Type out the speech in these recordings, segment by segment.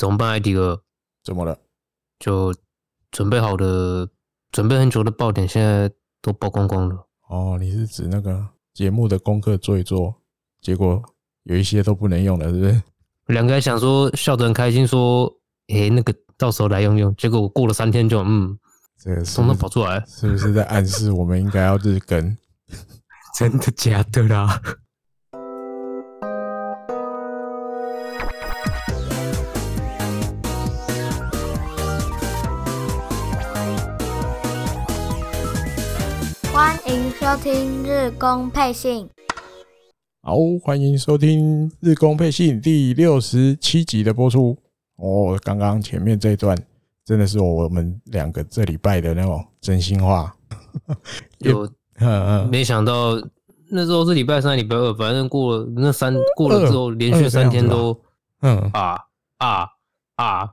怎么办？艾迪哥，怎么了？就准备好的、准备很久的爆点，现在都曝光光了。哦，你是指那个节目的功课做一做，结果有一些都不能用了，是不是？两个人想说笑得很开心，说：“诶，那个到时候来用用。”结果我过了三天就嗯，这个从头跑出来，是不是在暗示我们应该要日更？真的假的啦？收听日工配信。好，欢迎收听日工配信第六十七集的播出。哦，刚刚前面这一段真的是我们两个这礼拜的那种真心话。有，没想到那时候是礼拜三、礼拜二，反正过了那三过了之后，连续三天都嗯啊啊啊。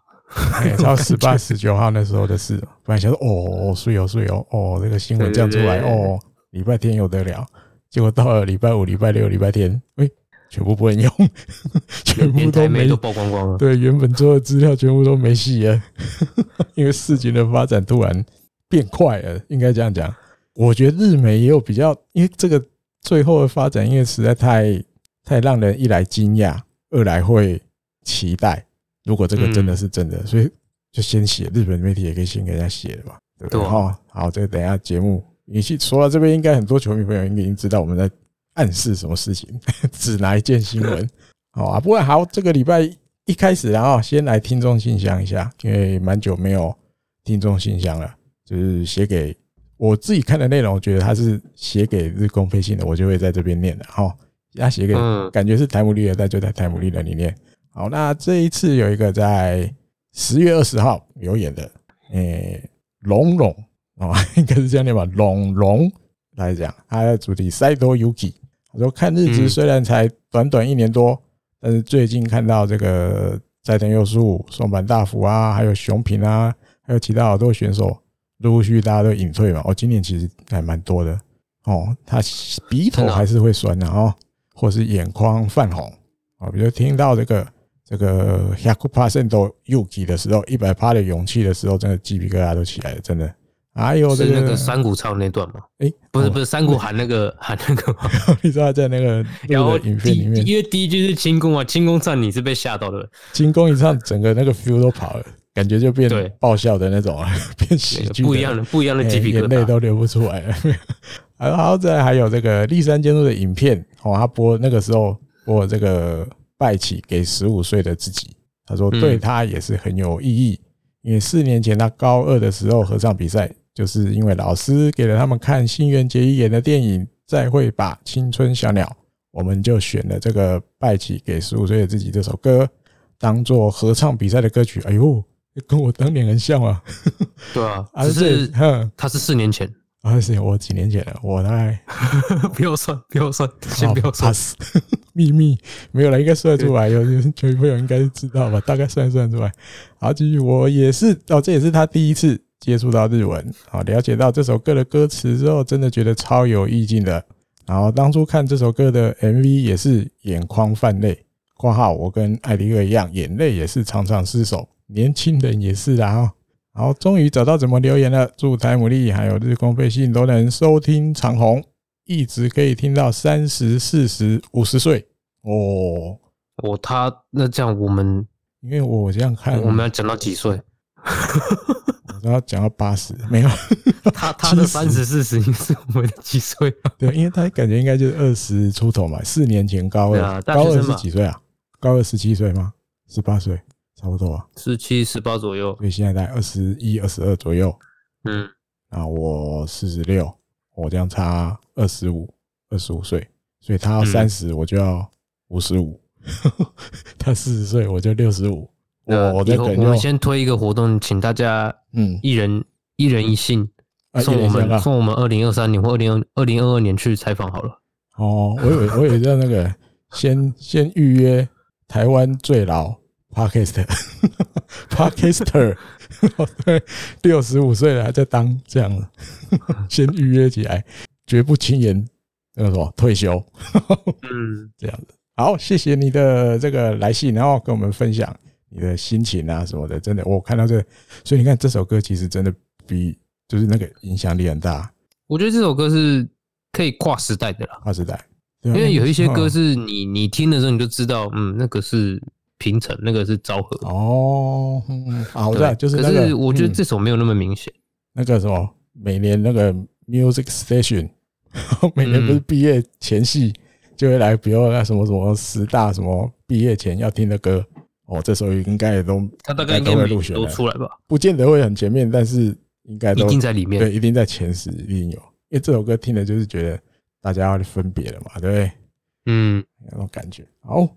哎，到十八、十九号那时候的事，本来想说哦，睡哦睡哦，哦，这个新闻这样出来哦，礼拜天有得了，结果到了礼拜五、礼拜六、礼拜天，哎，全部不能用，全部都没都曝光光了。对，原本做的资料全部都没戏了，因为事情的发展突然变快了，应该这样讲。我觉得日媒也有比较，因为这个最后的发展，因为实在太太让人一来惊讶，二来会期待。如果这个真的是真的，所以就先写日本媒体也可以先给人家写了吧，对不对？好，好，这个等一下节目，你去说到这边，应该很多球迷朋友应该已经知道我们在暗示什么事情，指哪一件新闻？好啊，不过好，这个礼拜一开始，然后先来听众信箱一下，因为蛮久没有听众信箱了，就是写给我自己看的内容，我觉得他是写给日工飞信的，我就会在这边念的。哈，他写给感觉是台姆利的，但就在台姆利的里面。好，那这一次有一个在十月二十号有演的，诶、欸，龙龙啊，应该是这样念吧，龙龙来讲，他的主题 Saito Yuki，他说看日职虽然才短短一年多，但是最近看到这个斋藤佑树、松坂大辅啊，还有熊平啊，还有其他好多选手陆续大家都隐退嘛，哦，今年其实还蛮多的哦，他鼻头还是会酸的哦，或是眼眶泛红啊，比如听到这个。这个100%都勇气的时候，一百趴的勇气的时候，真的鸡皮疙瘩都起来了，真的。是那个山谷唱那段吗？诶，不是不是，山谷喊那个 喊那个吗？你知道在那个然后影片里面，因为第一句是轻功啊，轻功唱你是被吓到的，轻功一唱，整个那个 feel 都跑了，感觉就变爆笑的那种啊，变喜剧，不一样的不一样的鸡皮疙瘩，眼泪都流不出来了。然后再还有这个立山监督的影片哦，他播那个时候播这个。拜起给十五岁的自己，他说对他也是很有意义，因为四年前他高二的时候合唱比赛，就是因为老师给了他们看新垣结衣演的电影《再会吧青春小鸟》，我们就选了这个拜起给十五岁的自己这首歌当做合唱比赛的歌曲。哎呦，跟我当年很像啊！对啊，只是他是四年前。啊，是我几年前了，我大概 不要算，不要算，先不要算，秘密没有了，应该算得出来，有些球迷朋友应该知道吧？大概算算出来。好，继续，我也是哦，这也是他第一次接触到日文，好，了解到这首歌的歌词之后，真的觉得超有意境的。然后当初看这首歌的 MV 也是眼眶泛泪，括号我跟艾迪克一样，眼泪也是常常失手，年轻人也是啊。好，终于找到怎么留言了。祝台姆利还有日工配信都能收听长虹，一直可以听到三十、四十、五十岁。哦，哦，他那这样我们，因为我这样看，我们要讲到几岁？我要讲到八十，没有。他他的三十、四十应该是我们的几岁？对，因为他感觉应该就是二十出头嘛。四年前高二，高二是几岁啊？高二十七岁吗？十八岁。差不多啊，十七、十八左右，所以现在在二十一、二十二左右。嗯，啊，我四十六，我这样差二十五、二十五岁，所以他要三十，我就要五十五；他四十岁，我就六十五。我我我们先推一个活动，请大家嗯，一人一人一信送我们送我们二零二三年或二零二零二二年去采访好了。哦，我以为 我以为在那个先先预约台湾最老。Podcaster，Podcaster，对，六十五岁了还在当这样的，先预约起来，绝不轻言那个什么退休。嗯，这样子。好，谢谢你的这个来信，然后跟我们分享你的心情啊什么的，真的，我看到这，所以你看这首歌其实真的比就是那个影响力很大。我觉得这首歌是可以跨时代的啦，跨时代，因为有一些歌是你你听的时候你就知道，嗯，那个是平城，那个是昭和。哦，好的，就是那个。可是我觉得这首没有那么明显。那个什么，每年那个 Music Station，每年不是毕业前夕就会来，比如那什么什么十大什么毕业前要听的歌。哦，这时候应该也都，他大概应该会入选都出来吧？不见得会很前面，但是应该都一定在里面。对，一定在前十，一定有。因为这首歌听的就是觉得大家要分别了嘛，对不对？嗯，那种感觉。好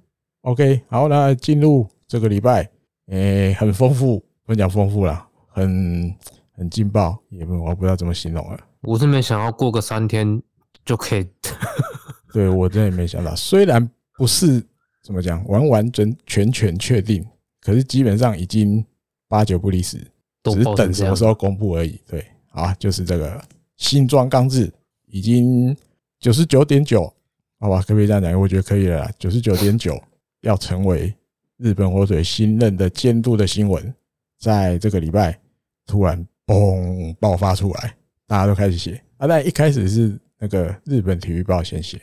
，OK，好，那进入这个礼拜，诶、欸，很丰富，不讲丰富啦，很很劲爆，也不我不知道怎么形容了。我是没想要过个三天就可以，对我真的没想到，虽然不是。怎么讲？完完整全全确定，可是基本上已经八九不离十，只是等什么时候公布而已。对，啊，就是这个新装刚制已经九十九点九，好吧，可不可以这样讲？我觉得可以了啦，九十九点九要成为日本火腿新任的监督的新闻，在这个礼拜突然嘣爆发出来，大家都开始写。啊，但一开始是那个日本体育报先写，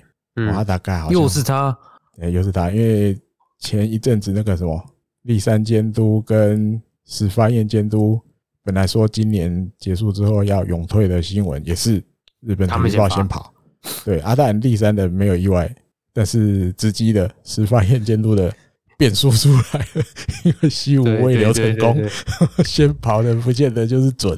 哇，大概好像又是他。哎，又是他，因为前一阵子那个什么立山监督跟石川彦监督，本来说今年结束之后要永退的新闻，也是日本体育报先跑。对，阿但立山的没有意外，但是直击的石川彦监督的变数出来了，因为西武未留成功，先跑的不见得就是准。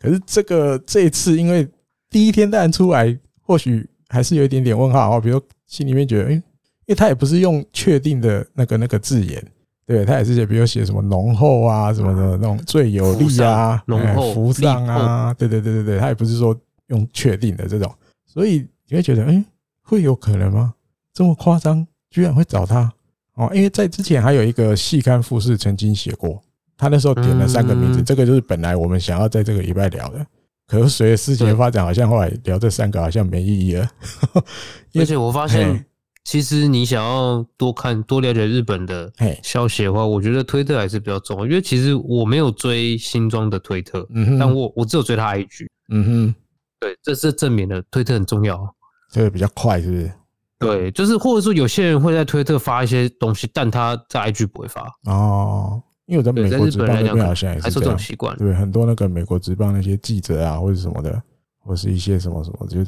可是这个这一次，因为第一天当然出来，或许还是有一点点问号啊，比如心里面觉得，哎。因为他也不是用确定的那个那个字眼，对，他也是写，比如写什么浓厚啊什么的那种最有利啊，浓厚浮上啊，对对对对对，他也不是说用确定的这种，所以你会觉得，嗯，会有可能吗？这么夸张，居然会找他哦？因为在之前还有一个细刊复试曾经写过，他那时候点了三个名字，这个就是本来我们想要在这个礼拜聊的，可是随着事情的发展，好像后来聊这三个好像没意义了，而且我发现。其实你想要多看多了解日本的消息的话，我觉得推特还是比较重要。因为其实我没有追新装的推特，但我我只有追他 IG。嗯哼，对，这是证明了推特很重要。这个比较快，是不是？对，就是或者说有些人会在推特发一些东西，但他在 IG 不会发。哦，因为我在美国职棒那边好像也是这种习惯。对，很多那个美国职棒那些记者啊，或者什么的，或是一些什么什么，就。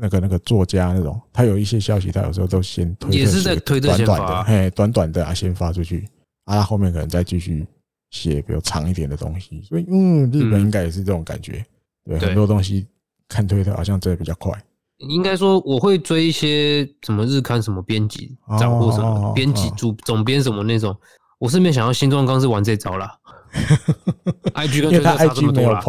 那个那个作家那种，他有一些消息，他有时候都先推，也是在推特先发，嘿，短短的啊，先发出去，啊，他后面可能再继续写比较长一点的东西。所以，嗯，日本应该也是这种感觉，对，很多东西看推特好像真的比较快。应该说，我会追一些什么日刊什么编辑掌握什么编辑主总编什么那种，我是没想到新庄刚是玩这招啦。IG 跟推特差这么多啦。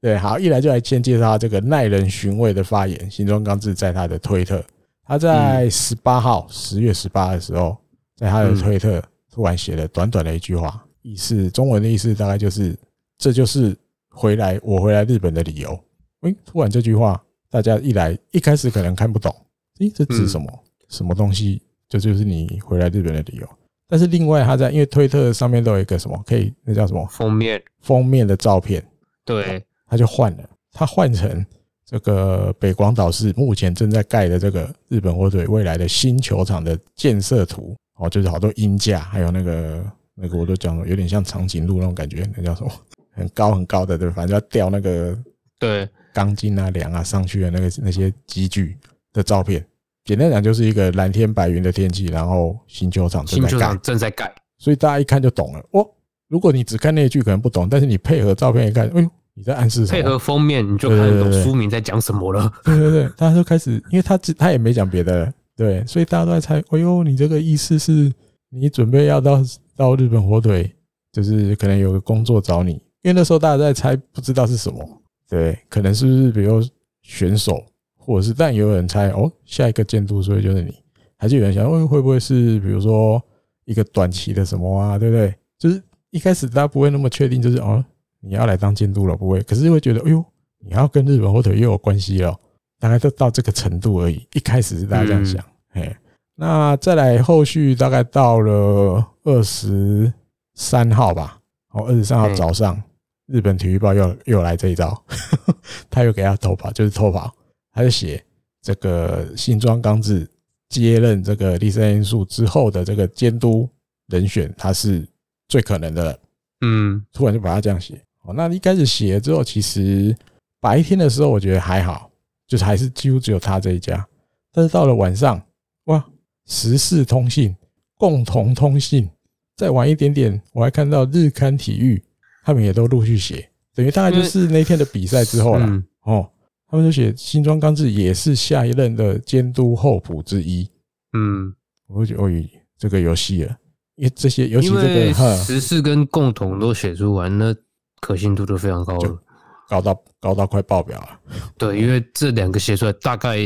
对，好，一来就来先介绍这个耐人寻味的发言。新庄刚志在他的推特，他在十八号，十月十八的时候，在他的推特突然写了短短的一句话，意思中文的意思大概就是，这就是回来我回来日本的理由。诶，突然这句话，大家一来一开始可能看不懂，诶，这指什么？什么东西？这就是你回来日本的理由。但是另外他在因为推特上面都有一个什么，可以那叫什么封面？封面的照片，对。他就换了，他换成这个北广岛市目前正在盖的这个日本火腿未来的新球场的建设图哦，就是好多鹰架，还有那个那个我都讲了，有点像长颈鹿那种感觉，那叫什么？很高很高的，对，反正要吊那个对钢筋啊、梁啊上去的那个那些机具的照片。简单讲，就是一个蓝天白云的天气，然后新球场正在盖，正在盖，所以大家一看就懂了。哦，如果你只看那一句可能不懂，但是你配合照片一看，哎呦。你在暗示什么？配合封面，你就看得懂书名在讲什么了。对对对，大家都开始，因为他他也没讲别的，对，所以大家都在猜。哎呦，你这个意思是你准备要到到日本火腿，就是可能有个工作找你。因为那时候大家在猜，不知道是什么，对，可能是不是比如选手，或者是，但也有人猜哦，下一个监督，所以就是你，还是有人想，哦，会不会是比如说一个短期的什么啊，对不对？就是一开始大家不会那么确定，就是哦。你要来当监督了，不会，可是会觉得，哎呦，你要跟日本火腿又有关系哦，大概都到这个程度而已。一开始是大家这样想，哎，那再来后续大概到了二十三号吧，哦，二十三号早上，日本体育报又又来这一招，他又给他偷跑，就是偷跑，他就写这个新庄刚志接任这个第三因素之后的这个监督人选，他是最可能的了。嗯，突然就把他这样写。哦，那一开始写了之后，其实白天的时候我觉得还好，就是还是几乎只有他这一家。但是到了晚上，哇，时事通信、共同通信，再晚一点点，我还看到日刊体育，他们也都陆续写，等于大概就是那天的比赛之后了。哦，他们就写新庄刚志也是下一任的监督候补之一。嗯，我就觉得哦，这个游戏了。因为这些，尤其这个时事跟共同都写出完，那可信度都非常高了，高到高到快爆表了。对，因为这两个写出来，大概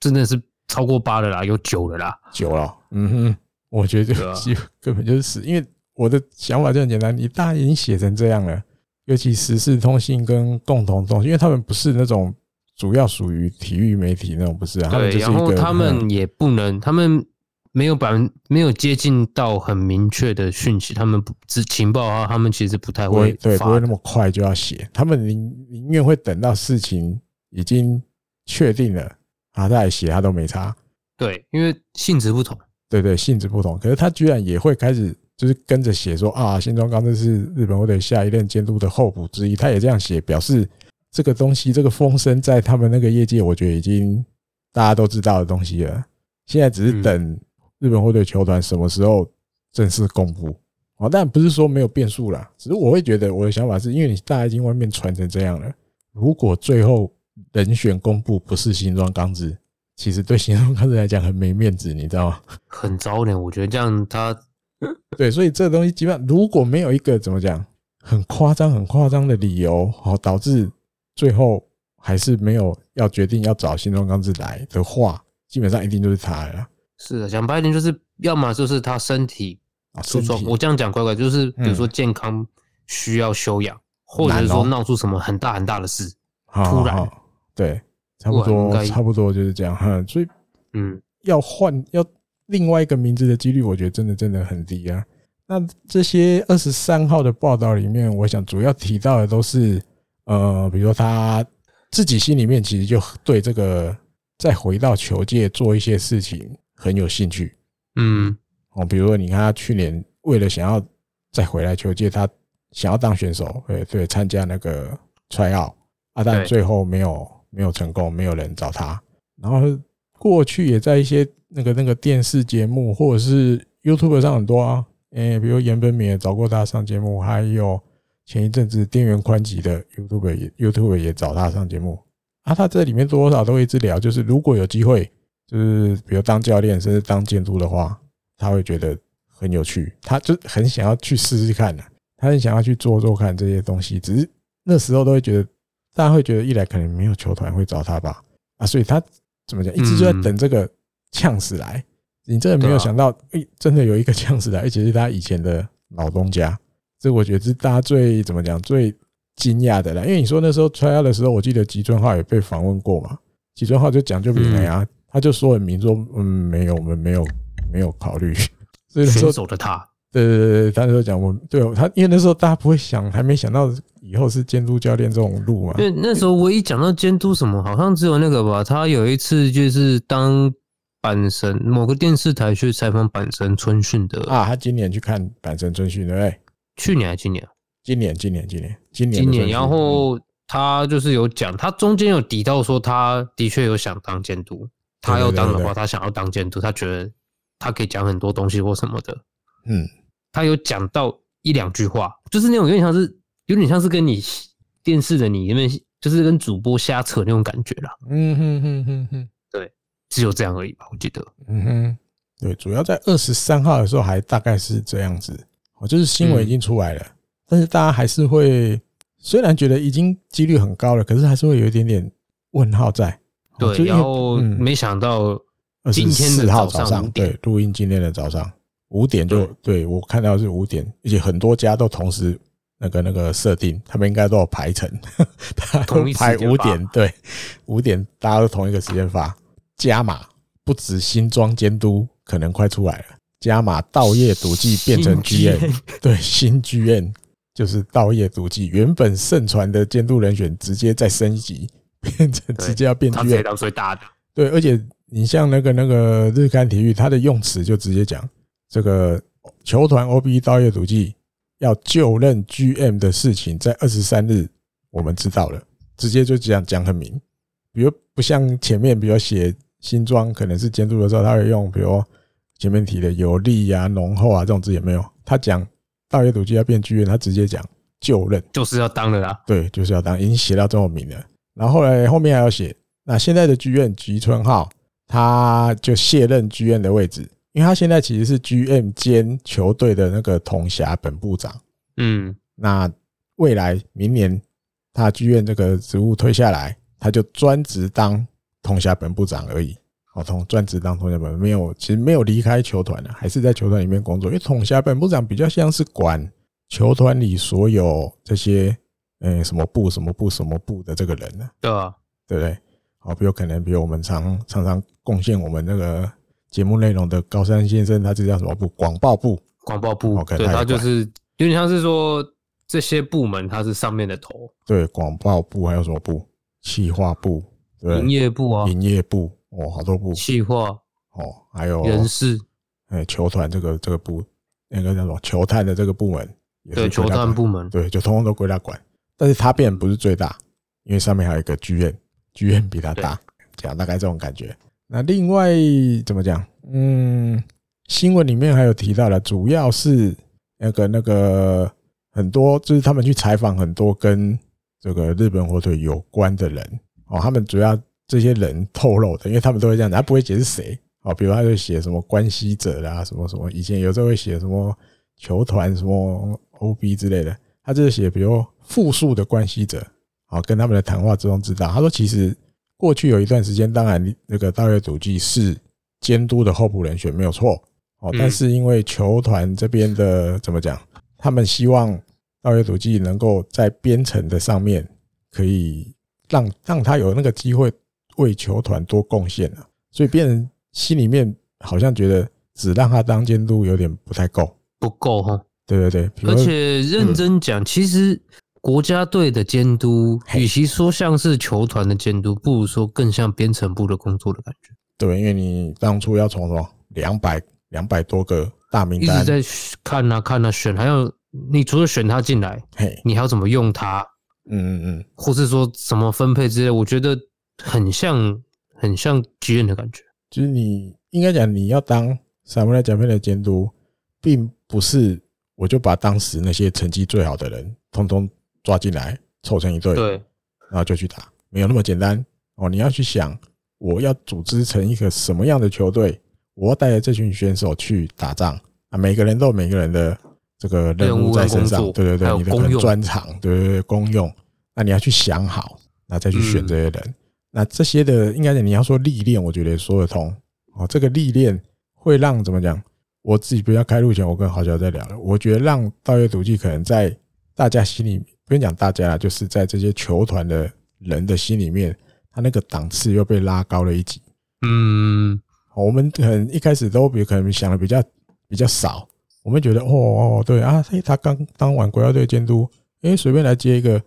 真的是超过八了啦，有九了啦，九了。嗯哼，我觉得就根本就是死，因为我的想法就很简单，你大家已经写成这样了，尤其时事通信跟共同通信，因为他们不是那种主要属于体育媒体那种，不是啊。对，然后他们也不能，他们。没有百分没有接近到很明确的讯息，他们不只情报啊，他们其实不太会对，不会那么快就要写，他们宁宁愿会等到事情已经确定了啊再来写，他都没差。对，因为性质不同。对对，性质不同。可是他居然也会开始就是跟着写说啊，新庄刚这是日本火腿下一任监督的候补之一，他也这样写，表示这个东西这个风声在他们那个业界，我觉得已经大家都知道的东西了。现在只是等。日本火腿球团什么时候正式公布？啊，但不是说没有变数啦，只是我会觉得我的想法是，因为你大家已经外面传成这样了，如果最后人选公布不是新庄刚志，其实对新庄刚志来讲很没面子，你知道吗？很糟呢，我觉得这样他 对，所以这个东西基本上如果没有一个怎么讲很夸张、很夸张的理由，好导致最后还是没有要决定要找新庄刚志来的话，基本上一定就是他了。是的，讲白一点，就是要么就是他身体出状，我这样讲乖乖，就是比如说健康需要休养，或者是说闹出什么很大很大的事，突然，对，差不多，差不多就是这样哈。所以，嗯，要换要另外一个名字的几率，我觉得真的真的很低啊。那这些二十三号的报道里面，我想主要提到的都是，呃，比如说他自己心里面其实就对这个再回到球界做一些事情。很有兴趣，嗯，哦，比如说，你看他去年为了想要再回来球界，他想要当选手，对对，参加那个 tryout 啊，但最后没有没有成功，没有人找他。然后过去也在一些那个那个电视节目或者是 YouTube 上很多啊，诶，比如严本敏也找过他上节目，还有前一阵子电源宽吉的 YouTube 也 YouTube 也找他上节目啊，他这里面多少都会一直聊，就是如果有机会。就是比如当教练甚至当监督的话，他会觉得很有趣，他就很想要去试试看的，他很想要去做做看这些东西。只是那时候都会觉得，大家会觉得一来可能没有球团会找他吧，啊，所以他怎么讲，一直就在等这个呛死来。你真的没有想到，诶，真的有一个呛死来，而且是他以前的老东家。这我觉得是大家最怎么讲最惊讶的了。因为你说那时候 tryout 的时候，我记得吉川浩也被访问过嘛，吉川浩就讲就明了呀。他就说很明说，嗯，没有，我们没有没有考虑。所以那时候选手的他，对对对，他就讲我们对他，因为那时候大家不会想，还没想到以后是监督教练这种路嘛。对，那时候唯一讲到监督什么，好像只有那个吧。他有一次就是当阪神某个电视台去采访阪神春训的啊，他今年去看阪神春训，对不对？去年还是今年？今年，今年，今年，今年，今年。然后他就是有讲，他中间有提到说，他的确有想当监督。他要当的话，他想要当监督，他觉得他可以讲很多东西或什么的。嗯，他有讲到一两句话，就是那种有点像是有点像是跟你电视的你因为就是跟主播瞎扯那种感觉啦。嗯哼哼哼哼，对，只有这样而已吧，我记得。嗯哼，对，主要在二十三号的时候还大概是这样子，哦，就是新闻已经出来了，但是大家还是会虽然觉得已经几率很高了，可是还是会有一点点问号在。对，然后没想到今天的早上，对，录音今天的早上五点就对，我看到是五点，而且很多家都同时那个那个设定，他们应该都有排程，他都排五点，对，五点大家都同一个时间发。加码，不止新庄监督可能快出来了，加码稻叶笃纪变成 GM，对，新 GM 就是稻叶笃纪，原本盛传的监督人选直接再升级，变成直接要变 GM，当最大的。对，而且你像那个那个日刊体育，他的用词就直接讲这个球团 OB 稻叶笃纪要就任 GM 的事情，在二十三日我们知道了，直接就这样讲很明。比如不像前面，比如写新装可能是监督的时候，他会用比如前面提的有力呀、浓厚啊这种字也没有。他讲稻叶笃纪要变剧院他直接讲就任，就是要当的啦。对，就是要当，已经写到这么明了。然后后来后面还要写，那现在的剧院吉村浩他就卸任剧院的位置，因为他现在其实是 GM 兼球队的那个统辖本部长。嗯，那未来明年他剧院这个职务退下来。他就专职当统辖本部长而已，好，同专职当统辖本，没有，其实没有离开球团的，还是在球团里面工作。因为统辖本部长比较像是管球团里所有这些，嗯，什么部、什么部、什么部的这个人呢？对啊，对不对？好，比如可能，比如我们常常常贡献我们那个节目内容的高山先生，他就叫什么部？广报部，广报部。对，他就是有点像是说这些部门他是上面的头。对，广报部还有什么部？企划部，对，营业部啊，营业部哦，好多部，企划哦，还有人事，哎，球团这个这个部，那个叫什么球探的这个部门，对，球探部门，对，就通通都归他管。但是它变不是最大，因为上面还有一个剧院，剧院比它大，这样大概这种感觉。那另外怎么讲？嗯，新闻里面还有提到了，主要是那个那个很多，就是他们去采访很多跟。这个日本火腿有关的人哦，他们主要这些人透露的，因为他们都会这样子，他不会解释谁哦。比如他就写什么关系者啦，什么什么，以前有时候会写什么球团什么 OB 之类的，他就是写比如复数的关系者啊，跟他们的谈话之中知道，他说其实过去有一段时间，当然那个稻叶笃纪是监督的候补人选没有错哦，但是因为球团这边的怎么讲，他们希望。稻叶笃纪能够在编程的上面，可以让让他有那个机会为球团多贡献啊，所以别人心里面好像觉得只让他当监督有点不太够，不够哈。对对对，而且认真讲，其实国家队的监督，与其说像是球团的监督，不如说更像编程部的工作的感觉。对，因为你当初要从什么两百两百多个大名单一直在看啊看啊选，还有。你除了选他进来，嘿，你还要怎么用他？嗯嗯嗯，或是说什么分配之类，我觉得很像很像 GM 的感觉。就是你应该讲，你要当萨姆莱加帕的监督，并不是我就把当时那些成绩最好的人通通抓进来凑成一队，对，然后就去打，没有那么简单哦。你要去想，我要组织成一个什么样的球队，我要带着这群选手去打仗啊，每个人都有每个人的。这个任务在身上，对对对，你的专长，对对对，功用，那你要去想好，那再去选这些人。那这些的，应该是你要说历练，我觉得也说得通。哦，这个历练会让怎么讲？我自己不要开路前，我跟郝小在聊了。我觉得让稻叶笃纪可能在大家心里，不用讲大家，就是在这些球团的人的心里面，他那个档次又被拉高了一级。嗯，我们可能一开始都比可能想的比较比较少。我们觉得哦哦对啊，他刚当完国家队监督，诶，随便来接一个，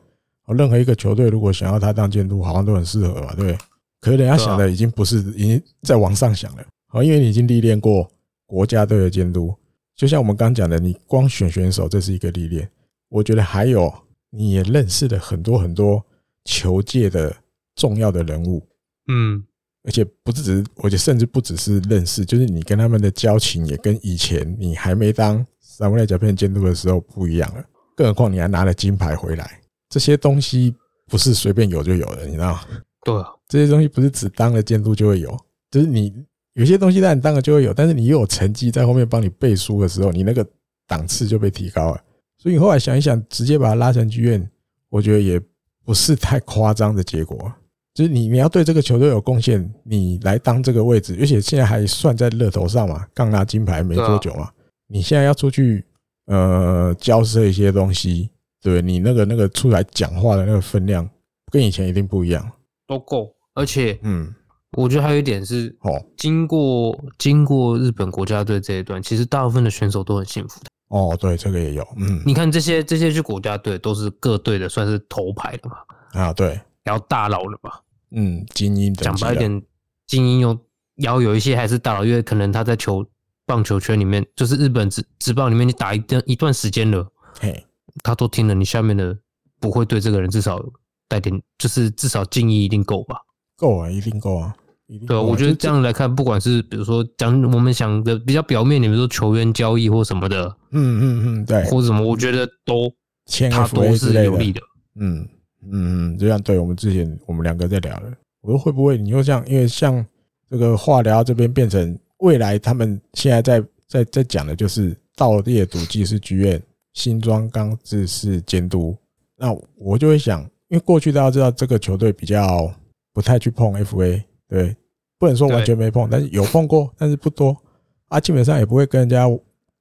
任何一个球队如果想要他当监督，好像都很适合嘛，对。可是人家想的已经不是，已经在往上想了，好，因为你已经历练过国家队的监督，就像我们刚讲的，你光选选手这是一个历练，我觉得还有你也认识了很多很多球界的重要的人物，嗯。而且不只是，我觉得甚至不只是认识，就是你跟他们的交情也跟以前你还没当萨姆莱甲片监督的时候不一样了。更何况你还拿了金牌回来，这些东西不是随便有就有的，你知道吗？对啊，这些东西不是只当了监督就会有，就是你有些东西让你当了就会有，但是你又有成绩在后面帮你背书的时候，你那个档次就被提高了。所以你后来想一想，直接把他拉成剧院，我觉得也不是太夸张的结果。就是你，你要对这个球队有贡献，你来当这个位置，而且现在还算在热头上嘛，刚拿金牌没多久嘛，你现在要出去呃交涉一些东西，对你那个那个出来讲话的那个分量，跟以前一定不一样，都够。而且，嗯，我觉得还有一点是，哦，经过经过日本国家队这一段，其实大部分的选手都很幸福的。哦，对，这个也有。嗯，你看这些这些去国家队都是各队的算是头牌的嘛？啊，对，然后大佬了嘛？嗯，精英讲白一点，精英有要有一些还是大佬，因为可能他在球棒球圈里面，就是日本职职棒里面，你打一段一段时间了，嘿，他都听了，你下面的不会对这个人至少带点，就是至少敬意一定够吧？够啊，一定够啊。对，我觉得这样来看，不管是比如说讲我们想的比较表面，你们说球员交易或什么的，嗯嗯嗯，对，或者什么，我觉得都签他都是有利的。嗯嗯嗯，这样对我们之前我们两个在聊的，我说会不会你又像因为像这个化疗这边变成未来他们现在在在在讲的就是稻叶笃纪是剧院，新庄刚志是监督，那我就会想，因为过去大家知道这个球队比较不太去碰 FA，对。不能说完全没碰，但是有碰过，但是不多啊。基本上也不会跟人家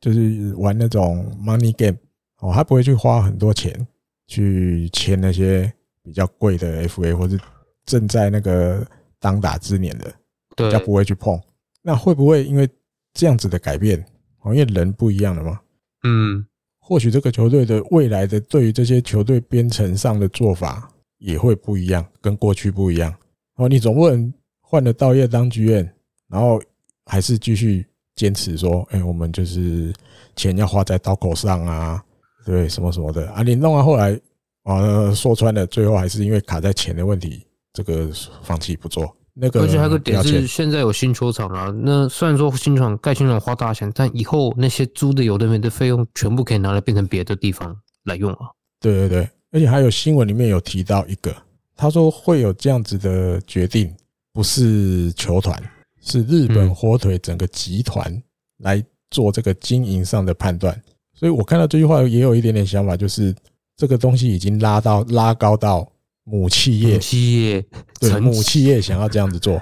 就是玩那种 money game 哦，他不会去花很多钱去签那些比较贵的 FA 或是正在那个当打之年的，比较不会去碰。那会不会因为这样子的改变哦？因为人不一样了嘛。嗯，或许这个球队的未来的对于这些球队编程上的做法也会不一样，跟过去不一样哦。你总不能。换了道叶当剧院，然后还是继续坚持说：“哎，我们就是钱要花在刀口上啊，对，什么什么的啊。”你弄完后来，啊，说穿了，最后还是因为卡在钱的问题，这个放弃不做。那个，而且还有个点是，现在有新球场啊。那虽然说新场盖新球场花大钱，但以后那些租的有的没的费用，全部可以拿来变成别的地方来用啊。对对对，而且还有新闻里面有提到一个，他说会有这样子的决定。不是球团，是日本火腿整个集团来做这个经营上的判断。所以我看到这句话也有一点点想法，就是这个东西已经拉到拉高到母企业，企业对母企业想要这样子做，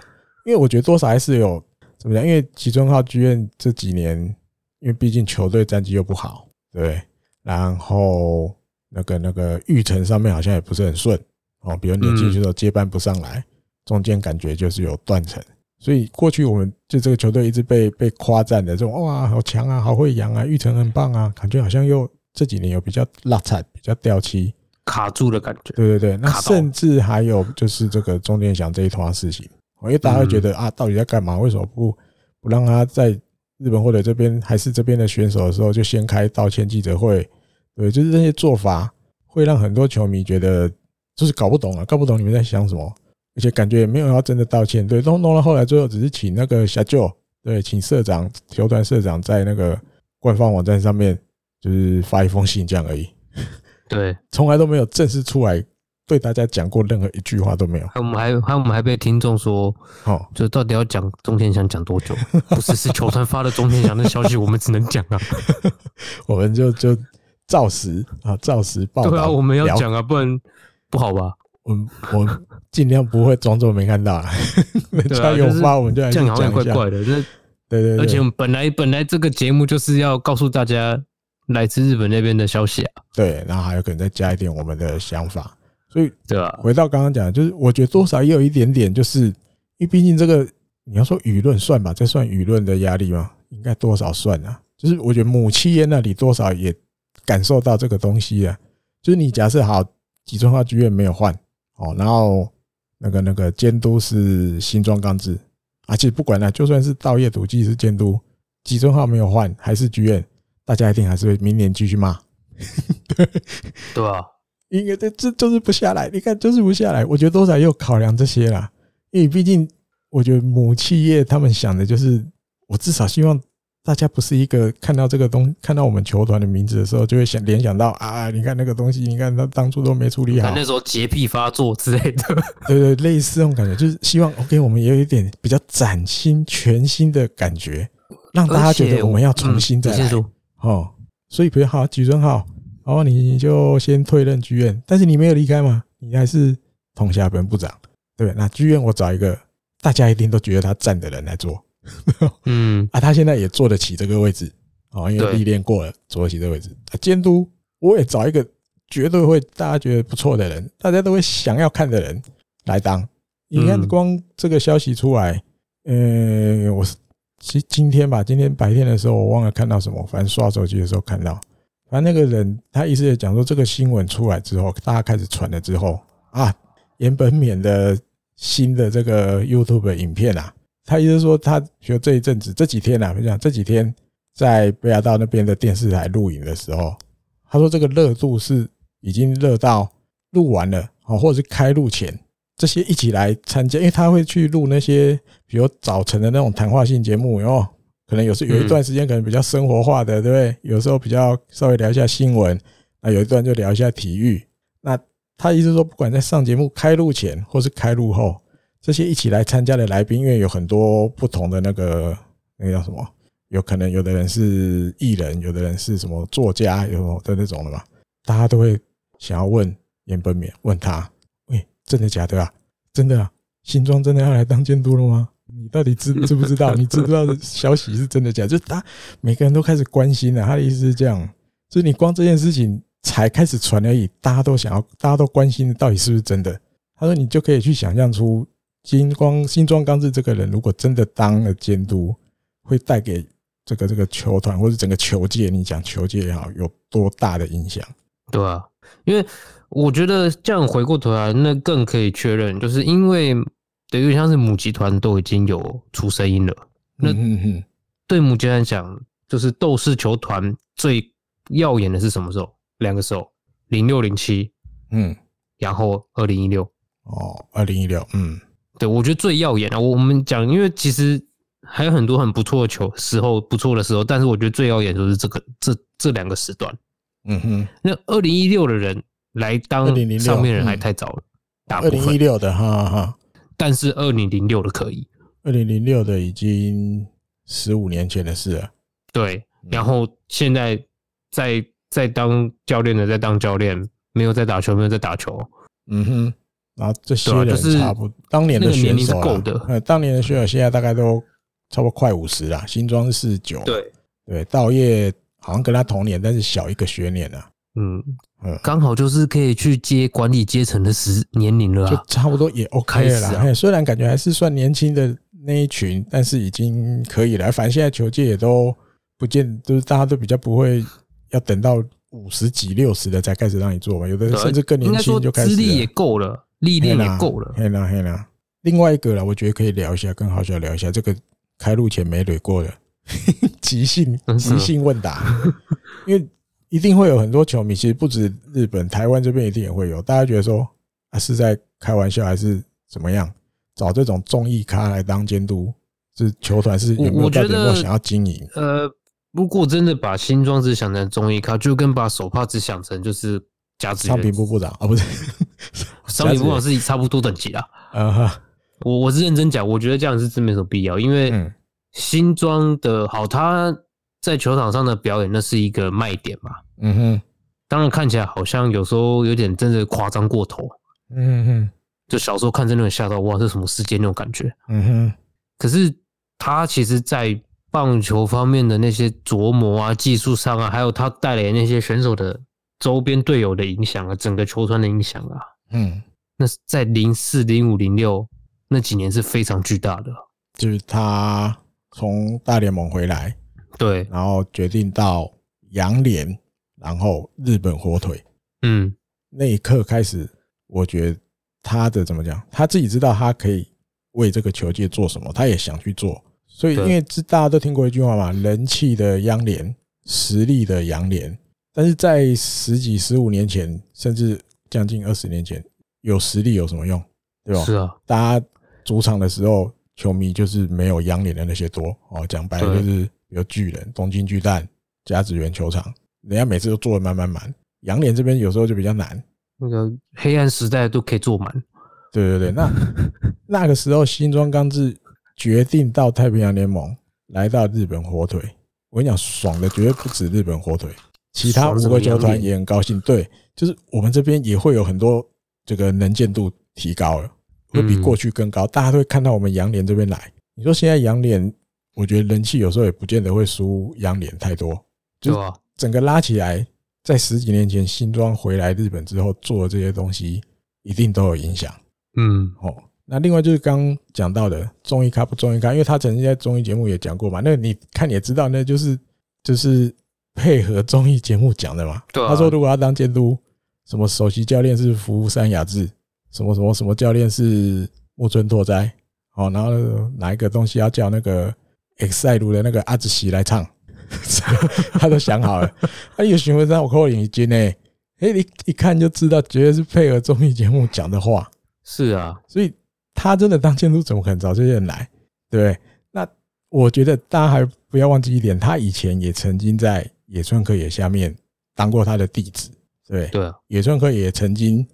因为我觉得多少还是有怎么讲？因为吉村浩剧院这几年，因为毕竟球队战绩又不好，对，然后那个那个育成上面好像也不是很顺哦，比如年轻选手接班不上来。中间感觉就是有断层，所以过去我们就这个球队一直被被夸赞的这种哇，好强啊，好会养啊，玉成很棒啊，感觉好像又这几年有比较落惨，比较掉漆，卡住的感觉。对对对，那甚至还有就是这个中田翔这一团事情，因为大家会觉得啊，到底在干嘛？为什么不不让他在日本或者这边还是这边的选手的时候就先开道歉记者会？对，就是这些做法会让很多球迷觉得就是搞不懂啊，搞不懂你们在想什么。而且感觉也没有要真的道歉，对，弄弄到后来最后只是请那个小舅，对，请社长、球团社长在那个官方网站上面就是发一封信这样而已，对，从来都没有正式出来对大家讲过任何一句话都没有。我们还还我们还被听众说，哦，就到底要讲中天祥讲多久？不是，是球团发了中天祥的消息，我们只能讲啊，我们就就照实啊，照实报道。对啊，我们要讲啊，不然不好吧？我我尽量不会装作没看到，人家有发我们就来讲一下。这样怪怪的，对对对。而且我们本来本来这个节目就是要告诉大家来自日本那边的消息啊。对，然后还有可能再加一点我们的想法。所以，对啊，回到刚刚讲，就是我觉得多少也有一点点，就是因为毕竟这个你要说舆论算吧，这算舆论的压力吗？应该多少算啊。就是我觉得母企业那里多少也感受到这个东西啊。就是你假设好吉村浩剧院没有换。哦，然后那个那个监督是新装钢制，而且不管了，就算是稻叶笃纪是监督，集中号没有换，还是剧院，大家一定还是会明年继续骂。对 对啊，应该这这就是不下来，你看就是不下来。我觉得多少也有考量这些啦，因为毕竟我觉得母企业他们想的就是，我至少希望。大家不是一个看到这个东，看到我们球团的名字的时候，就会想联想到啊，你看那个东西，你看他当初都没处理好，那时候洁癖发作之类的，对对，类似这种感觉，就是希望 OK，我们也有一点比较崭新、全新的感觉，让大家觉得我们要重新再来哦。所以比如好，吉村浩，哦，你就先退任剧院，但是你没有离开嘛，你还是统辖本部长，对，那剧院我找一个大家一定都觉得他赞的人来做。嗯。啊，他现在也坐得起这个位置哦，因为历练过了，坐得起这个位置。啊，监督我也找一个绝对会大家觉得不错的人，大家都会想要看的人来当，你看，光这个消息出来，呃，我今今天吧，今天白天的时候，我忘了看到什么，反正刷手机的时候看到，反正那个人他意思也讲说，这个新闻出来之后，大家开始传了之后啊，岩本勉的新的这个 YouTube 影片啊，他意思是说，他就这一阵子这几天啊，我讲这几天在北海道那边的电视台录影的时候，他说这个热度是已经热到。录完了啊，或者是开录前，这些一起来参加，因为他会去录那些，比如早晨的那种谈话性节目，然后可能有时有一段时间可能比较生活化的，对不对？有时候比较稍微聊一下新闻，那有一段就聊一下体育。那他意思说，不管在上节目开录前或是开录后，这些一起来参加的来宾，因为有很多不同的那个那个叫什么，有可能有的人是艺人，有的人是什么作家，有的那种的嘛，大家都会想要问。岩本勉问他：“喂，真的假的啊？真的啊？新庄真的要来当监督了吗？你到底知知不知道？你知不知道消息是真的假的？就是他每个人都开始关心了。他的意思是这样，就是你光这件事情才开始传而已，大家都想要，大家都关心到底是不是真的。他说，你就可以去想象出新光新庄刚志这个人，如果真的当了监督，会带给这个这个球团或者整个球界，你讲球界也好，有多大的影响？对啊，因为。我觉得这样回过头来，那更可以确认，就是因为等于像是母集团都已经有出声音了。那对母集团讲，就是斗士球团最耀眼的是什么时候？两个时候，零六零七，嗯，然后二零一六。哦，二零一六，嗯，对，我觉得最耀眼啊。我们讲，因为其实还有很多很不错的球时候，不错的时候，但是我觉得最耀眼就是这个这这两个时段。嗯哼，那二零一六的人。来当上面人还太早了，二零一六的哈哈，但是二零零六的可以，二零零六的已经十五年前的事了。对，然后现在在在当教练的在当教练，没有在打球，没有在打球。嗯哼，然后这些人差不多，当年的选手够的，呃，当年的选手现在大概都差不多快五十了。新庄是四九，对对，道业好像跟他同年，但是小一个学年啊。嗯。嗯，刚好就是可以去接管理阶层的时年龄了，就差不多也 OK 了啦。虽然感觉还是算年轻的那一群，但是已经可以了。反正现在球界也都不见，就是大家都比较不会要等到五十几、六十的才开始让你做嘛。有的人甚至更年轻就开始，资历也够了，历练也够了。嘿啦嘿啦，另外一个啦，我觉得可以聊一下，跟好小聊一下这个开路前没捋过的 即兴即兴问答，因为。一定会有很多球迷，其实不止日本、台湾这边一定也会有。大家觉得说啊，是在开玩笑还是怎么样？找这种综艺咖来当监督，是球团是有没有到底有没有想要经营？呃，如果真的把新庄子想成综艺咖，就跟把手帕子想成就是甲子园商品部部长啊，不是商品部长是差不多等级啊。啊，我我是认真讲，我觉得这样是真没什么必要，因为新装的好他。在球场上的表演，那是一个卖点嘛？嗯哼，当然看起来好像有时候有点真的夸张过头。嗯哼，就小时候看真的很吓到，哇，这什么世界那种感觉？嗯哼。可是他其实，在棒球方面的那些琢磨啊、技术上啊，还有他带来那些选手的周边队友的影响啊，整个球团的影响啊，嗯，那是在零四、零五、零六那几年是非常巨大的。就是他从大联盟回来。对，然后决定到洋联，然后日本火腿，嗯，那一刻开始，我觉得他的怎么讲，他自己知道他可以为这个球界做什么，他也想去做。所以，因为这大家都听过一句话嘛，人气的央联，实力的洋联。但是在十几、十五年前，甚至将近二十年前，有实力有什么用？对吧？是啊，大家主场的时候，球迷就是没有央联的那些多哦。讲白了就是。有巨人、东京巨蛋、甲子园球场，人家每次都坐的满满满。洋联这边有时候就比较难，那个黑暗时代都可以坐满。对对对，那 那个时候新庄刚志决定到太平洋联盟，来到日本火腿。我跟你讲，爽的绝对不止日本火腿，其他五个球团也很高兴。对，就是我们这边也会有很多这个能见度提高了，会比过去更高。大家都会看到我们洋联这边来。你说现在洋联？我觉得人气有时候也不见得会输央联太多，就整个拉起来，在十几年前新庄回来日本之后做的这些东西，一定都有影响。嗯，哦，那另外就是刚刚讲到的综艺咖不综艺咖，因为他曾经在综艺节目也讲过嘛。那你看也知道，那就是就是配合综艺节目讲的嘛。对、啊。他说如果要当监督，什么首席教练是福山雅治，什么什么什么教练是木村拓哉，哦，然后哪一个东西要叫那个 EXILE 的那个阿紫喜来唱，他都想好了。他有询问他我扣眼睛呢，哎，你一看就知道，绝对是配合综艺节目讲的话。是啊，所以他真的当监督，怎么可能找这些人来？对不对？那我觉得大家还不要忘记一点，他以前也曾经在野村克也下面当过他的弟子。对对、啊，野村克也曾经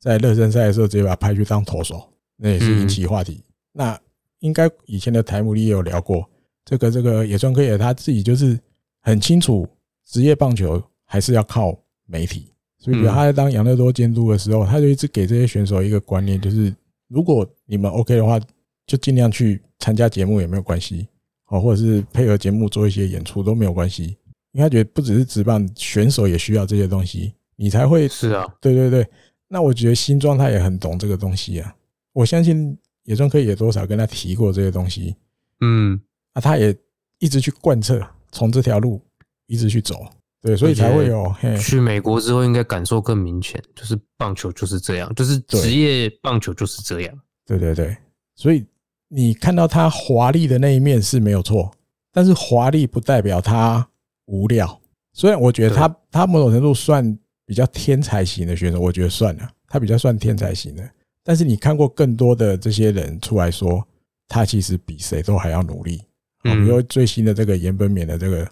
在热身赛的时候直接把他派去当投手，那也是引起话题。嗯、那应该以前的台姆利也有聊过，这个这个野村克也他自己就是很清楚，职业棒球还是要靠媒体。所以，他在当养乐多监督的时候，他就一直给这些选手一个观念，就是如果你们 OK 的话，就尽量去参加节目也没有关系，哦，或者是配合节目做一些演出都没有关系，因为他觉得不只是职棒选手也需要这些东西，你才会是啊，对对对。那我觉得新庄他也很懂这个东西啊，我相信野村可以也多少跟他提过这些东西，嗯，啊，他也一直去贯彻，从这条路一直去走。对，所以才会有去美国之后，应该感受更明显，就是棒球就是这样，就是职业棒球就是这样。对对对，所以你看到他华丽的那一面是没有错，但是华丽不代表他无聊。虽然我觉得他他某种程度算比较天才型的选手，我觉得算了，他比较算天才型的。但是你看过更多的这些人出来说，他其实比谁都还要努力。比如最新的这个岩本勉的这个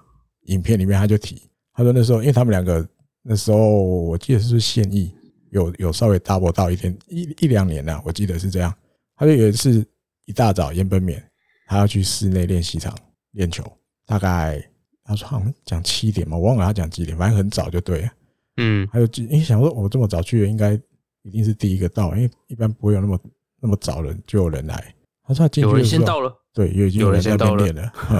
影片里面，他就提。他说那时候，因为他们两个那时候，我记得是现役有有稍微 double 到一天一一两年了，我记得是这样。他就有一次一大早，岩本勉他要去室内练习场练球，大概他说好像讲七点嘛，我忘了他讲几点，反正很早就对了。嗯，还有因为想说我这么早去，应该一定是第一个到，因为一般不会有那么那么早人就有人来。他说他进去有人先到了，对，已经有人在那边练了。嗯，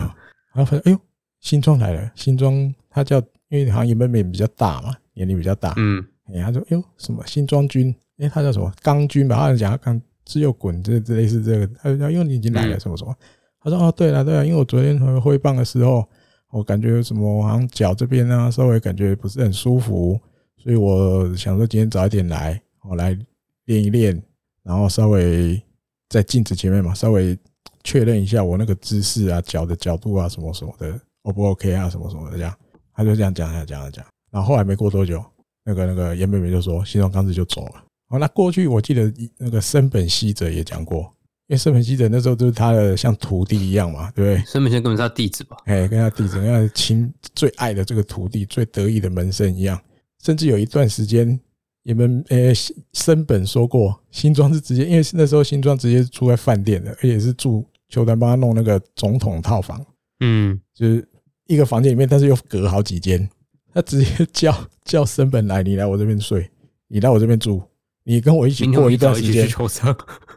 然后发现哎呦，新庄来了，新庄他叫。因为好像岩本勉比较大嘛，年龄比较大。嗯，哎，他说：“哎呦，什么新庄君？哎，他叫什么刚君吧？好像讲他刚只有滚，这这类似这个。他说：因为你已经来了，什么什么？他说：哦，对了对了，因为我昨天挥棒的时候，我感觉什么好像脚这边啊，稍微感觉不是很舒服，所以我想说今天早一点来，我来练一练，然后稍微在镜子前面嘛，稍微确认一下我那个姿势啊，脚的角度啊，什么什么的，O 不 OK 啊，什么什么的这样。”他就这样讲，讲，讲，讲，然后后来没过多久，那个那个严妹妹就说新庄刚子就走了。哦，那过去我记得那个森本希哲也讲过，因为森本希德那时候就是他的像徒弟一样嘛，对不对？森本希德根本是他弟子吧？哎，跟他弟子，跟他亲最爱的这个徒弟，最得意的门生一样。甚至有一段时间，你们呃森本说过，新庄是直接，因为那时候新庄直接住在饭店的，而且是住球团帮他弄那个总统套房，嗯，就是。一个房间里面，但是又隔好几间。他直接叫叫森本来，你来我这边睡，你来我这边住，你跟我一起过一段时间。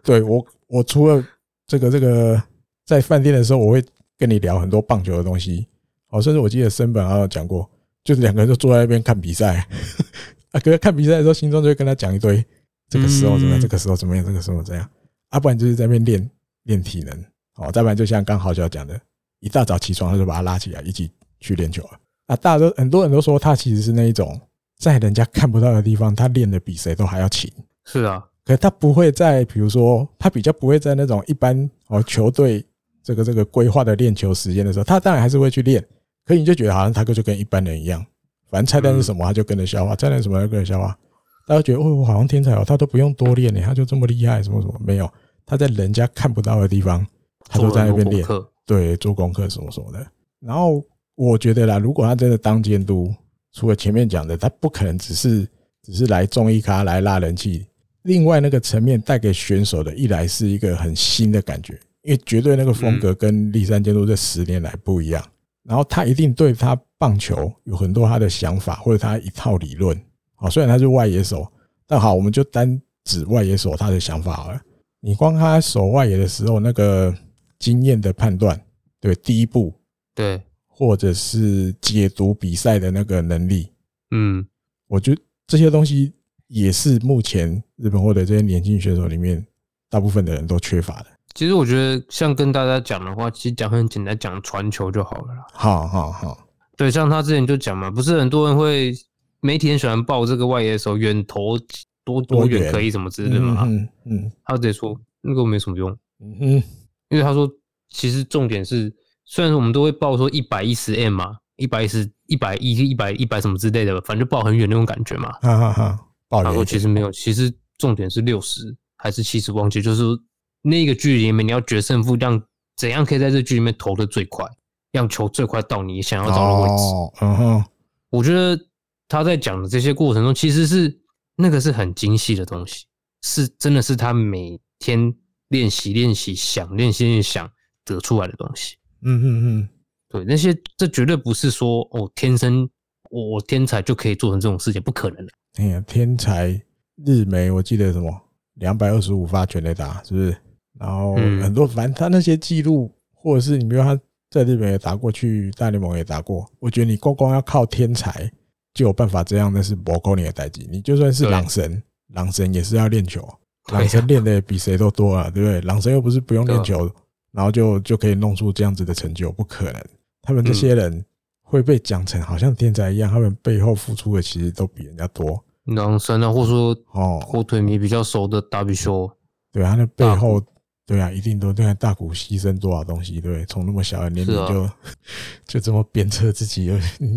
对我，我除了这个这个在饭店的时候，我会跟你聊很多棒球的东西。哦，甚至我记得森本好像讲过，就是两个人就坐在那边看比赛。啊，可是看比赛的时候，心中就会跟他讲一堆，这个时候怎么样，这个时候怎么样，这个时候怎样。啊，不然就是在那边练练体能。哦，再不然就像刚好就要讲的。一大早起床，他就把他拉起来，一起去练球了。啊，大家都很多人都说他其实是那一种在人家看不到的地方，他练的比谁都还要勤。是啊，可是他不会在，比如说他比较不会在那种一般哦球队这个这个规划的练球时间的时候，他当然还是会去练。可你就觉得好像他就跟一般人一样，反正菜单是什么他就跟着消化，菜单什么他就跟着消化。大家觉得哦，我好像天才哦，他都不用多练呢，他就这么厉害，什么什么没有？他在人家看不到的地方，他都在那边练。对，做功课什么什么的。然后我觉得啦，如果他真的当监督，除了前面讲的，他不可能只是只是来综艺咖来拉人气。另外那个层面带给选手的，一来是一个很新的感觉，因为绝对那个风格跟立山监督这十年来不一样。然后他一定对他棒球有很多他的想法，或者他一套理论。好，虽然他是外野手，但好，我们就单指外野手他的想法好了。你光他守外野的时候那个。经验的判断，对第一步，对，或者是解读比赛的那个能力，嗯，我觉得这些东西也是目前日本或者这些年轻选手里面，大部分的人都缺乏的。其实我觉得，像跟大家讲的话，其实讲很简单，讲传球就好了啦。好好好，对，像他之前就讲嘛，不是很多人会媒体很喜欢报这个外野的时候远投多多远可以什么之类的嘛。嗯嗯，他直接说那个没什么用。嗯嗯，因为他说其实重点是，虽然说我们都会报说一百一十 M 嘛，一百一十、一百一、一百一百什么之类的，反正就报很远那种感觉嘛。哈哈哈，报远。他说其实没有，其实重点是六十还是七十，忘记就是。那个距离里面，你要决胜负，让怎样可以在这距离里面投的最快，让球最快到你想要找的位置。嗯哼，我觉得他在讲的这些过程中，其实是那个是很精细的东西，是真的是他每天练习练习想练习练想得出来的东西。嗯嗯嗯，对，那些这绝对不是说哦天生我我天才就可以做成这种事情，不可能的。哎呀，天才日媒，我记得什么两百二十五发全垒打，是不是？然后很多，反正他那些记录，或者是你比如他在日本也打过去，大联盟也打过。我觉得你光光要靠天才就有办法这样，那是不可能的代际。你就算是狼神，狼神也是要练球，狼神练的比谁都多啊，对不对？狼神又不是不用练球，然后就就可以弄出这样子的成就，不可能。他们这些人会被讲成好像天才一样，他们背后付出的其实都比人家多。狼神啊，或者说哦，火腿迷比较熟的达比修，对啊，那背后。对啊，一定都对啊，大股牺牲多少东西，对？从那么小的年龄就、啊、就这么鞭策自己。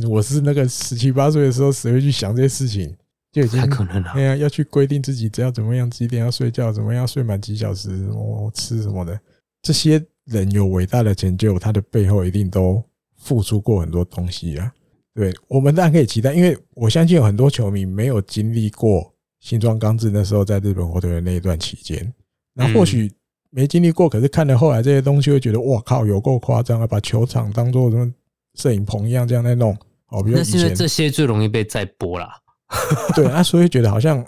我是那个十七八岁的时候，谁会去想这些事情？就已经可能了。对啊，要去规定自己只要怎么样，几点要睡觉，怎么样睡满几小时，我吃什么的。这些人有伟大的成就，他的背后一定都付出过很多东西啊。对，我们当然可以期待，因为我相信有很多球迷没有经历过新庄刚志那时候在日本火腿的那一段期间，那或许。没经历过，可是看了后来这些东西，会觉得哇靠，有够夸张啊！把球场当做什么摄影棚一样这样在弄。哦，比如那是因为这些最容易被再播啦。对啊，所以觉得好像，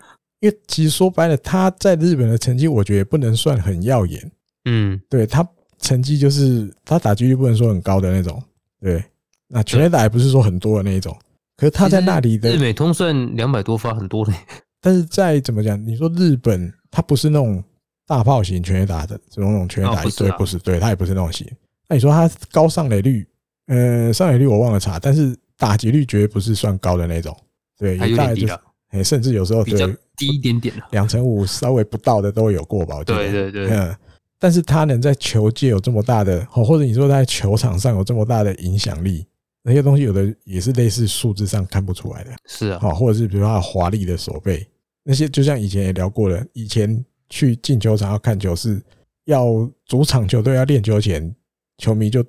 因为其实说白了，他在日本的成绩，我觉得也不能算很耀眼。嗯，对他成绩就是他打击率不能说很高的那种。对，那全垒打也不是说很多的那一种。可是他在那里的日美通算两百多发很多嘞。但是在怎么讲？你说日本，他不是那种。大炮型全垒打的这种种全垒打一堆不是，对，他也不是那种型。那你说他高上垒率，呃，上垒率我忘了查，但是打击率绝对不是算高的那种，对，也大概就是，甚至有时候比较低一点点了，两成五稍微不到的都有过吧，我觉得。对对对，嗯，但是他能在球界有这么大的，或者你说他在球场上有这么大的影响力，那些东西有的也是类似数字上看不出来的，是啊，好，或者是比如说他华丽的手背，那些就像以前也聊过了，以前。去进球场要看球，是要主场球队要练球前，球迷就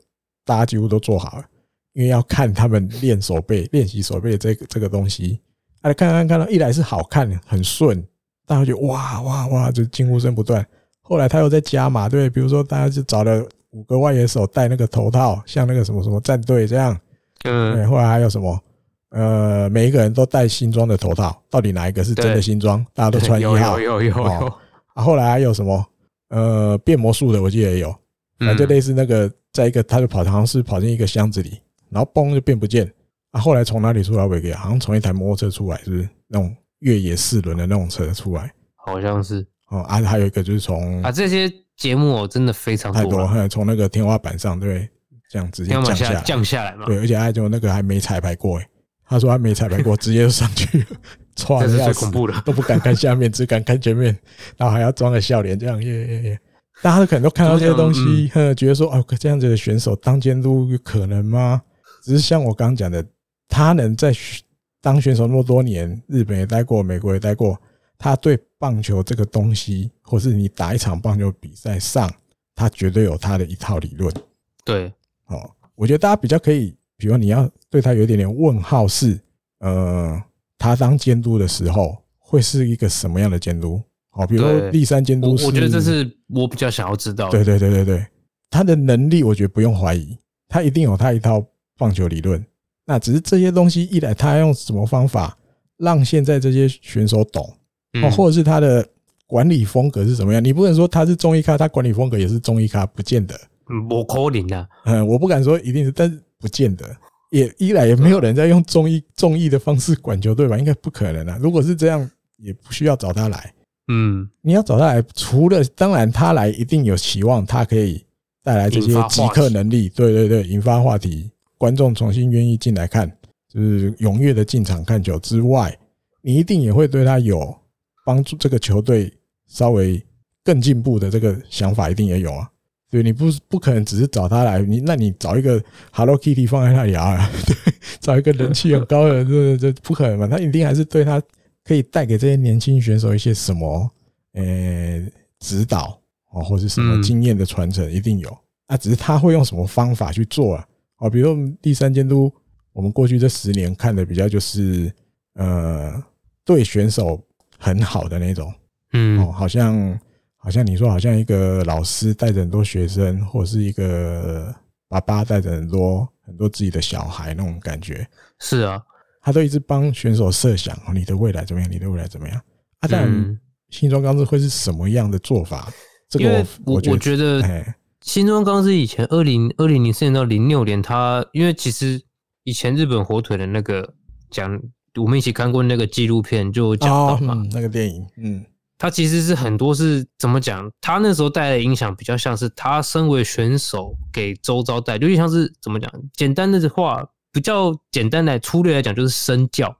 大家几乎都做好了，因为要看他们练手背、练习手背这个这个东西。哎，看看看到一来是好看，很顺，大家就哇哇哇，就惊呼声不断。后来他又在加码，对，比如说大家就找了五个外野手戴那个头套，像那个什么什么战队这样。嗯，后来还有什么？呃，每一个人都戴新装的头套，到底哪一个是真的新装？大家都穿一号。有有有有。啊，后来还有什么？呃，变魔术的，我记得也有，反正就类似那个，在一个，他就跑，好像是跑进一个箱子里，然后嘣就变不见。啊，后来从哪里出来？尾给好像从一台摩托车出来，是不是那种越野四轮的那种车出来？好像是。哦，啊，还有一个就是从啊，这些节目哦，真的非常太多，从那个天花板上，对，这样直接降下来，降下来嘛。对，而且还就那个还没彩排过，诶，他说他没彩排过，直接就上去。这是最恐怖的，都不敢看下面，只敢看前面，然后还要装个笑脸，这样耶耶耶！大家都可能都看到这些东西，呵，觉得说哦，这样子的选手当监督可能吗？只是像我刚刚讲的，他能在当选手那么多年，日本也待过，美国也待过，他对棒球这个东西，或是你打一场棒球比赛上，他绝对有他的一套理论。对，哦，我觉得大家比较可以，比如你要对他有一点点问号，是呃。他当监督的时候会是一个什么样的监督？好，比如说第三监督，我觉得这是我比较想要知道。对对对对对，他的能力我觉得不用怀疑，他一定有他一套棒球理论。那只是这些东西一来，他用什么方法让现在这些选手懂？哦，或者是他的管理风格是什么样？你不能说他是中医咖，他管理风格也是中医咖，不见得。嗯我可能啊，嗯，我不敢说一定是，但是不见得。也一来也没有人在用中医中医的方式管球队吧？应该不可能啊！如果是这样，也不需要找他来。嗯，你要找他来，除了当然他来一定有期望，他可以带来这些即刻能力，对对对，引发话题，观众重新愿意进来看，就是踊跃的进场看球之外，你一定也会对他有帮助，这个球队稍微更进步的这个想法一定也有啊。对，你不不可能只是找他来，你那你找一个 Hello Kitty 放在那里啊？对，找一个人气很高的人，这这不可能嘛？他一定还是对他。可以带给这些年轻选手一些什么？呃，指导哦，或者什么经验的传承，一定有。那，只是他会用什么方法去做啊？哦，比如第三监督，我们过去这十年看的比较就是，呃，对选手很好的那种，嗯，哦，好像好像你说，好像一个老师带着很多学生，或者是一个爸爸带着很多很多自己的小孩那种感觉。是啊。他都一直帮选手设想哦，你的未来怎么样？你的未来怎么样？啊，但新庄刚志会是什么样的做法？这个我我我觉得，新庄刚志以前二零二零零四年到零六年，他因为其实以前日本火腿的那个讲，我们一起看过那个纪录片，就讲到嘛，那个电影，嗯，他其实是很多是怎么讲？他那时候带来的影响比较像是他身为选手给周遭带，有点像是怎么讲？简单的话。比较简单来粗略来讲，就是身教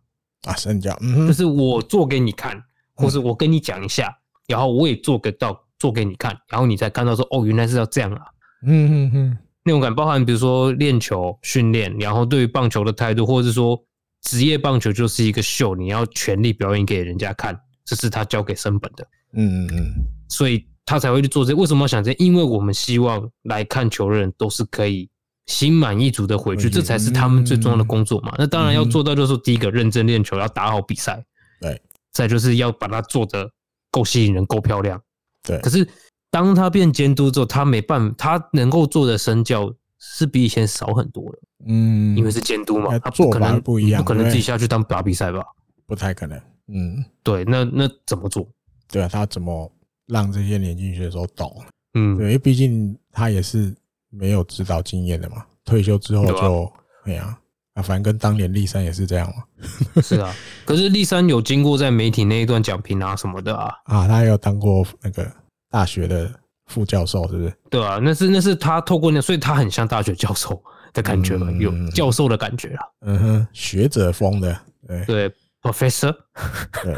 啊，身教，嗯，就是我做给你看，或是我跟你讲一下，然后我也做个到做给你看，然后你才看到说，哦，原来是要这样啊，嗯嗯嗯，那种感包含比如说练球训练，然后对于棒球的态度，或者是说职业棒球就是一个秀，你要全力表演给人家看，这是他教给升本的，嗯嗯嗯，所以他才会去做这。为什么要想这？因为我们希望来看球的人都是可以。心满意足的回去，这才是他们最重要的工作嘛。那当然要做到，就是第一个认真练球，要打好比赛。对，再就是要把它做得够吸引人、够漂亮。对。可是当他变监督之后，他没办法，他能够做的身教是比以前少很多了。嗯，因为是监督嘛，他不可能不一样，不可能自己下去当打比赛吧？不太可能。嗯，对。那那怎么做？对啊，他怎么让这些年轻选手懂？嗯，对，因为毕竟他也是。没有指导经验的嘛，退休之后就哎呀啊，反正跟当年立三也是这样嘛。是啊，可是立三有经过在媒体那一段讲评啊什么的啊啊，他有当过那个大学的副教授，是不是？对啊，那是那是他透过那，所以他很像大学教授的感觉嘛，有教授的感觉啊。嗯哼，学者风的，对对，professor，对，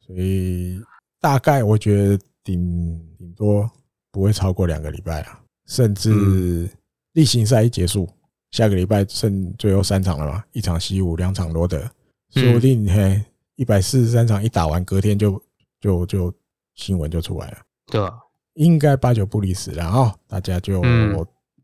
所以大概我觉得顶顶多不会超过两个礼拜啊。甚至例行赛一结束，下个礼拜剩最后三场了嘛？一场西武，两场罗德，说不定嘿，一百四十三场一打完，隔天就就就新闻就出来了。对啊，应该八九不离十，然后大家就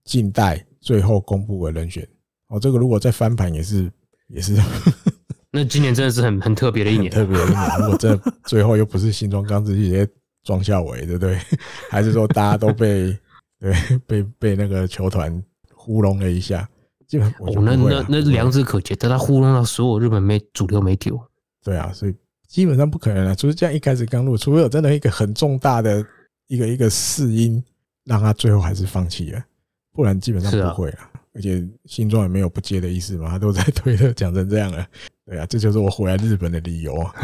静待最后公布的人选。哦，这个如果再翻盘也是也是，那今年真的是很很特别的一年，特别的一年。如果这最后又不是新庄刚志直接庄孝伟，对不对？还是说大家都被？对，被被那个球团糊弄了一下，基本哦，那那那良知可见，但他糊弄到所有日本媒主流媒体哦。对啊，所以基本上不可能啊，就是这样一开始刚入，除非有真的一个很重大的一个一个试音，让他最后还是放弃了，不然基本上不会了。而且新庄也没有不接的意思嘛，他都在推特讲成这样了。对啊，这就是我回来日本的理由啊。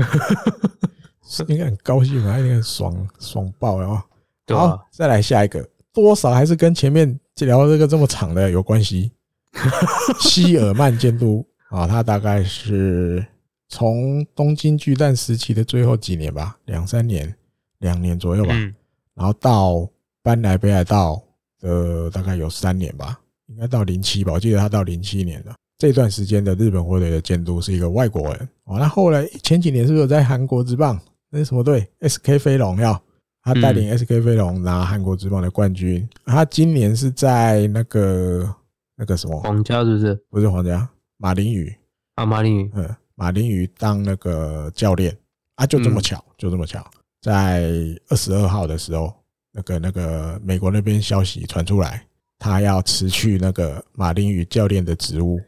应该很高兴啊，应该爽爽爆啊。好，再来下一个。多少还是跟前面聊这个这么长的有关系。西尔曼监督啊，他大概是从东京巨蛋时期的最后几年吧，两三年，两年左右吧，然后到搬来北海道的大概有三年吧，应该到零七吧，我记得他到零七年了。这段时间的日本火腿的监督是一个外国人哦。那后来前几年是不是有在韩国之棒？那是什么队？SK 飞龙要。他带领 SK 飞龙拿韩国之棒的冠军。他今年是在那个那个什么皇家，是不是？不是皇家，马林鱼啊，马林鱼，嗯，马林鱼当那个教练啊，就这么巧，就这么巧，在二十二号的时候，那个那个美国那边消息传出来，他要辞去那个马林鱼教练的职务，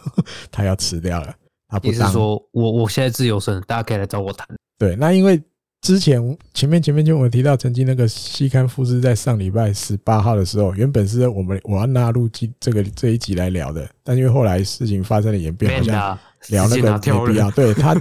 他要辞掉了。他不是，说我我现在自由身，大家可以来找我谈。对，那因为。之前前面前面就我们提到，曾经那个西刊富士在上礼拜十八号的时候，原本是我们我要纳入这个这一集来聊的，但因为后来事情发生了演变，好像聊那个没必要。对他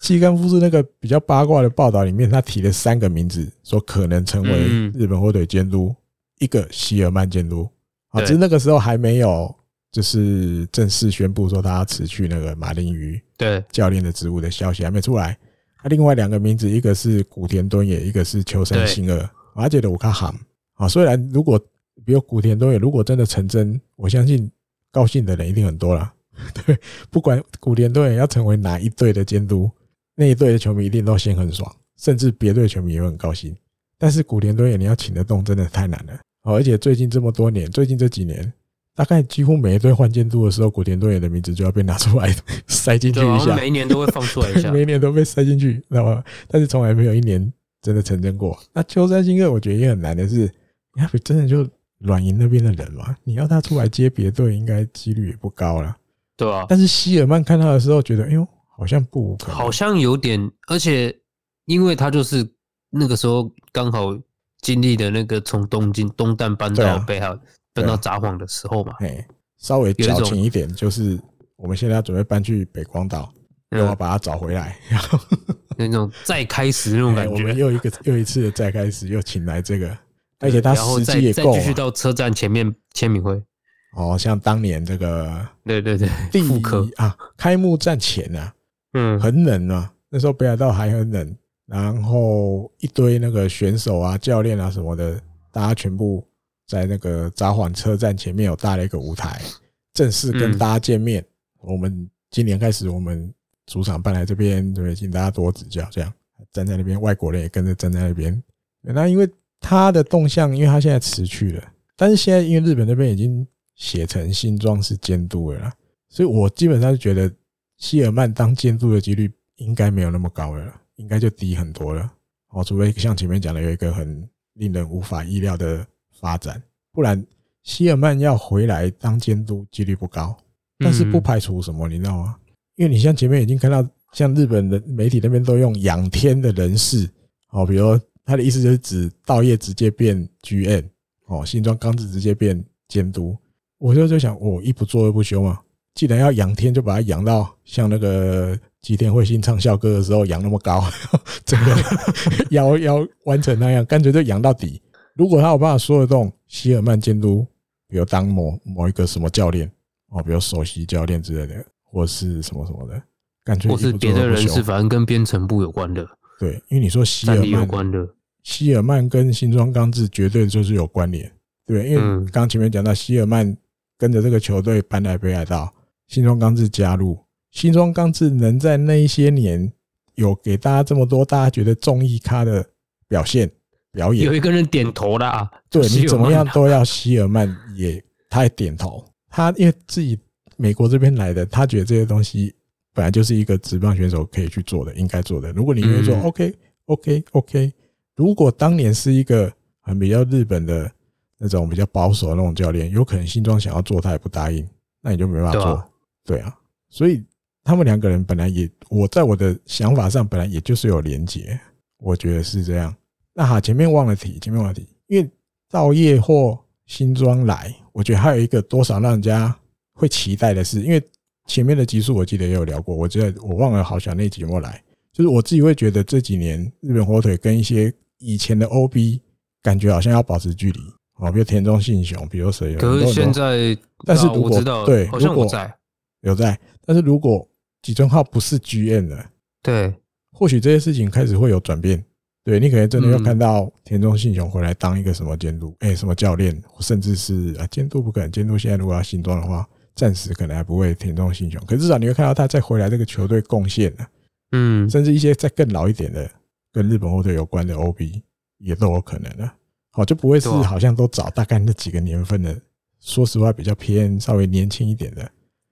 西干夫是那个比较八卦的报道里面，他提了三个名字，说可能成为日本火腿监督，一个希尔曼监督啊，只是那个时候还没有就是正式宣布说他要辞去那个马林鱼对教练的职务的消息还没出来。他另外两个名字，一个是古田敦也，一个是秋山信二，而且的我看好啊。虽然如果比如古田敦也如果真的成真，我相信高兴的人一定很多了。对，不管古田敦也要成为哪一队的监督。那一队的球迷一定都心很爽，甚至别队球迷也很高兴。但是古田敦也你要请得动，真的太难了。哦，而且最近这么多年，最近这几年，大概几乎每一队换监督的时候，古田敦也的名字就要被拿出来 塞进去一下。每一年都会放出来一下，每一年都被塞进去，知道吗？但是从来没有一年真的成真过。那秋山新二，我觉得也很难的是，你要真的就软银那边的人嘛，你要他出来接别队，应该几率也不高了，对啊。但是希尔曼看他的时候，觉得，哎呦。好像不可能，好像有点，而且因为他就是那个时候刚好经历的那个从东京东旦搬到北海，搬到札幌的时候嘛，哎，稍微矫情一点，就是我们现在要准备搬去北光岛，又要把它找回来，然后那种再开始那种感觉，我们又一个又一次的再开始，又请来这个，而且他时机也够，继续到车站前面签名会，哦，像当年这个，对对对，第一啊，开幕战前啊。嗯，很冷啊，那时候北海道还很冷，然后一堆那个选手啊、教练啊什么的，大家全部在那个札幌车站前面有搭了一个舞台，正式跟大家见面。我们今年开始，我们主场搬来这边，对，请大家多指教。这样站在那边，外国人也跟着站在那边。那因为他的动向，因为他现在辞去了，但是现在因为日本那边已经写成新庄是监督了啦，所以我基本上是觉得。希尔曼当监督的几率应该没有那么高了，应该就低很多了。哦，除非像前面讲的有一个很令人无法意料的发展，不然希尔曼要回来当监督几率不高。但是不排除什么，你知道吗？因为你像前面已经看到，像日本的媒体那边都用仰天的人士，哦，比如他的意思就是指道业直接变 GM，哦，新庄刚子直接变监督。我就就想，我一不做二不休嘛。既然要仰天，就把它仰到像那个吉田惠心唱校歌的时候仰那么高，整个 腰腰弯成那样，干脆就仰到底。如果他有办法说得动，希尔曼监督，比如当某某一个什么教练哦，比如首席教练之类的，或是什么什么的，干脆或是别的人是反正跟编程部有关的。对，因为你说希尔曼有关的，希尔曼跟新庄刚志绝对就是有关联。对，因为刚刚前面讲到希尔曼跟着这个球队搬来北海道。新庄刚志加入，新庄刚志能在那一些年有给大家这么多大家觉得综艺咖的表现表演，有一个人点头的啊，对，你怎么样都要希尔曼也他也点头，他因为自己美国这边来的，他觉得这些东西本来就是一个职棒选手可以去做的，应该做的。如果你愿意说 OK OK OK，如果当年是一个很比较日本的那种比较保守的那种教练，有可能新庄想要做，他也不答应，那你就没办法做。对啊，所以他们两个人本来也，我在我的想法上本来也就是有连结，我觉得是这样。那好，前面忘了提，前面忘了提，因为造业或新庄来，我觉得还有一个多少让人家会期待的是，因为前面的集数我记得也有聊过，我觉得我忘了好像那节目来，就是我自己会觉得这几年日本火腿跟一些以前的 OB 感觉好像要保持距离啊，比如田中信雄，比如谁，可是现在，但是如果对，好像我在。有在，但是如果吉村浩不是 GM 了，对，或许这些事情开始会有转变。对，你可能真的要看到田中信雄回来当一个什么监督，哎，什么教练，甚至是啊监督不可能。监督现在如果要新装的话，暂时可能还不会田中信雄，可至少你会看到他再回来这个球队贡献了。嗯，甚至一些再更老一点的跟日本后队有关的 OB 也都有可能的。好，就不会是好像都找大概那几个年份的，说实话比较偏稍微年轻一点的。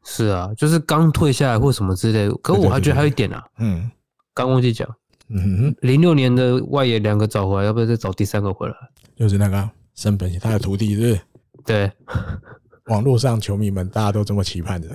是啊，就是刚退下来或什么之类的。可我还觉得还有一点啊，嗯，刚忘记讲，嗯哼，零六年的外野两个找回来，要不要再找第三个回来？就是那个森本他的徒弟，是不是？对，网络上球迷们大家都这么期盼着，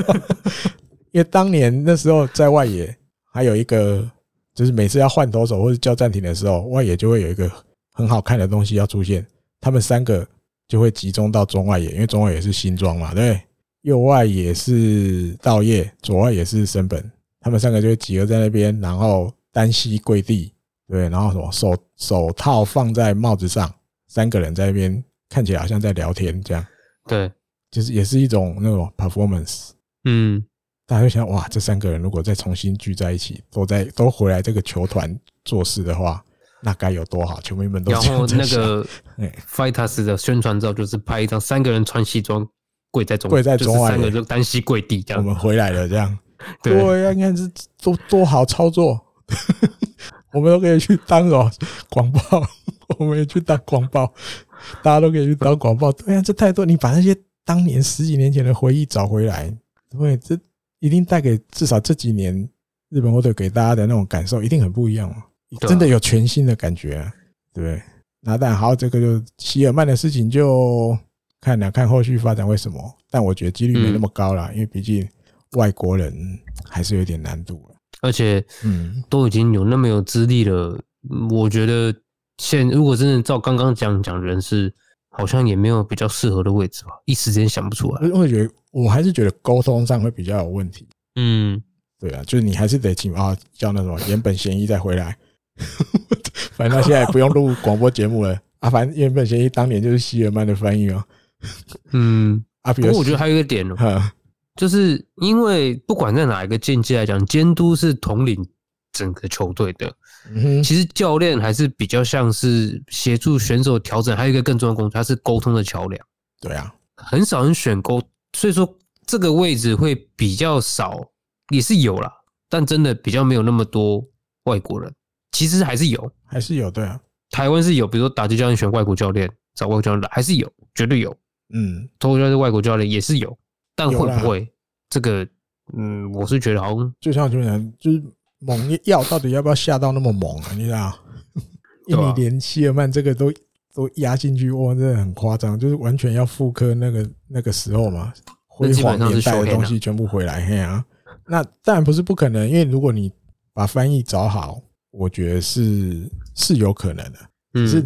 因为当年那时候在外野还有一个，就是每次要换投手或者叫暂停的时候，外野就会有一个很好看的东西要出现，他们三个就会集中到中外野，因为中外野是新装嘛，对。右外也是道叶，左外也是森本，他们三个就会集合在那边，然后单膝跪地，对，然后什么手手套放在帽子上，三个人在那边看起来好像在聊天这样，对，就是也是一种那种 performance，嗯，大家就想哇，这三个人如果再重新聚在一起，都在都回来这个球团做事的话。那该有多好！球迷们都然后那个 Fighters 的宣传照就是拍一张三个人穿西装跪在中跪在中外，三个就单膝跪地这样。我们回来了，这样。对。呀，你看这多多好操作，我们都可以去当哦广报，我们也去当广报，大家都可以去当广报。对呀，这太多，你把那些当年十几年前的回忆找回来，对，这一定带给至少这几年日本火腿给大家的那种感受一定很不一样。真的有全新的感觉，啊，对不对？那但好，这个就希尔曼的事情就看两看后续发展为什么。但我觉得几率没那么高了，因为毕竟外国人还是有点难度。而且，嗯，都已经有那么有资历了，我觉得现如果真的照刚刚讲讲人事，好像也没有比较适合的位置吧，一时间想不出来。我觉得我还是觉得沟通上会比较有问题。嗯，对啊，就是你还是得请啊，叫那什么原本贤一再回来。反正他现在不用录广播节目了啊！反正原本嫌疑当年就是希尔曼的翻译哦。嗯啊，不过我觉得还有一个点哦，就是因为不管在哪一个境界来讲，监督是统领整个球队的。嗯，其实教练还是比较像是协助选手调整，还有一个更重要的工作，他是沟通的桥梁。对啊，很少人选沟，所以说这个位置会比较少，也是有啦，但真的比较没有那么多外国人。其实还是有，还是有，对啊，台湾是有，比如说打击教练选外国教练，找外国教练来，还是有，绝对有，嗯，投球教练外国教练也是有，但会不会这个，嗯，我是觉得好像就像就像就是猛药到底要不要下到那么猛啊？你知道，一米连希尔曼这个都都压进去，哇，真的很夸张，就是完全要复刻那个那个时候嘛，辉煌年代的东西全部回来，嘿啊，那当然不是不可能，因为如果你把翻译找好。我觉得是是有可能的，只是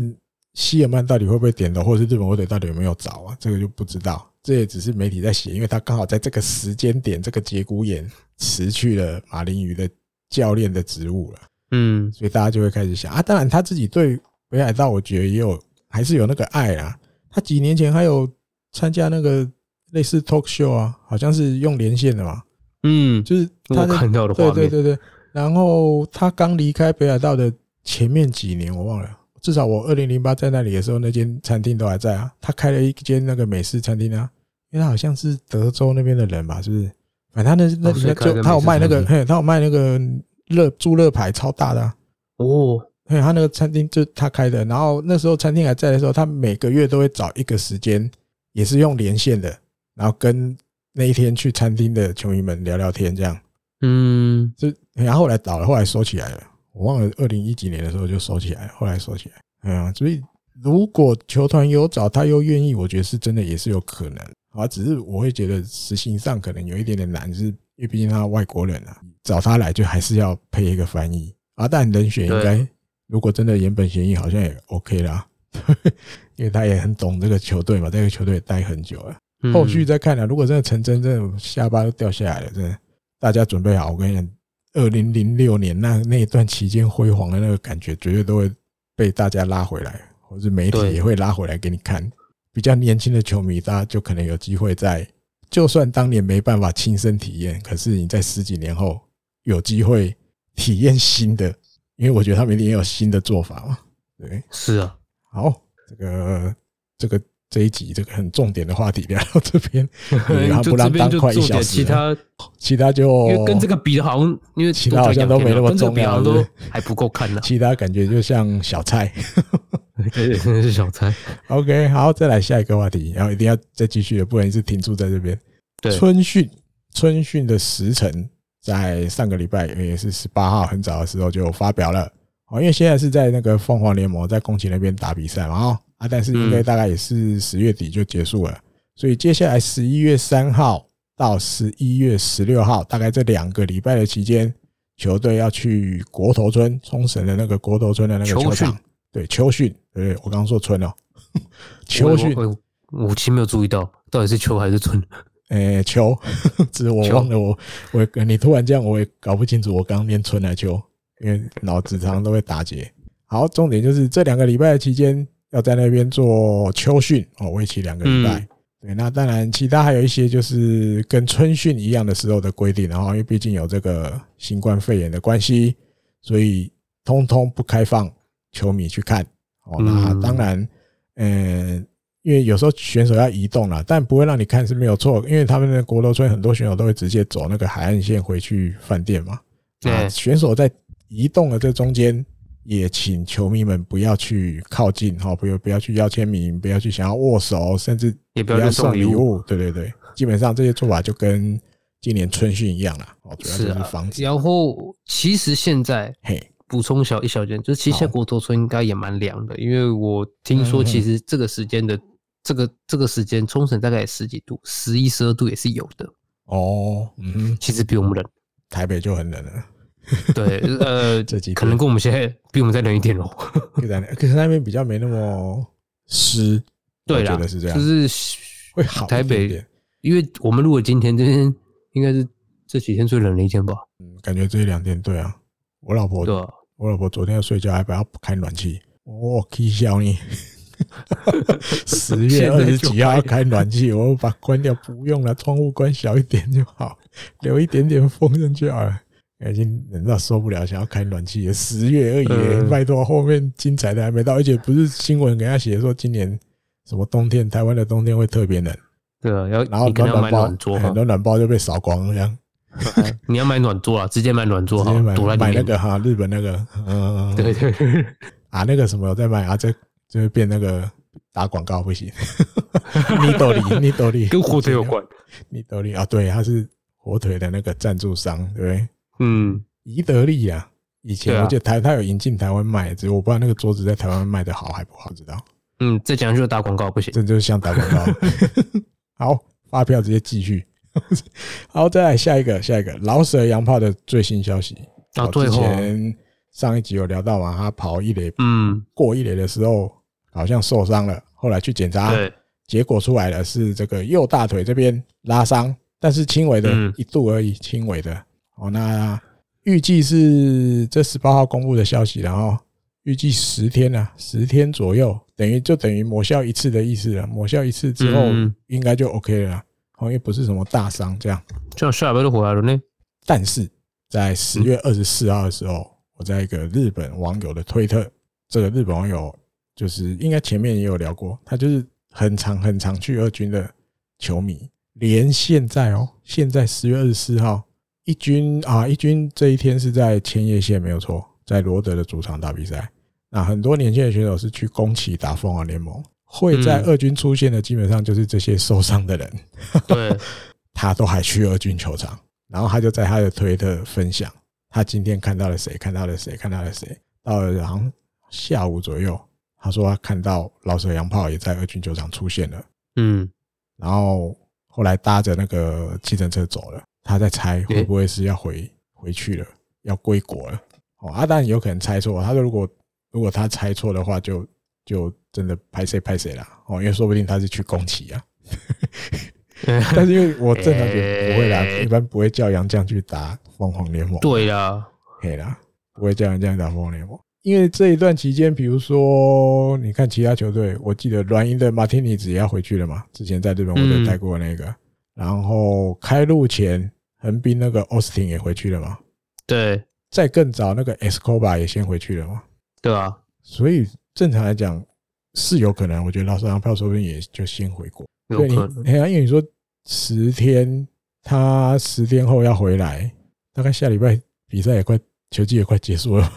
希尔曼到底会不会点头，或者是日本火腿到底有没有找啊？这个就不知道。这也只是媒体在写，因为他刚好在这个时间点、这个节骨眼辞去了马林鱼的教练的职务了。嗯，所以大家就会开始想啊，当然他自己对北海道，我觉得也有还是有那个爱啊。他几年前还有参加那个类似 talk show 啊，好像是用连线的嘛。嗯，就是他看到的画面，对对对对。然后他刚离开北海道的前面几年，我忘了，至少我二零零八在那里的时候，那间餐厅都还在啊。他开了一间那个美式餐厅啊，因为他好像是德州那边的人吧，是不是？反正他那那里面就他有卖那个，嘿，他有卖那个热猪肋排超大的哦。嘿，他那个餐厅就他开的。然后那时候餐厅还在的时候，他每个月都会找一个时间，也是用连线的，然后跟那一天去餐厅的球迷们聊聊天，这样。嗯，就然后后来倒了，后来收起来了。我忘了二零一几年的时候就收起来，后来收起来。哎呀，所以如果球团有找他又愿意，我觉得是真的也是有可能。啊，只是我会觉得实行上可能有一点点难，就是因为毕竟他外国人啊，找他来就还是要配一个翻译啊。但人选应该如果真的原本协议，好像也 OK 啦，因为他也很懂这个球队嘛，这个球队也待很久了。后续再看了，如果真的成真，真的下巴都掉下来了，真的。大家准备好，我跟你讲，二零零六年那那一段期间辉煌的那个感觉，绝对都会被大家拉回来，或者媒体也会拉回来给你看。比较年轻的球迷，大家就可能有机会在，就算当年没办法亲身体验，可是你在十几年后有机会体验新的，因为我觉得他们一定也有新的做法嘛。对，是啊，好，这个这个。这一集这个很重点的话题聊到这边，还不然当快一小时，其他其他就因为跟这个比的好像，因为其他好像都没那么重要，都还不够看呢。其他感觉就像小菜，真的是小菜。OK，好，再来下一个话题，然后一定要再继续的，不然一直停住在这边。对，春训，春训的时辰在上个礼拜也是十八号很早的时候就发表了。哦，因为现在是在那个凤凰联盟在宫崎那边打比赛嘛，哦。啊，但是应该大概也是十月底就结束了，所以接下来十一月三号到十一月十六号，大概这两个礼拜的期间，球队要去国头村冲绳的那个国头村的那个球场，对，秋训，对，我刚刚说村哦，秋训，我其实没有注意到到底是秋还是春，诶，秋，只是我忘了我我你突然这样，我也搞不清楚我刚刚念春来秋，因为脑子常常都会打结。好，重点就是这两个礼拜的期间要在那边做秋训哦，为期两个礼拜。对，那当然其他还有一些就是跟春训一样的时候的规定，然后因为毕竟有这个新冠肺炎的关系，所以通通不开放球迷去看。哦，那当然，嗯。因为有时候选手要移动了，但不会让你看是没有错，因为他们的国楼村很多选手都会直接走那个海岸线回去饭店嘛。对，选手在移动的这中间，也请球迷们不要去靠近哈，不要不要去要签名，不要去想要握手，甚至也不要送礼物。对对对，基本上这些做法就跟今年春训一样了。哦，主要就是防止。然后其实现在嘿。补充小一小件，就是其实现在国头村应该也蛮凉的，因为我听说其实这个时间的这个这个时间冲绳大概十几度，十一十二度也是有的。哦，嗯，其实比我们冷，台北就很冷了。对，呃，这几可能跟我们现在比我们再冷一点哦。可是那边比较没那么湿，对啦，是这样，就是会好台北，因为我们如果今天这天应该是这几天最冷的一天吧？嗯，感觉这一两天对啊，我老婆对。我老婆昨天要睡觉，还不要开暖气，我气笑你。十月 二十几号要开暖气，我把关掉，不用了，窗户关小一点就好，留一点点风进去好了。已经冷到受不了，想要开暖气。十月而已，拜托，后面精彩的还没到，而且不是新闻给他写说今年什么冬天，台湾的冬天会特别冷。对啊，要然后暖暖包，很多暖包就被扫光了，这样。你要买暖桌啊，直接买暖桌，直接买买那个哈，日本那个，嗯，对对对，啊，那个什么我在买啊，这就会变那个打广告不行，尼多利，尼多利跟火腿有关，尼多利啊，对，他是火腿的那个赞助商，对不对？嗯，宜得利啊，以前我记得台他有引进台湾卖，只是我不知道那个桌子在台湾卖的好还不好，知道？嗯，这讲就是打广告不行，这就是像打广告。好，发票直接继续。好，再来下一个，下一个老舍洋炮的最新消息。到最后，上一集有聊到嘛，他跑一垒，嗯，过一垒的时候好像受伤了，后来去检查，结果出来了是这个右大腿这边拉伤，但是轻微的，一度而已，轻微的。哦，那预计是这十八号公布的消息，然后预计十天啊，十天左右，等于就等于抹消一次的意思了。抹消一次之后，应该就 OK 了。好像不是什么大伤，这样，这样下礼拜就回来了呢。但是在十月二十四号的时候，我在一个日本网友的推特，这个日本网友就是应该前面也有聊过，他就是很长很长去二军的球迷，连现在哦，现在十月二十四号，一军啊，一军这一天是在千叶县没有错，在罗德的主场打比赛。那很多年轻的选手是去宫崎打凤凰联盟。会在二军出现的，基本上就是这些受伤的人。对，他都还去二军球场，然后他就在他的推特分享，他今天看到了谁，看到了谁，看到了谁。到了好像下午左右，他说他看到老舍洋炮也在二军球场出现了。嗯，然后后来搭着那个计程车走了。他在猜会不会是要回回去了，要归国了。哦，阿当然有可能猜错。他说如果如果他猜错的话，就。就真的拍谁拍谁了哦，因为说不定他是去宫崎啊。但是因为我正常觉不会啦，一般不会叫杨绛去打凤凰联盟。对啦，可以啦，不会叫杨将打凤凰联盟。因为这一段期间，比如说你看其他球队，我记得软银的马天尼子也要回去了嘛，之前在日本我都带过那个。然后开路前横滨那个奥斯汀也回去了嘛。对，再更早那个 Escobar 也先回去了嘛。对啊，所以。正常来讲是有可能，我觉得老舍洋炮说不定也就先回国。有可能，因为你说十天，他十天后要回来，大概下礼拜比赛也快，球季也快结束了。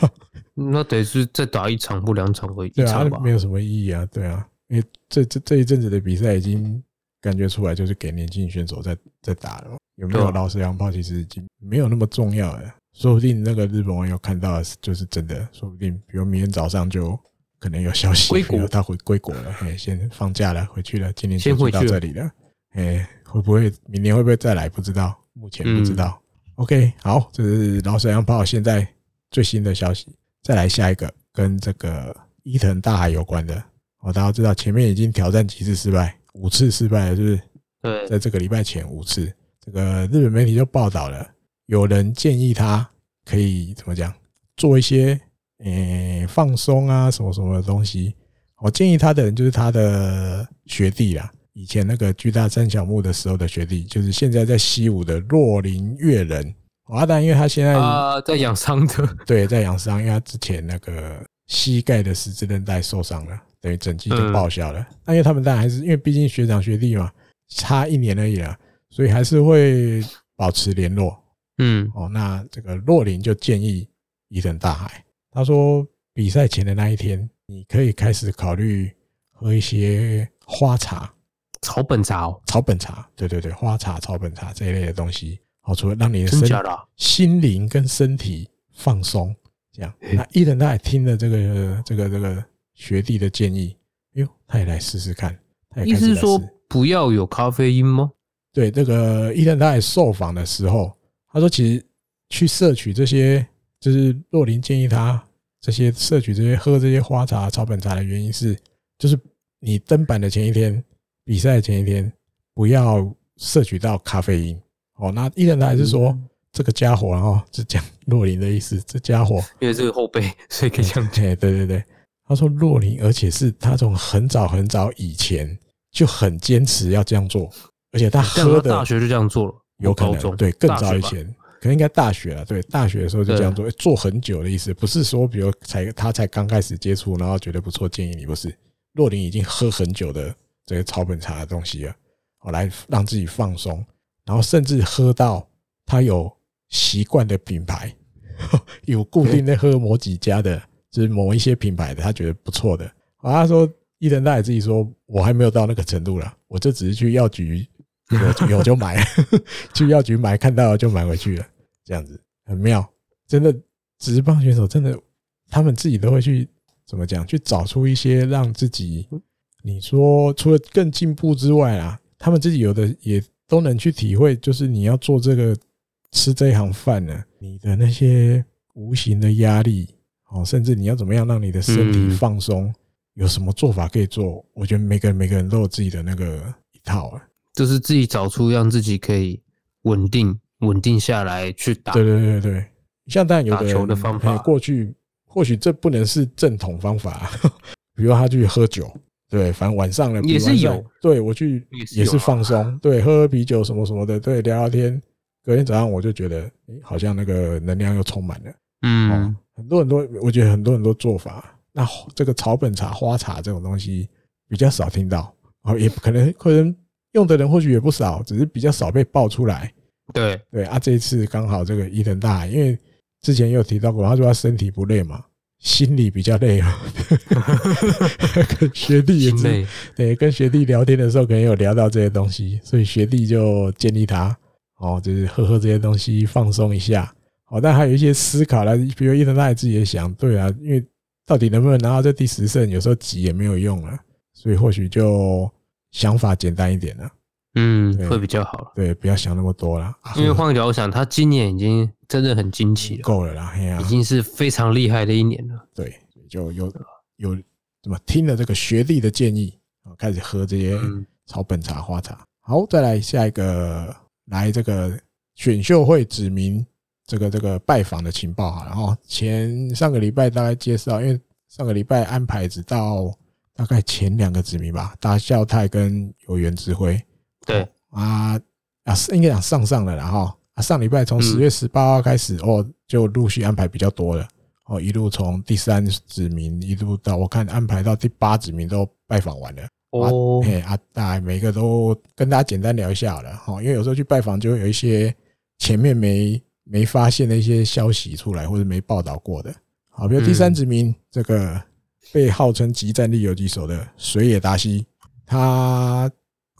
那得是再打一场或两场而已。对啊，没有什么意义啊。对啊，因为这这这一阵子的比赛已经感觉出来，就是给年轻选手在在打了。有没有老舍洋炮，其实已经没有那么重要了。说不定那个日本网友看到的就是真的，说不定比如明天早上就。可能有消息，归国，他回归国了，嘿，先放假了，回去了，今年就到这里了，哎，会不会明年会不会再来？不知道，目前不知道。OK，好，这是老舍洋炮现在最新的消息。再来下一个，跟这个伊藤大海有关的。哦，大家知道前面已经挑战几次失败，五次失败了，是不是？对，在这个礼拜前五次，这个日本媒体就报道了，有人建议他可以怎么讲，做一些呃放松啊什么什么的东西。我建议他的人就是他的学弟啦，以前那个巨大三小木的时候的学弟，就是现在在西武的若林月人。阿丹，因为他现在啊在养伤的，对，在养伤，因为他之前那个膝盖的十字韧带受伤了，等于整季就报销了。那因为他们当然还是因为毕竟学长学弟嘛，差一年而已啦，所以还是会保持联络。嗯，哦，那这个洛林就建议伊藤大海，他说比赛前的那一天，你可以开始考虑喝一些花茶、草本茶哦，草本茶，对对对，花茶、草本茶这一类的东西。好，除了让你的身心灵跟身体放松，这样，那伊藤大海听了这个这个这个学弟的建议，哟，他也来试试看。意思是说不要有咖啡因吗？对，这个伊藤他也受访的时候，他说其实去摄取这些，就是洛林建议他这些摄取这些喝这些花茶、草本茶的原因是，就是你登板的前一天、比赛的前一天，不要摄取到咖啡因。哦，那伊藤他还是说这个家伙，然后是讲洛林的意思，这家伙因为这个后辈，所以可以这样讲。对对对，他说洛林，而且是他从很早很早以前就很坚持要这样做，而且他喝的大学就这样做了，有可能对更早以前，可能应该大学了，对大学的时候就这样做，做很久的意思，不是说比如才他才刚开始接触，然后觉得不错，建议你不是，洛林已经喝很久的这个草本茶的东西了，好来让自己放松。然后甚至喝到他有习惯的品牌，有固定的喝某几家的，是某一些品牌的，他觉得不错的。啊，他说伊藤大海自己说，我还没有到那个程度了，我就只是去药局有有就买，去药局买看到就买回去了，这样子很妙。真的，职棒选手真的，他们自己都会去怎么讲，去找出一些让自己，你说除了更进步之外啊，他们自己有的也。都能去体会，就是你要做这个吃这一行饭呢，你的那些无形的压力，哦，甚至你要怎么样让你的身体放松，有什么做法可以做？我觉得每个人每个人都有自己的那个一套啊，就是自己找出让自己可以稳定稳定下来去打。对对对对，像当然有的球的方法，过去或许这不能是正统方法，比如他去喝酒。对，反正晚上了也是有。对，我去也是放松，对，喝喝啤酒什么什么的，对，聊聊天。隔天早上我就觉得，好像那个能量又充满了。嗯，很多很多，我觉得很多很多做法。那这个草本茶、花茶这种东西比较少听到，哦，也可能可能用的人或许也不少，只是比较少被爆出来。对对啊，这一次刚好这个伊藤大海，因为之前也有提到过，他说他身体不累嘛。心里比较累啊，跟学弟也是，对，跟学弟聊天的时候可能有聊到这些东西，所以学弟就建议他，哦，就是喝喝这些东西放松一下，哦，但还有一些思考啦，比如伊藤大海自己也想，对啊，因为到底能不能拿到这第十胜，有时候急也没有用了，所以或许就想法简单一点了。嗯，会比较好。对，不要想那么多了。因为换个角度想，他今年已经真的很惊奇了，够了啦，已经是非常厉害的一年了。对，就有有怎么听了这个学弟的建议啊，开始喝这些草本茶、花茶。好，再来下一个，来这个选秀会指名这个这个拜访的情报哈。然后前上个礼拜大概介绍，因为上个礼拜安排只到大概前两个指名吧，大孝太跟有缘之辉。对啊啊，应该讲上上了，然后啊上礼拜从十月十八号开始哦，就陆续安排比较多了哦，一路从第三指名一路到我看安排到第八指名都拜访完了哦，哎啊，大概每个都跟大家简单聊一下好了哈，因为有时候去拜访就会有一些前面没没发现的一些消息出来或者没报道过的，好，比如第三殖民这个被号称极战力游击手的水野达希，他。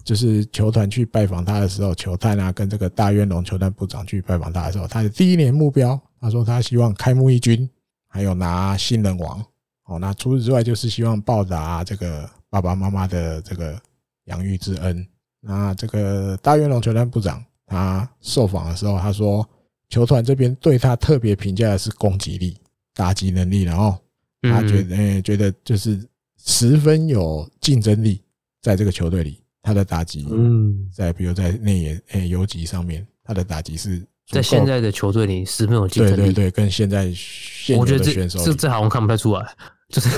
就是球团去拜访他的时候，球探啊跟这个大渊龙球探部长去拜访他的时候，他的第一年目标，他说他希望开幕一军，还有拿新人王。哦，那除此之外，就是希望报答这个爸爸妈妈的这个养育之恩。那这个大渊龙球探部长他受访的时候，他说球团这边对他特别评价的是攻击力、打击能力，然后他觉得诶觉得就是十分有竞争力，在这个球队里。他的打击，嗯，在比如在内野诶游击上面，他的打击是在现在的球队里十分有竞争力。对对对，跟现在现有的选手，这这好像看不太出来，就是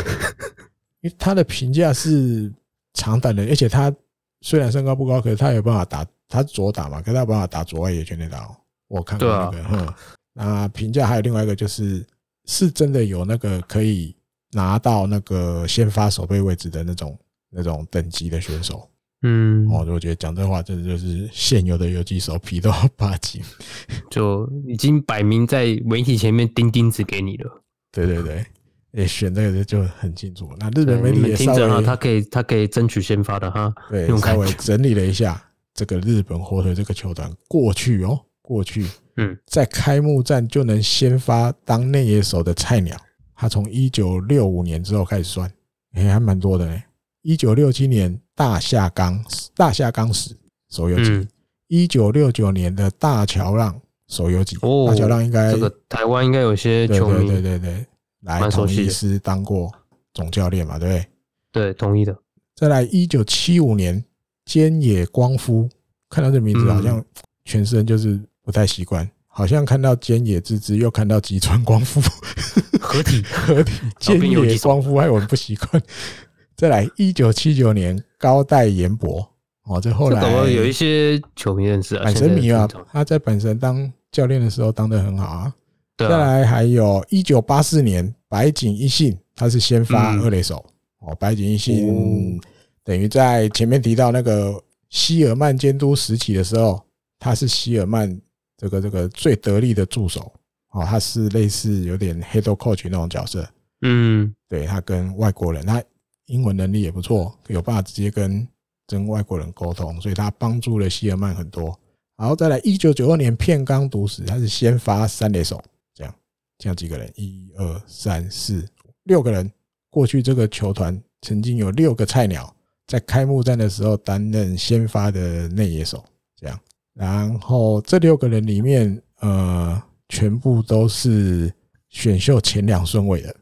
因为他的评价是长短的，而且他虽然身高不高，可是他有办法打，他左打嘛，可是他有办法打左外野全垒打。我看过那个，嗯，那评价还有另外一个就是是真的有那个可以拿到那个先发守备位置的那种那种等级的选手。嗯，哦，我觉得讲这话真的就是现有的游击手皮都要扒紧，就已经摆明在媒体前面钉钉子给你了。对对对，诶，选这个就很清楚。那日本媒体也稍微，他可以他可以争取先发的哈。对，稍微整理了一下这个日本火腿这个球团过去哦，过去嗯，在开幕战就能先发当内野手的菜鸟，他从一九六五年之后开始算，诶，还蛮多的嘞。一九六七年大下冈大下冈史手游击，一九六九年的大桥浪手游击，大桥浪应该这个台湾应该有些球迷对对对对，来同一师当过总教练嘛，对不对？对，同意的。再来一九七五年菅野光夫，看到这名字好像全身就是不太习惯，好像看到菅野之之，又看到吉川光夫合体合体，菅野光夫还有人不习惯。再来，一九七九年高带延博哦，这后来有一些球迷认识啊，阪神迷啊，他在阪神当教练的时候当的很好啊。再来还有一九八四年白井一信，他是先发二垒手哦，白井一信等于在前面提到那个希尔曼监督时期的时候，他是希尔曼这个这个最得力的助手哦，他是类似有点 head coach 那种角色，嗯，对他跟外国人他。英文能力也不错，有办法直接跟跟外国人沟通，所以他帮助了希尔曼很多。然后再来，一九九二年片冈毒史，他是先发三垒手，这样这样几个人，一二三四五六个人。过去这个球团曾经有六个菜鸟在开幕战的时候担任先发的内野手，这样。然后这六个人里面，呃，全部都是选秀前两顺位的。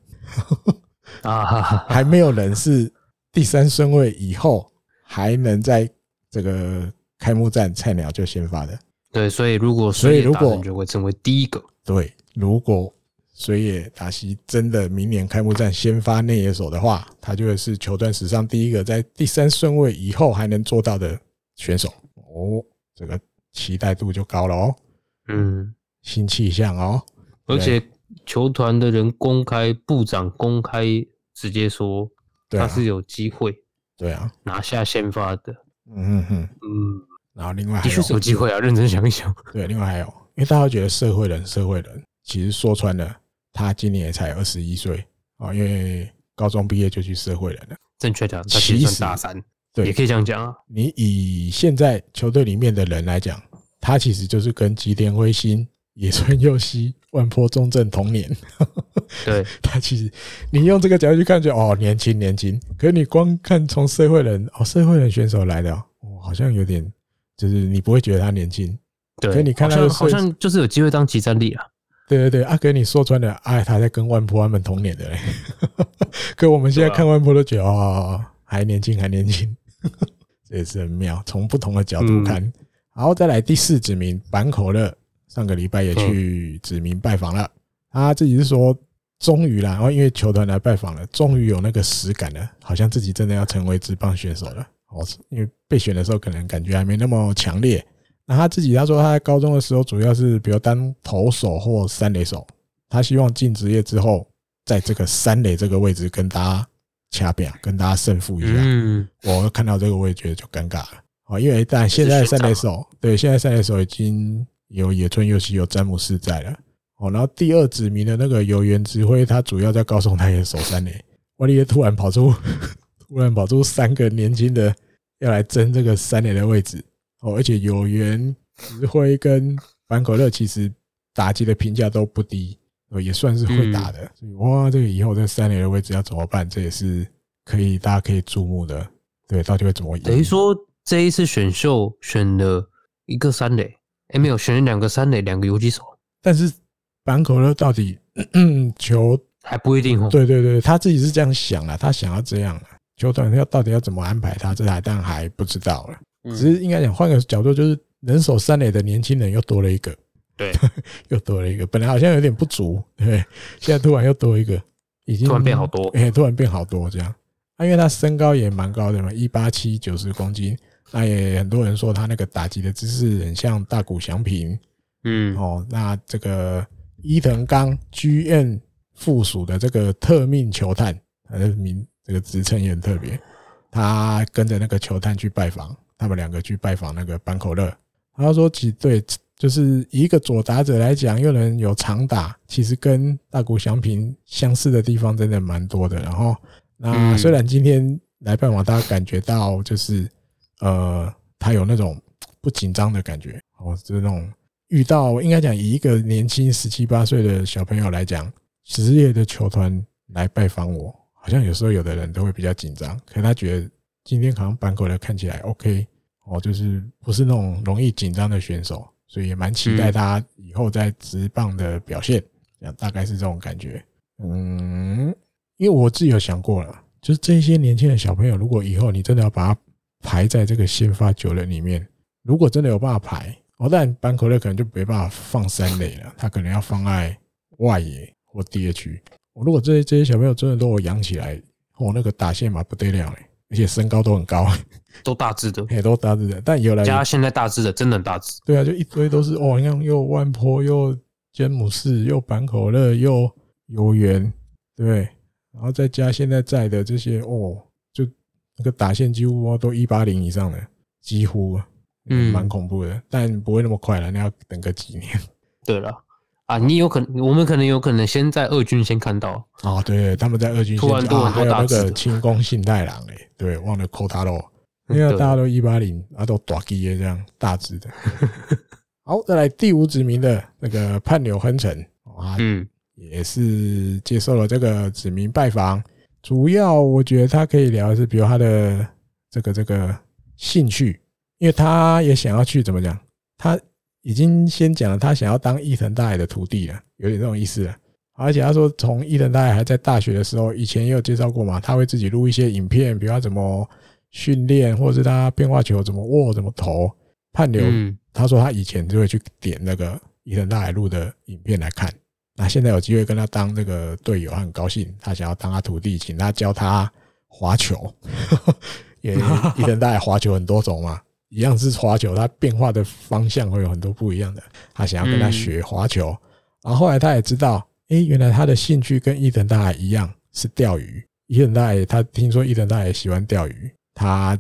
啊，还没有人是第三顺位以后还能在这个开幕战菜鸟就先发的。对，所以如果所以如果就会成为第一个。对，如果水野达希真的明年开幕战先发内野手的话，他就会是球队史上第一个在第三顺位以后还能做到的选手。哦，这个期待度就高了哦。嗯，新气象哦，而且。球团的人公开，部长公开直接说，他是有机会，对啊，拿下先发的，嗯嗯嗯。嗯，然后另外的确是有机会啊，认真想一想，对，另外还有，因为大家觉得社会人，社会人其实说穿了，他今年也才二十一岁啊，因为高中毕业就去社会人了，正确讲，他其实大三，对，也可以这样讲啊。你以现在球队里面的人来讲，他其实就是跟吉田辉星、野村佑希。万坡中正同年，对 他其实你用这个角度去看，就哦年轻年轻。可是你光看从社会人哦社会人选手来的哦，好像有点就是你不会觉得他年轻。对，可你看他好像就是有机会当集战力啊。对对对，阿哥你说穿了，哎，他在跟万坡他们同年的嘞。可我们现在看万坡都觉得哦还年轻还年轻，这也是很妙。从不同的角度看，然后再来第四指名板口乐。上个礼拜也去指名拜访了，他自己是说，终于啦，然后因为球团来拜访了，终于有那个实感了，好像自己真的要成为职棒选手了。哦，因为备选的时候可能感觉还没那么强烈。那他自己他说他在高中的时候主要是比如当投手或三垒手，他希望进职业之后，在这个三垒这个位置跟大家掐表，跟大家胜负一下。嗯，我看到这个我也觉得就尴尬了。哦，因为但现在三垒手对现在三垒手已经。有野村佑希，有詹姆斯在了哦，然后第二指名的那个有原指挥，他主要在高松，他也守三垒。哇，你也突然跑出，突然跑出三个年轻的要来争这个三垒的位置哦，而且有原指挥跟坂口乐其实打击的评价都不低，也算是会打的。所以哇，这个以后这三垒的位置要怎么办？这也是可以大家可以注目的。对，到底会怎么？等于说这一次选秀选了一个三垒。也没有选了两个三垒，两个游击手，但是板口乐到底 球还不一定哦。对对对，他自己是这样想的，他想要这样，球团要到底要怎么安排他，这还当然还不知道了。只是应该讲换个角度，就是人手三垒的年轻人又多了一个，对，又多了一个。本来好像有点不足，对，现在突然又多一个，已经突然变好多，哎，突然变好多这样。啊，因为他身高也蛮高的嘛，一八七九十公斤，那也很多人说他那个打击的姿势很像大谷翔平，嗯，哦，那这个伊藤刚 G N 附属的这个特命球探，他的名这个职称也很特别，他跟着那个球探去拜访，他们两个去拜访那个坂口乐，他说其对，就是以一个左打者来讲，又能有长打，其实跟大谷翔平相似的地方真的蛮多的，然后。那虽然今天来拜访，大家感觉到就是，呃，他有那种不紧张的感觉，哦，就是那种遇到应该讲以一个年轻十七八岁的小朋友来讲，职业的球团来拜访我，好像有时候有的人都会比较紧张，可是他觉得今天好像板口的看起来 OK，哦，就是不是那种容易紧张的选手，所以也蛮期待他以后在职棒的表现，这样大概是这种感觉，嗯。因为我自己有想过了，就是这些年轻的小朋友，如果以后你真的要把他排在这个先发九人里面，如果真的有办法排，哦，但班口乐可能就没办法放三垒了，他可能要放在外野或 DH。我如果这些这些小朋友真的都我养起来，哦，那个打线嘛不得了嘞，而且身高都很高，都大只的，也都大只的。但有来加现在大只的真的很大只，对啊，就一堆都是哦，你看又万坡又詹姆士又板口乐又游园，对。然后再加现在在的这些哦，就那个打线几乎都一八零以上的，几乎嗯，蛮恐怖的，但不会那么快了，那要等个几年。对了啊，你有可能，我们可能有可能先在二军先看到。啊，对，他们在二军先突然多很多大只，还有那个清宫信太郎哎，对，忘了扣他喽，因为大家都一八零，啊都大只的这样大只的。好，再来第五指名的那个叛柳亨城啊，嗯。也是接受了这个指名拜访，主要我觉得他可以聊的是，比如他的这个这个兴趣，因为他也想要去怎么讲，他已经先讲了，他想要当伊藤大海的徒弟了，有点这种意思了。而且他说，从伊藤大海还在大学的时候，以前也有介绍过嘛，他会自己录一些影片，比如他怎么训练，或者是他变化球怎么握、怎么投。判流，他说他以前就会去点那个伊藤大海录的影片来看。那现在有机会跟他当这个队友，他很高兴。他想要当他徒弟，请他教他滑球。也伊藤大海滑球很多种嘛，一样是滑球，他变化的方向会有很多不一样的。他想要跟他学滑球，然后后来他也知道，哎，原来他的兴趣跟伊藤大海一样是钓鱼。伊藤大海他听说伊藤大海喜欢钓鱼，他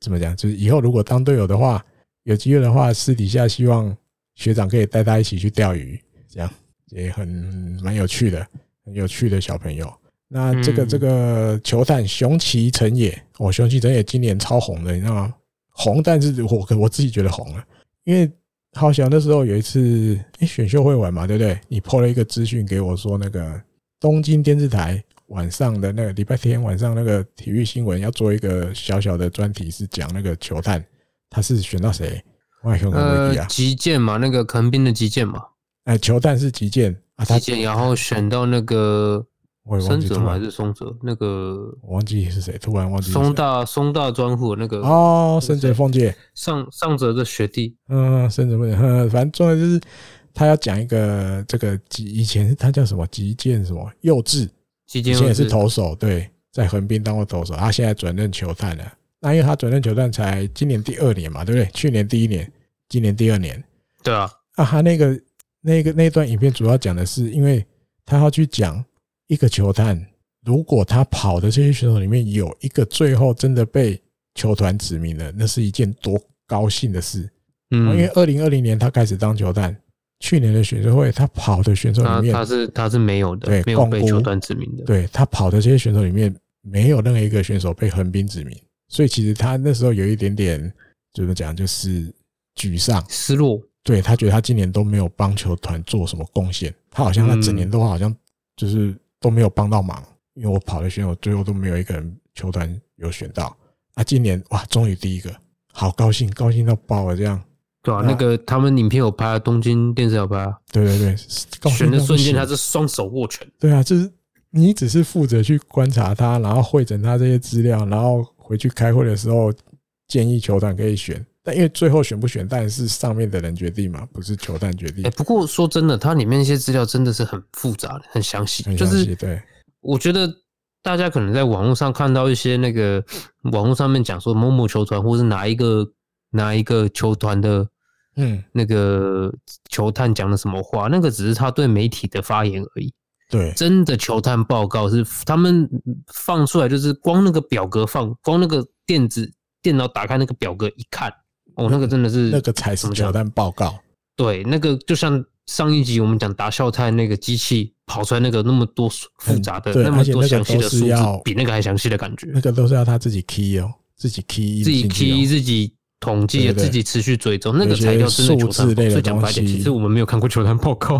怎么讲？就是以后如果当队友的话，有机会的话，私底下希望学长可以带他一起去钓鱼，这样。也很蛮有趣的，很有趣的小朋友。那这个这个球探熊崎诚也，哦，熊崎诚也今年超红的，你知道吗？红，但是我我自己觉得红了，因为好像那时候有一次，诶，选秀会玩嘛，对不对？你 po 了一个资讯给我说，那个东京电视台晚上的那个礼拜天晚上那个体育新闻要做一个小小的专题，是讲那个球探，他是选到谁？外雄很威力啊，击剑嘛，那个横滨的击剑嘛。哎，球探是击剑啊，击剑，然后选到那个森泽还是松泽？那个我忘记是谁，突然忘记松大松大专户那个哦，深泽凤介上上泽的学弟，嗯，深泽凤介，反正重要就是他要讲一个这个击，以前他叫什么击剑什么幼稚，以前也是投手，对，在横滨当过投手，他现在转任球探了。那因为他转任球探才今年第二年嘛，对不对？去年第一年，今年第二年，对啊，啊，他那个。那个那段影片主要讲的是，因为他要去讲一个球探，如果他跑的这些选手里面有一个最后真的被球团指名了，那是一件多高兴的事。嗯，因为二零二零年他开始当球探，去年的选秀会他跑的选手里面，他是他是没有的，对，没有被球团指名的。对，他跑的这些选手里面没有任何一个选手被横滨指名，所以其实他那时候有一点点怎么讲，就是沮丧、失落。对，他觉得他今年都没有帮球团做什么贡献，他好像他整年都好像就是都没有帮到忙，因为我跑的选手最后都没有一个人球团有选到啊。今年哇，终于第一个，好高兴，高兴到爆了这样。对啊，那个他们影片有拍，东京电视有拍。对对对，选的瞬间他是双手握拳。对啊，就是你只是负责去观察他，然后会诊他这些资料，然后回去开会的时候建议球团可以选。但因为最后选不选，但是上面的人决定嘛，不是球探决定。哎，不过说真的，它里面那些资料真的是很复杂的，很详细。就是对，我觉得大家可能在网络上看到一些那个网络上面讲说某某球团，或是哪一个哪一个球团的，嗯，那个球探讲的什么话，那个只是他对媒体的发言而已。对，真的球探报告是他们放出来，就是光那个表格放，光那个电子电脑打开那个表格一看。哦，那个真的是那个才是球探报告。对，那个就像上一集我们讲达孝泰那个机器跑出来那个那么多复杂的、那么多详细的数字，比那个还详细的感觉。那个都是要他自己 key 哦，自己 key，自己 key，自己统计，自己持续追踪，那个才叫真的球探。所以讲白点，其实我们没有看过球探报告，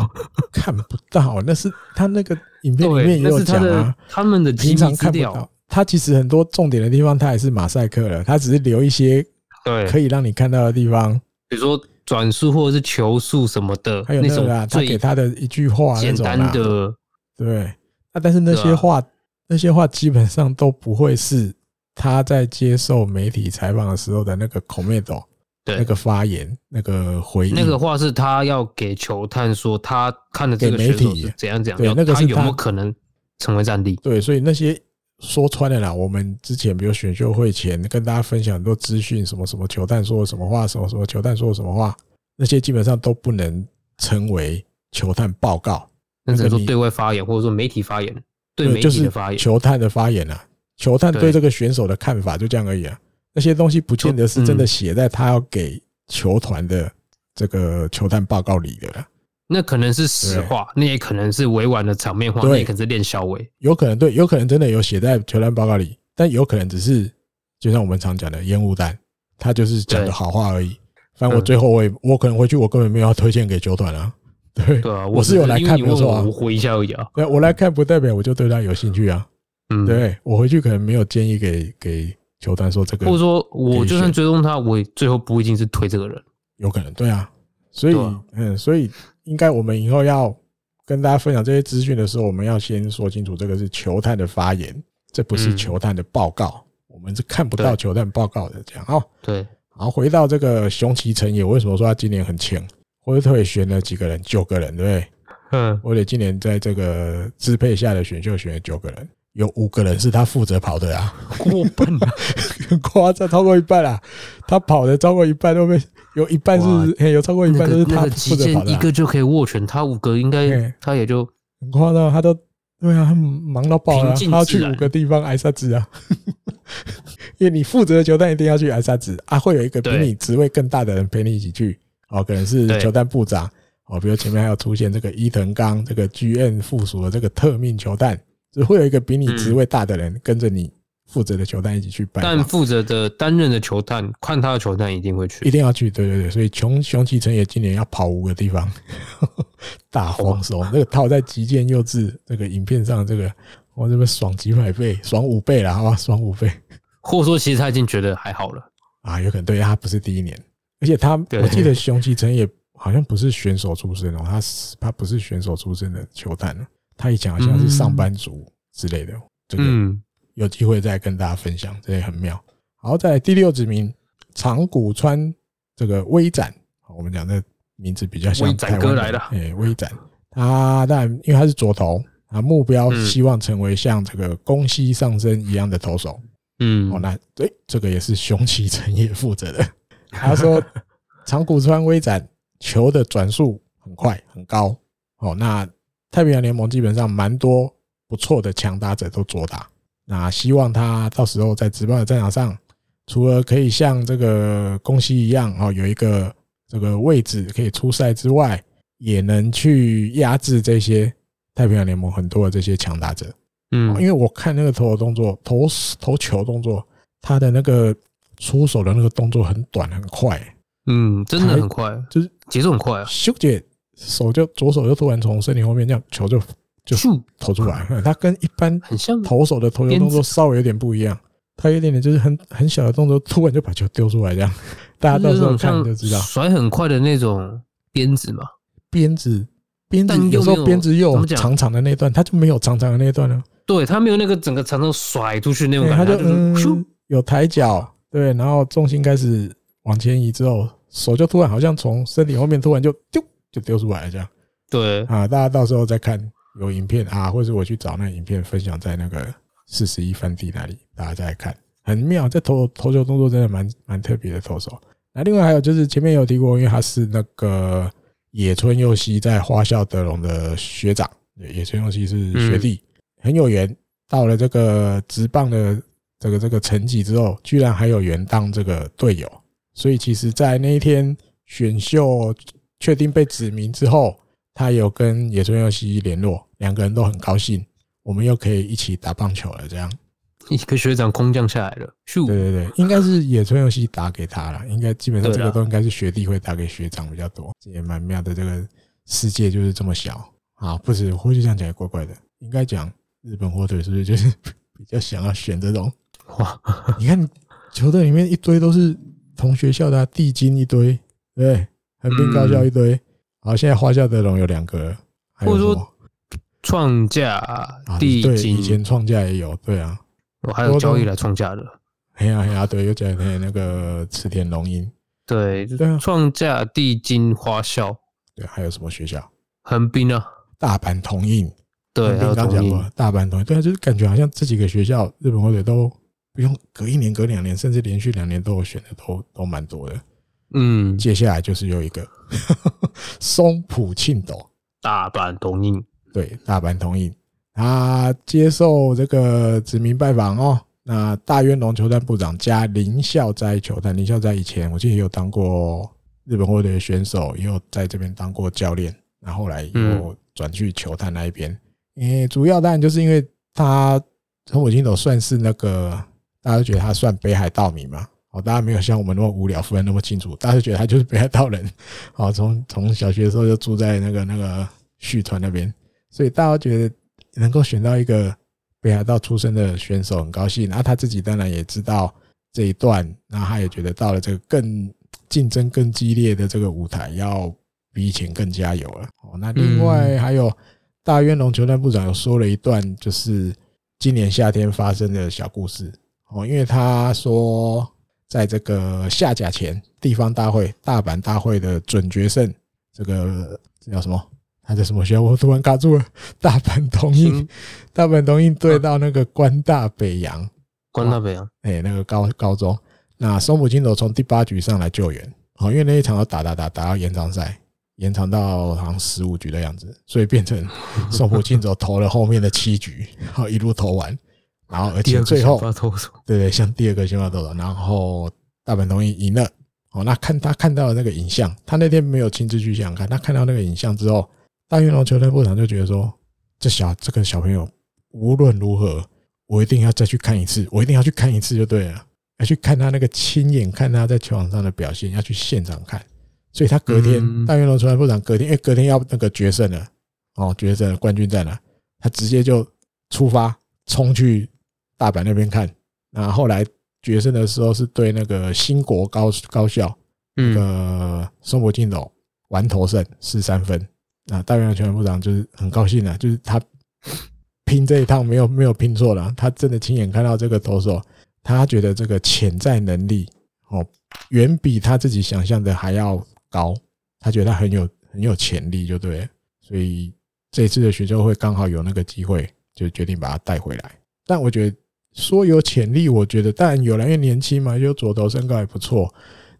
看不到。那是他那个影片里面也有讲啊，他们的平常看不到。他其实很多重点的地方，他也是马赛克了，他只是留一些。对，可以让你看到的地方，比如说转速或者是球速什么的，还有那个啊，他给他的一句话，简单的，对，那但是那些话，那些话基本上都不会是他在接受媒体采访的时候的那个 comment，对，那个发言，那个回应，那个话是他要给球探说他看的这个媒体。怎样怎样，对，那个是他有没有可能成为战力？对，所以那些。说穿了啦，我们之前比如选秀会前跟大家分享很多资讯，什么什么球探说了什么话，什么什么球探说了什么话，那些基本上都不能称为球探报告。那只能说对外发言，或者说媒体发言，对媒体的发言，球探的发言啊，球探对这个选手的看法就这样而已啊。那些东西不见得是真的写在他要给球团的这个球探报告里的啦。那可能是实话，那也可能是委婉的场面话，那也可能是练小伟，有可能对，有可能真的有写在球探报告里，但有可能只是就像我们常讲的烟雾弹，他就是讲的好话而已。反正我最后我也我可能回去，我根本没有要推荐给球团啊。对，对啊，我是有来看，没错啊，我回一下而已啊。对，我来看不代表我就对他有兴趣啊。嗯，对我回去可能没有建议给给球团说这个，或者说我就算追踪他，我也最后不一定是推这个人，有可能对啊。所以嗯，所以。应该我们以后要跟大家分享这些资讯的时候，我们要先说清楚，这个是球探的发言，这不是球探的报告，我们是看不到球探报告的。这样哦，对。然后，回到这个熊崎诚也，为什么说他今年很强？火腿队选了几个人？九个人，对不对？嗯。火腿今年在这个支配下的选秀选了九个人。有五个人是他负责跑的啊，过半了，很 夸张，超过一半啊，他跑的超过一半都被，有一半是，有超过一半都是他负责跑的。一个就可以握拳，他五个应该他也就很夸张，他都对啊，他忙到爆了，他要去五个地方挨沙子啊。因为你负责的球探一定要去挨沙子啊，会有一个比你职位更大的人陪你一起去哦，可能是球探部长哦，比如前面还有出现这个伊藤刚这个 G N 附属的这个特命球探。只会有一个比你职位大的人跟着你负责的球探一起去办，但负责的担任的球探，看他的球探一定会去，一定要去。对对对，所以熊熊启成也今年要跑五个地方，大丰收。那个套在吉见佑治这个影片上，这个我这边爽几百倍，爽五倍了，好吧，爽五倍。或者说，其实他已经觉得还好了啊，有可能对他不是第一年，而且他我记得熊启成也好像不是选手出身哦，他是他不是选手出身的球探。他一讲好像是上班族之类的，这个有机会再跟大家分享，这也很妙。好，在第六指名长谷川这个微展，我们讲的名字比较像台湾来的，哎，微展，他但因为他是左投，他目标希望成为像这个宫西尚生一样的投手。嗯，哦，那对这个也是熊崎诚也负责的。他说长谷川微展球的转速很快很高，哦，那。太平洋联盟基本上蛮多不错的强打者都左打，那希望他到时候在直棒的战场上，除了可以像这个宫西一样哦，有一个这个位置可以出赛之外，也能去压制这些太平洋联盟很多的这些强打者。嗯，因为我看那个投球动作，投投球动作，他的那个出手的那个动作很短很快。嗯，真的很快，就是节奏很快啊，修姐。手就左手就突然从身体后面这样球就就投出来，他跟一般很像。投手的投球动作稍微有点不一样，他有点点就是很很小的动作，突然就把球丢出来这样，大家到时候看就知道。甩很快的那种鞭子嘛，鞭子鞭子有时候鞭子又有长长的那段，他就没有长长的那段了。对，他没有那个整个长长甩出去那种感觉，他就嗯，有抬脚，对，然后重心开始往前移之后，手就突然好像从身体后面突然就丢就丢出来了这样。对啊，大家到时候再看有影片啊，或者我去找那影片分享在那个四十一番地那里，大家再来看，很妙。这投投球动作真的蛮蛮特别的投手。那另外还有就是前面有提过，因为他是那个野村佑希在花校德隆的学长，野村佑希是学弟，很有缘。到了这个职棒的这个这个层级之后，居然还有缘当这个队友。所以其实，在那一天选秀确定被指名之后，他有跟野村佑希联络，两个人都很高兴，我们又可以一起打棒球了。这样，一个学长空降下来了。对对对，应该是野村佑希打给他了。应该基本上这个都应该是学弟会打给学长比较多，这也蛮妙的。这个世界就是这么小啊！不是，或许这样讲也怪怪的。应该讲日本火腿是不是就是比较想要选这种？哇，你看球队里面一堆都是同学校的地精一堆，对，横滨高校一堆。好，现在花校德龙有两个，还有说创价帝京，以前创价也有，对啊，我还有交易来创价的，哎呀哎呀，对，又加那那个池田龙英，对对，创价帝金花校，对，还有什么学校？横滨啊，大阪同印，对，刚讲过大阪同印，对啊，就是感觉好像这几个学校日本火腿都不用隔一年、隔两年，甚至连续两年都有选的，都都蛮多的。嗯，接下来就是有一个 松浦庆斗，大阪同印，对，大阪同印，他接受这个指名拜访哦。那大渊龙球探部长加林孝哉球探，林孝哉以前我记得也有当过日本火腿的选手，也有在这边当过教练，然后来又转去球探那一边。因为主要当然就是因为他松浦庆斗算是那个大家都觉得他算北海道民嘛。哦，大家没有像我们那么无聊，分那么清楚。大家觉得他就是北海道人，哦，从从小学的时候就住在那个那个旭川那边，所以大家觉得能够选到一个北海道出生的选手很高兴。然后他自己当然也知道这一段，然后他也觉得到了这个更竞争更激烈的这个舞台，要比以前更加油了。哦，那另外还有大渊龙球团部长有说了一段，就是今年夏天发生的小故事。哦，因为他说。在这个下甲前地方大会大阪大会的准决胜，这个这叫什么？他在什么学校？我突然卡住了。大阪东印，大阪东印对到那个关大北洋，关大北洋，哎，那个高高中。那松浦金斗从第八局上来救援，好，因为那一场要打打打打到延长赛，延长到好像十五局的样子，所以变成松浦金斗投了后面的七局，然后，一路投完。然后，而且最后，对对，像第二个先发投手，然后大阪桐荫赢了。哦，那看他看到了那个影像，他那天没有亲自去现场看，他看到那个影像之后，大运龙球队部长就觉得说，这小这个小朋友无论如何，我一定要再去看一次，我一定要去看一次就对了，要去看他那个亲眼看他在球场上的表现，要去现场看。所以他隔天，大运龙球队部长隔天，因为隔天要那个决胜了，哦，决胜冠军战了，他直接就出发冲去。大阪那边看，那后来决胜的时候是对那个新国高高校，那个松柏进斗完投胜四三分。那大元球员部长就是很高兴啊，就是他拼这一趟没有没有拼错了，他真的亲眼看到这个投手，他觉得这个潜在能力哦远比他自己想象的还要高，他觉得他很有很有潜力，就对，所以这一次的选秀会刚好有那个机会，就决定把他带回来。但我觉得。说有潜力，我觉得当然有了，因为年轻嘛，就左投身高也不错。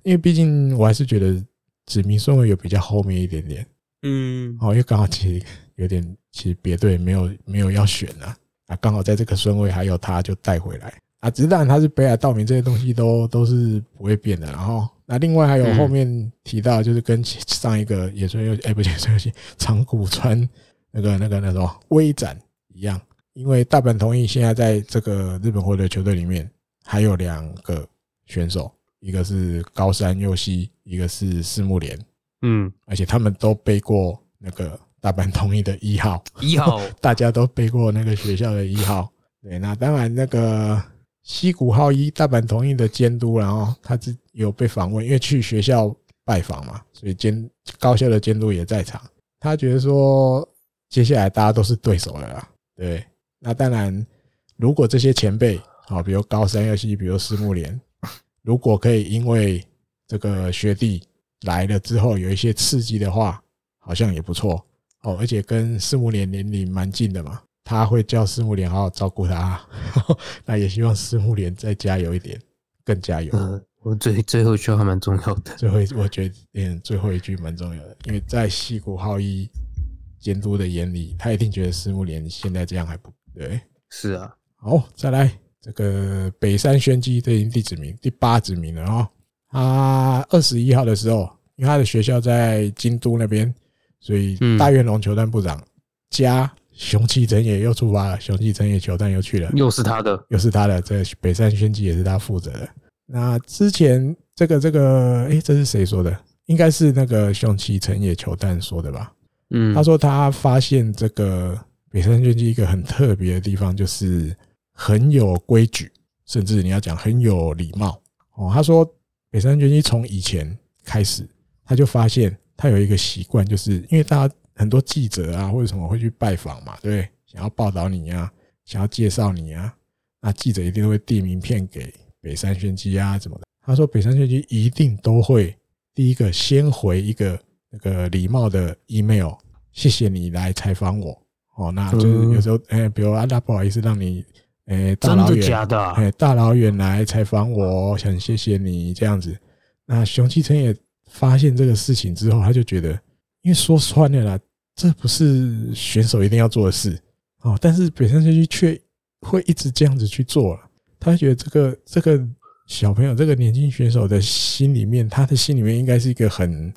因为毕竟我还是觉得指名顺位有比较后面一点点，嗯，哦，因为刚好其实有点，其实别队没有没有要选啊，啊，刚好在这个顺位还有他就带回来啊。只是当然他是北海道明，这些东西都都是不会变的。然后那另外还有后面提到，就是跟上一个野村佑哎，不是野村佑希长谷川那个那个那种微展一样。因为大阪同意现在在这个日本火腿球队里面还有两个选手，一个是高山佑希，一个是四木连，嗯，而且他们都背过那个大阪同意的一号，一号，大家都背过那个学校的一号。对，那当然那个西谷浩一大阪同意的监督，然后他是有被访问，因为去学校拜访嘛，所以监高校的监督也在场。他觉得说接下来大家都是对手了啦。对，那当然，如果这些前辈啊，比如高山佑希，比如狮木莲，如果可以因为这个学弟来了之后有一些刺激的话，好像也不错哦。而且跟狮木莲年龄蛮近的嘛，他会叫狮木莲好好照顾他。那也希望狮木莲再加油一点，更加油。嗯，我最最后一句话蛮重要的。最后，我觉得嗯，最后一句蛮重要的，因为在西谷浩一监督的眼里，他一定觉得狮木莲现在这样还不对。是啊，好，再来这个北山宣基，这已经第几名？第八指名了啊。他二十一号的时候，因为他的学校在京都那边，所以大元龙球探部长加熊崎诚也又出发了。熊崎诚也球探又去了，又是他的，又是他的。这北山宣基也是他负责的。那之前这个这个，诶，这是谁说的？应该是那个熊崎成也球探说的吧？嗯，他说他发现这个北山宣基一个很特别的地方，就是很有规矩，甚至你要讲很有礼貌哦。他说。北山宣基从以前开始，他就发现他有一个习惯，就是因为大家很多记者啊或者什么会去拜访嘛，对？想要报道你啊，想要介绍你啊，那记者一定会递名片给北山宣基啊，怎么的？他说北山宣基一定都会第一个先回一个那个礼貌的 email，谢谢你来采访我哦，那就是有时候哎，比如啊，那不好意思让你。哎，大老远，哎，大老远来采访我，想谢谢你这样子。那熊继成也发现这个事情之后，他就觉得，因为说穿了啦，这不是选手一定要做的事哦。但是北山宣基却会一直这样子去做了。他觉得这个这个小朋友，这个年轻选手的心里面，他的心里面应该是一个很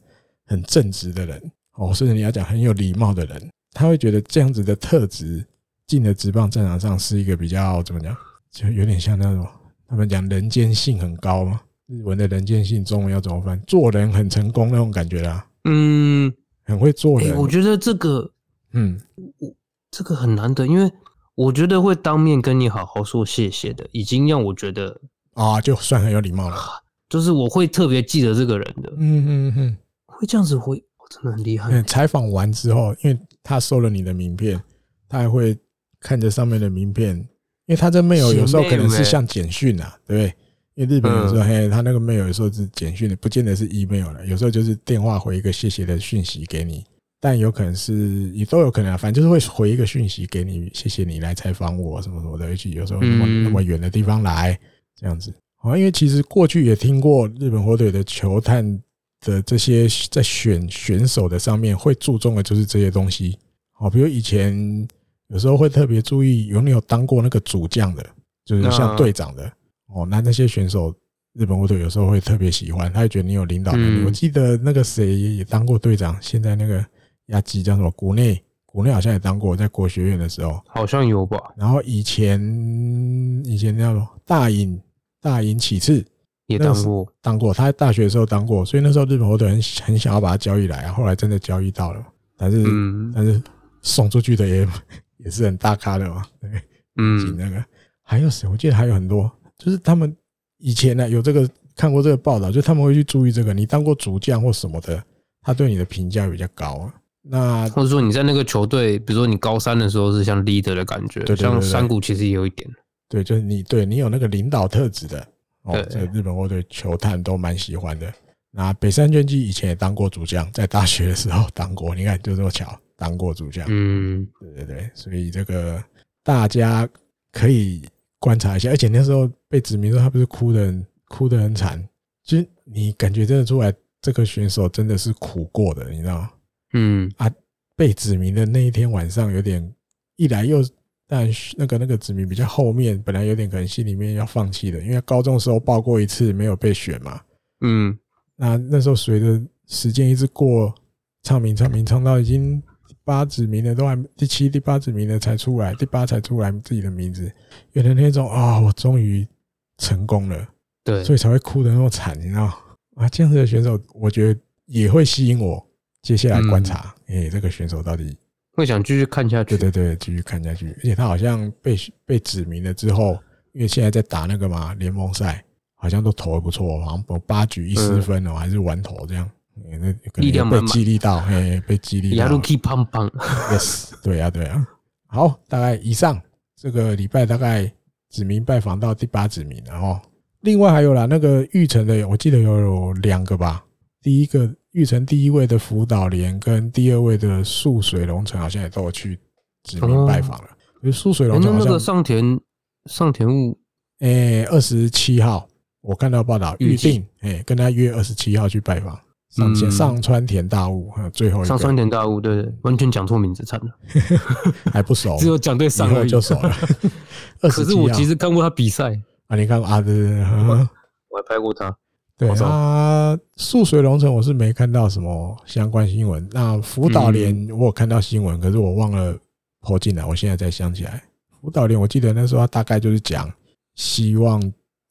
很正直的人哦，甚至你要讲很有礼貌的人。他会觉得这样子的特质。进了职棒战场上是一个比较怎么讲，就有点像那种他们讲人间性很高嘛。日文的人间性，中文要怎么翻？做人很成功那种感觉啦。嗯，很会做人。我觉得这个，嗯，我这个很难得，因为我觉得会当面跟你好好说谢谢的，已经让我觉得啊，就算很有礼貌了。就是我会特别记得这个人的。嗯嗯嗯，会这样子会，真的很厉害。采访完之后，因为他收了你的名片，他还会。看着上面的名片，因为他这 mail 有时候可能是像简讯啊，对不对？因为日本有时候嘿，他那个 mail 有时候是简讯的，不见得是 email 了，有时候就是电话回一个谢谢的讯息给你，但有可能是也都有可能啊，反正就是会回一个讯息给你，谢谢你来采访我什么什么的，而且有时候那么那么远的地方来这样子。好，因为其实过去也听过日本火腿的球探的这些在选选手的上面会注重的就是这些东西。好，比如以前。有时候会特别注意有没有当过那个主将的，就是像队长的哦。那那些选手，日本火腿有时候会特别喜欢，他会觉得你有领导能力。我记得那个谁也当过队长，现在那个亚基叫什么？国内，国内好像也当过，在国学院的时候好像有吧。然后以前以前那种大隐大隐启次也当过，当过。他在大学的时候当过，所以那时候日本火腿很很想要把他交易来啊。后来真的交易到了，但是但是送出去的也。也是很大咖的嘛，对，嗯，那个还有谁？我记得还有很多，就是他们以前呢有这个看过这个报道，就他们会去注意这个。你当过主将或什么的，他对你的评价比较高啊。那或者说你在那个球队，比如说你高三的时候是像 leader 的感觉，对，像山谷其实也有一点。对，就是你对你有那个领导特质的哦，这个日本国队球探都蛮喜欢的。那北山宣基以前也当过主将，在大学的时候当过，你看就这么巧。当过主将，嗯，对对对，所以这个大家可以观察一下，而且那时候被指名说他不是哭的很哭的很惨，其实你感觉真的出来，这个选手真的是苦过的，你知道吗？嗯啊，被指名的那一天晚上有点一来又，但那个那个子民比较后面，本来有点可能心里面要放弃的，因为高中时候报过一次没有被选嘛，嗯，那那时候随着时间一直过，唱名唱名唱到已经。八子民的都还第七、第八子民的才出来，第八才出来自己的名字，有的那种啊，我终于成功了，对，所以才会哭的那么惨，你知道啊？这样子的选手，我觉得也会吸引我接下来观察，哎，这个选手到底会想继续看下去，对对对，继续看下去。而且他好像被被指名了之后，因为现在在打那个嘛联盟赛，好像都投的不错，好像八局一失分哦，还是完投这样，那力量被激励到，嘿，被激励到。Yaruki 胖胖，yes，对啊，对啊。好，大概以上这个礼拜大概指名拜访到第八指名，然后另外还有啦，那个玉成的，我记得有两个吧。第一个玉成第一位的福岛莲跟第二位的素水龙城好像也都有去指名拜访了。就素水龙城好像那个上田上田悟，诶，二十七号我看到报道预定，诶，跟他约二十七号去拜访。上前上川田大悟，最后一个上川田大悟，对对，完全讲错名字，惨了，还不熟，只有讲对上而已就熟了。可是我其实看过他比赛啊，你看过啊？对对对，我还拍过他。对啊，素水龙城我是没看到什么相关新闻。那福岛莲我有看到新闻，可是我忘了 po 进来，我现在才想起来。福岛莲我记得那时候他大概就是讲，希望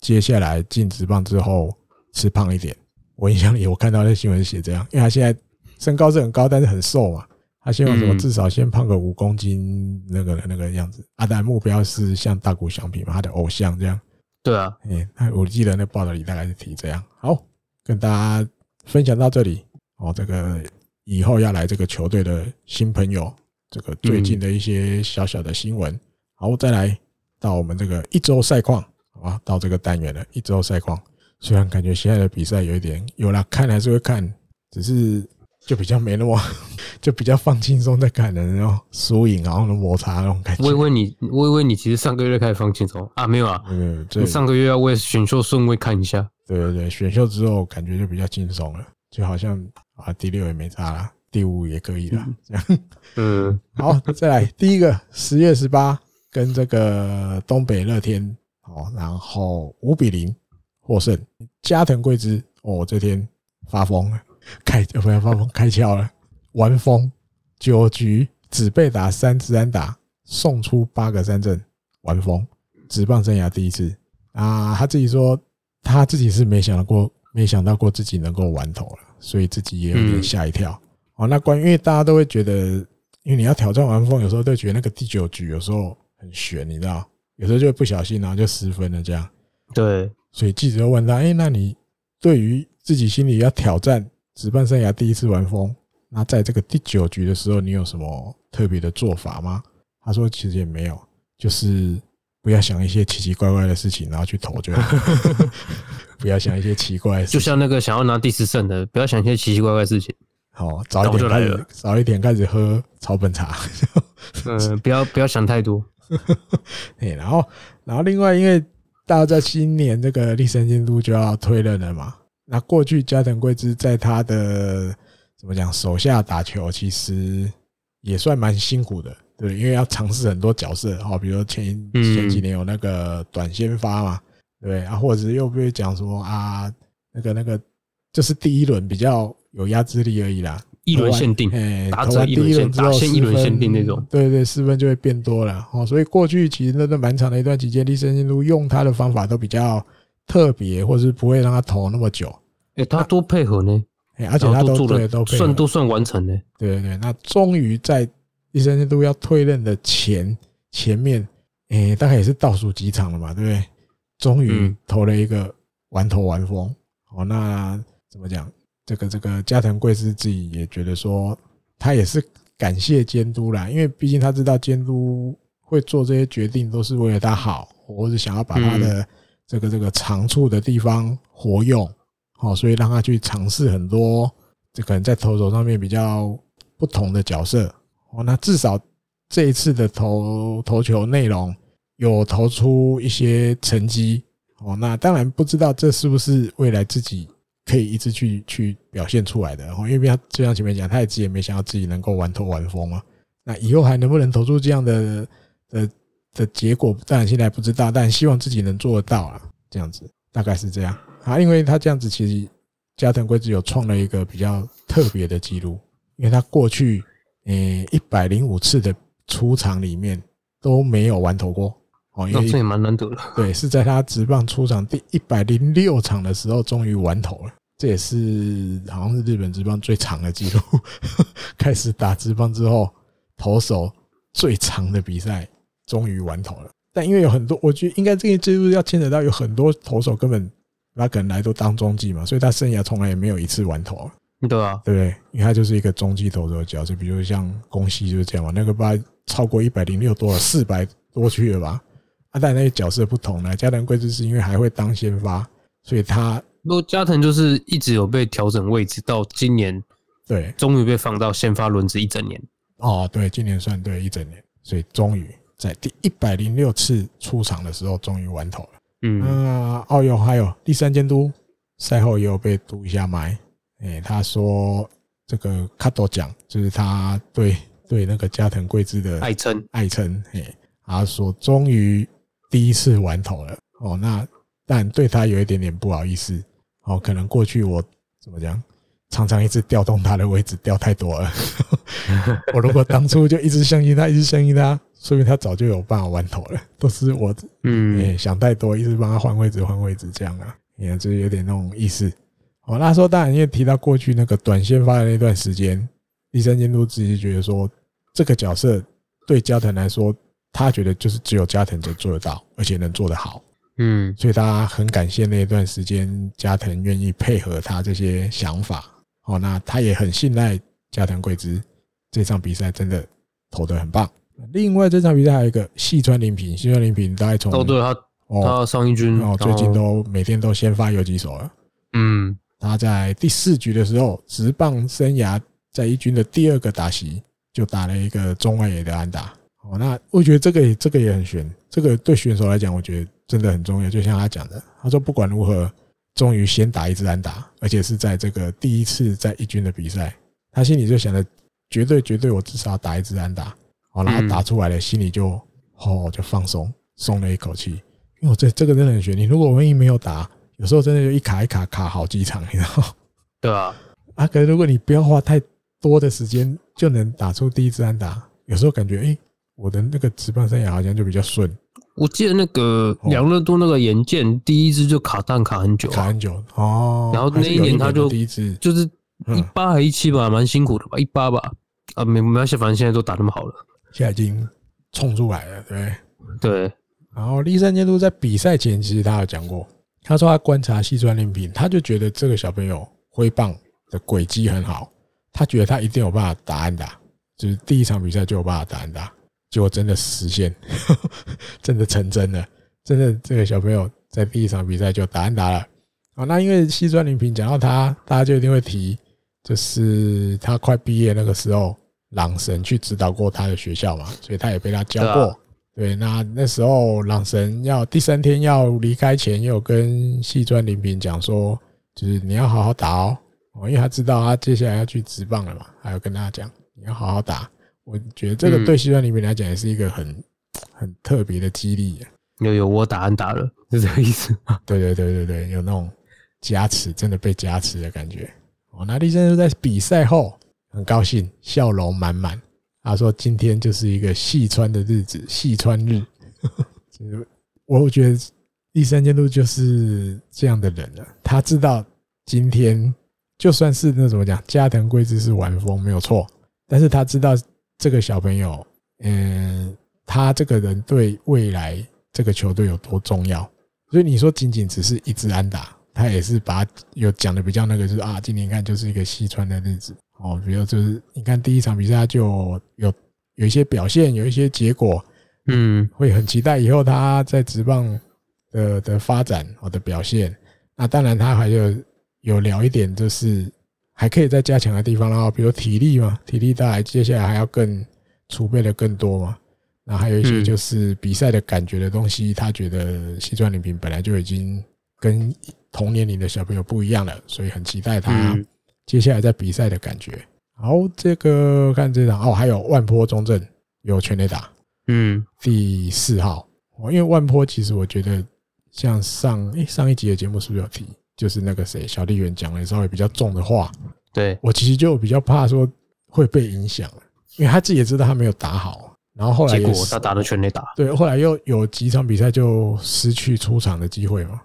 接下来进职棒之后吃胖一点。我印象里，我看到那新闻写这样，因为他现在身高是很高，但是很瘦嘛。他希望什么，至少先胖个五公斤，那个那个样子。阿达目标是像大谷翔平嘛，他的偶像这样。对啊，哎，我记得那报道里大概是提这样。好，跟大家分享到这里。哦，这个以后要来这个球队的新朋友，这个最近的一些小小的新闻。好，我再来到我们这个一周赛况，好吧，到这个单元了，一周赛况。虽然感觉现在的比赛有一点有啦，看还是会看，只是就比较没那么，就比较放轻松在看的那种输赢，然后的摩擦那种感觉。我以为你，我以为你其实上个月开始放轻松啊，没有啊，嗯，你上个月要为选秀顺位看一下。对对对，选秀之后感觉就比较轻松了，就好像啊第六也没差啦，第五也可以了，这样。嗯，好，再来第一个十月十八跟这个东北乐天，好，然后五比零。获胜，加藤贵之哦，这天发疯了，开不要发疯，开窍了，玩疯九局只被打三次安打，送出八个三振，玩疯，职棒生涯第一次啊！他自己说他自己是没想到过，没想到过自己能够玩投了，所以自己也有点吓一跳。哦，那关于因为大家都会觉得，因为你要挑战玩疯，有时候都觉得那个第九局有时候很悬，你知道，有时候就会不小心然后就失分了这样。对。所以记者问他：“哎，那你对于自己心里要挑战职棒生涯第一次玩疯，那在这个第九局的时候，你有什么特别的做法吗？”他说：“其实也没有，就是不要想一些奇奇怪怪的事情，然后去投就好。不要想一些奇怪的事情，就像那个想要拿第十胜的，不要想一些奇奇怪怪的事情。好，早一点开始，早一点开始喝草本茶。嗯，不要不要想太多。哎，然后，然后另外因为。”大家在新年这个立身监督就要推任了嘛？那过去加藤贵之在他的怎么讲手下打球，其实也算蛮辛苦的，对，因为要尝试很多角色，哦，比如说前前几年有那个短先发嘛，对啊，或者是又不会讲什么啊，那个那个就是第一轮比较有压制力而已啦。一轮限定，哎，打完第一轮之后，一轮限定那种，对对，四分就会变多了哦。所以过去其实那段蛮长的一段期间，栗山监督用他的方法都比较特别，或是不会让他投那么久。哎，他多配合呢，哎，而且他都对都算都算完成呢。对对对，那终于在栗山监督要退任的前前面，哎，大概也是倒数几场了嘛，对不对？终于投了一个完投完封。哦，那怎么讲？这个这个加藤贵司自己也觉得说，他也是感谢监督啦，因为毕竟他知道监督会做这些决定都是为了他好，或者想要把他的这个这个长处的地方活用，好，所以让他去尝试很多，这可能在投手上面比较不同的角色。哦，那至少这一次的投投球内容有投出一些成绩。哦，那当然不知道这是不是未来自己。可以一直去去表现出来的，然后因为他就像前面讲，他也自己也没想到自己能够玩投完封嘛。那以后还能不能投出这样的的的结果，当然现在不知道，但希望自己能做得到啊。这样子大概是这样啊，因为他这样子其实加藤贵之有创了一个比较特别的记录，因为他过去呃一百零五次的出场里面都没有完投过。哦，因为这也蛮难得的。对，是在他职棒出场第一百零六场的时候，终于完投了。这也是好像是日本职棒最长的记录。开始打职棒之后，投手最长的比赛终于完投了。但因为有很多，我觉得应该这个记录要牵扯到有很多投手根本他可能来都当中继嘛，所以他生涯从来也没有一次完投。对啊，对不对？因为他就是一个中继投手的角色，比如像宫西就是这样嘛，那个把超过一百零六多了，四百多去了吧？啊，但那个角色不同了，加藤贵之是因为还会当先发，所以他，不过加藤就是一直有被调整位置，到今年对，终于被放到先发轮值一整年。哦，对，今年算对一整年，所以终于在第一百零六次出场的时候，终于完投了。嗯，啊，哦哟，还有第三监督赛后也有被读一下麦，哎，他说这个卡多奖就是他对对那个加藤贵之的爱称爱称，哎，他说终于。第一次完投了哦，那但对他有一点点不好意思哦，可能过去我怎么讲，常常一直调动他的位置调太多了。我如果当初就一直相信他，一直相信他，说明他早就有办法玩投了。都是我嗯想太多，一直帮他换位置换位置这样啊，你看就是有点那种意思。哦，那时候当然因为提到过去那个短线发的那段时间，第三监督自己觉得说这个角色对加藤来说。他觉得就是只有加藤就做得到，而且能做得好，嗯，所以他很感谢那一段时间加藤愿意配合他这些想法。哦，那他也很信赖加藤贵之，这场比赛真的投得很棒。另外这场比赛还有一个细川林平，细川林平大概从哦对他他上一军哦，最近都每天都先发有几手了，嗯，他在第四局的时候，直棒生涯在一军的第二个打席就打了一个中外野的安打。哦，那我觉得这个这个也很悬，这个对选手来讲，我觉得真的很重要。就像他讲的，他说不管如何，终于先打一支安打，而且是在这个第一次在一军的比赛，他心里就想着绝对绝对，我至少要打一支安打。好，然后打出来了，心里就哦就放松，松了一口气。因为我这这个真的很悬，你如果万一没有打，有时候真的就一卡一卡卡好几场，你知道？对啊，啊，可是如果你不要花太多的时间，就能打出第一支安打，有时候感觉哎。我的那个职棒生涯好像就比较顺。我记得那个养乐多那个眼见第一支就卡弹卡很久，卡很久哦。然后那一年他就第一支就是一八还一七吧，蛮辛苦的吧，一八吧。啊，没没关系，反正现在都打那么好了，现在已经冲出来了，对对。然后立三监督在比赛前其实他有讲过，他说他观察细川林平，他就觉得这个小朋友挥棒的轨迹很好，他觉得他一定有办法打安打，就是第一场比赛就有办法打安打。结果真的实现，真的成真了。真的，这个小朋友在第一场比赛就打安打了。啊，那因为西川林平讲到他，大家就一定会提，就是他快毕业那个时候，朗神去指导过他的学校嘛，所以他也被他教过。对，那那时候朗神要第三天要离开前，又跟细川林平讲说，就是你要好好打哦，哦，因为他知道他接下来要去职棒了嘛，还要跟大家讲，你要好好打。我觉得这个对细川林平来讲也是一个很很特别的激励。有有我打安打了，是这个意思吗？对对对对对，有那种加持，真的被加持的感觉。哦，那立正就在比赛后很高兴，笑容满满。他说：“今天就是一个细川的日子，细川日。”我觉得第三监督就是这样的人了。他知道今天就算是那怎么讲，加藤贵之是玩风没有错，但是他知道。这个小朋友，嗯，他这个人对未来这个球队有多重要？所以你说仅仅只是一支安打，他也是把有讲的比较那个，就是啊，今年看就是一个细川的日子哦。比如就是你看第一场比赛他就有有一些表现，有一些结果，嗯，会很期待以后他在职棒的的发展或的表现。那当然他还有有聊一点就是。还可以再加强的地方，然后比如体力嘛，体力当然接下来还要更储备的更多嘛。那还有一些就是比赛的感觉的东西，他觉得西川领平本来就已经跟同年龄的小朋友不一样了，所以很期待他接下来在比赛的感觉。好，这个看这场哦，还有万坡中正有全垒打，嗯，第四号。哦，因为万坡其实我觉得像上诶上一集的节目是不是有提？就是那个谁，小丽媛讲了稍微比较重的话，对。我其实就比较怕说会被影响，因为他自己也知道他没有打好，然后后来结果他打的全垒打，对，后来又有几场比赛就失去出场的机会嘛，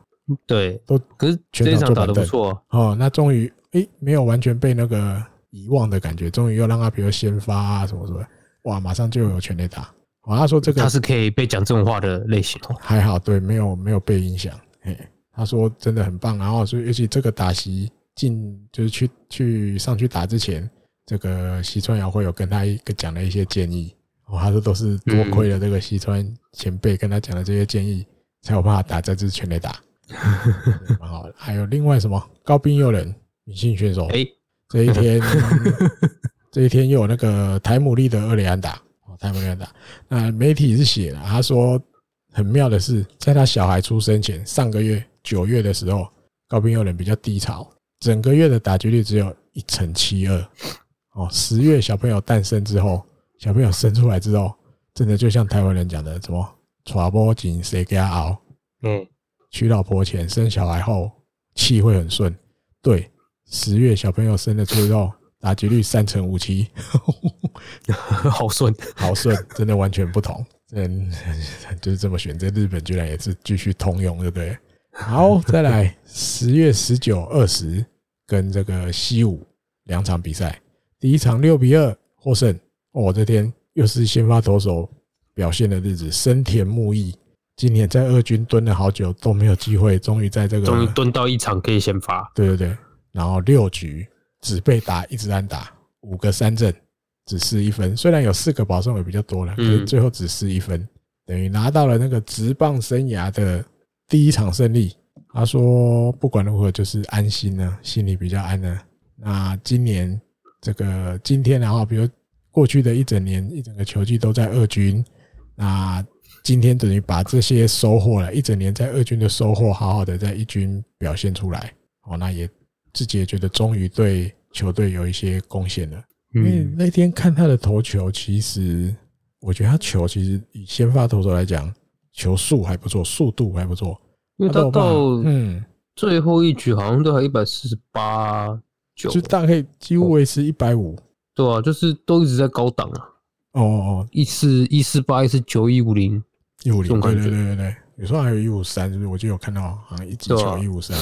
对，都可是全场打的不错。哦，那终于诶没有完全被那个遗忘的感觉，终于又让他比如先发啊什么什么，哇，马上就有全垒打，哦，他说这个他是可以被讲这种话的类型，还好，对，没有没有被影响，嘿。他说真的很棒，然后所以尤其这个打席进就是去去上去打之前，这个西川遥会有跟他一个讲了一些建议。哦，他说都是多亏了这个西川前辈跟他讲的这些建议，才有办法打这支全垒打，蛮好的。还有另外什么高滨祐人女性选手，哎，这一天 这一天又有那个台姆利的厄里安达，哦，台姆利安达。那媒体是写了，他说很妙的是，在他小孩出生前，上个月九月的时候，高滨祐人比较低潮，整个月的打击率只有一成七二。哦，十月小朋友诞生之后。小朋友生出来之后，真的就像台湾人讲的，什么“娶某前生囝后”，嗯，娶老婆前生小孩后气会很顺。对，十月小朋友生的出肉，打击率三成五七，好顺，好顺，真的完全不同。嗯，就是这么选，在日本居然也是继续通用，对不对？好，再来十月十九、二十跟这个西武两场比赛，第一场六比二获胜。我、哦、这天又是先发投手表现的日子，深田木义今年在二军蹲了好久都没有机会，终于在这个终于蹲到一场可以先发，对对对，然后六局只被打一支安打，五个三振，只失一分。虽然有四个保送也比较多了，可是最后只失一分，等于拿到了那个职棒生涯的第一场胜利。他说不管如何就是安心呢，心里比较安呢。那今年这个今天的话，比如。过去的一整年，一整个球季都在二军。那今天等于把这些收获了，一整年在二军的收获，好好的在一军表现出来。哦，那也自己也觉得终于对球队有一些贡献了。因为那天看他的投球，其实我觉得他球其实以先发投手来讲，球速还不错，速度还不错。因为他到嗯最后一局好像都还一百四十八九，就大概几乎维持一百五。对啊，就是都一直在高档啊。哦哦，一四一四八，一四九一五零，一五零，对对对对对，有时候还有一五三，是不是？我就有看到好像一直球一五三。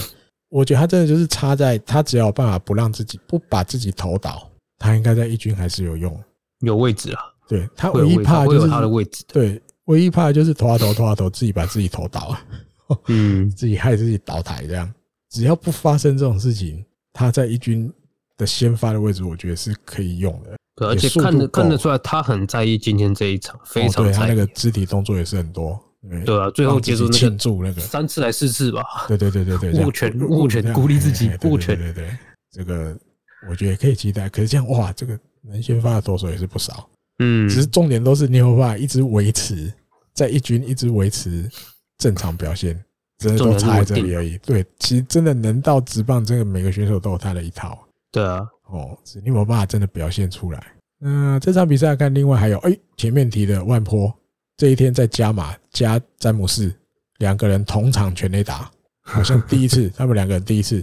我觉得他真的就是差在，他只要有办法不让自己不把自己投倒，他应该在一军还是有用，有位置啊。对，他唯一怕就是他的位置，对，唯一怕就是投啊投投啊投，自己把自己投倒，嗯，自己害自己倒台这样。只要不发生这种事情，他在一军。的先发的位置，我觉得是可以用的，对，而且看得看得出来，他很在意今天这一场，非常在意。他那个肢体动作也是很多，对。啊，最后结束庆祝那个。三次来四次吧，对对对对对，握拳握拳鼓励自己，握拳，对对，这个我觉得可以期待。可是这样哇，这个能先发的投手也是不少，嗯，只是重点都是你有办法一直维持在一军，一直维持正常表现，真的都差在这里而已。对，其实真的能到直棒，这个每个选手都有他的一套。对啊，哦，是你有没有办法真的表现出来？那这场比赛看，另外还有，哎，前面提的万波这一天在加码加詹姆斯两个人同场全垒打，好像第一次，他们两个人第一次，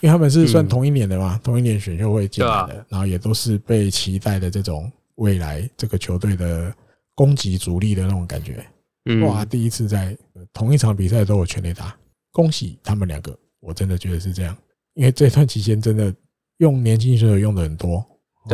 因为他们是算同一年的嘛，同一年选秀会进来的，然后也都是被期待的这种未来这个球队的攻击主力的那种感觉。哇，第一次在同一场比赛都有全垒打，恭喜他们两个，我真的觉得是这样，因为这段期间真的。用年轻选手用的很多，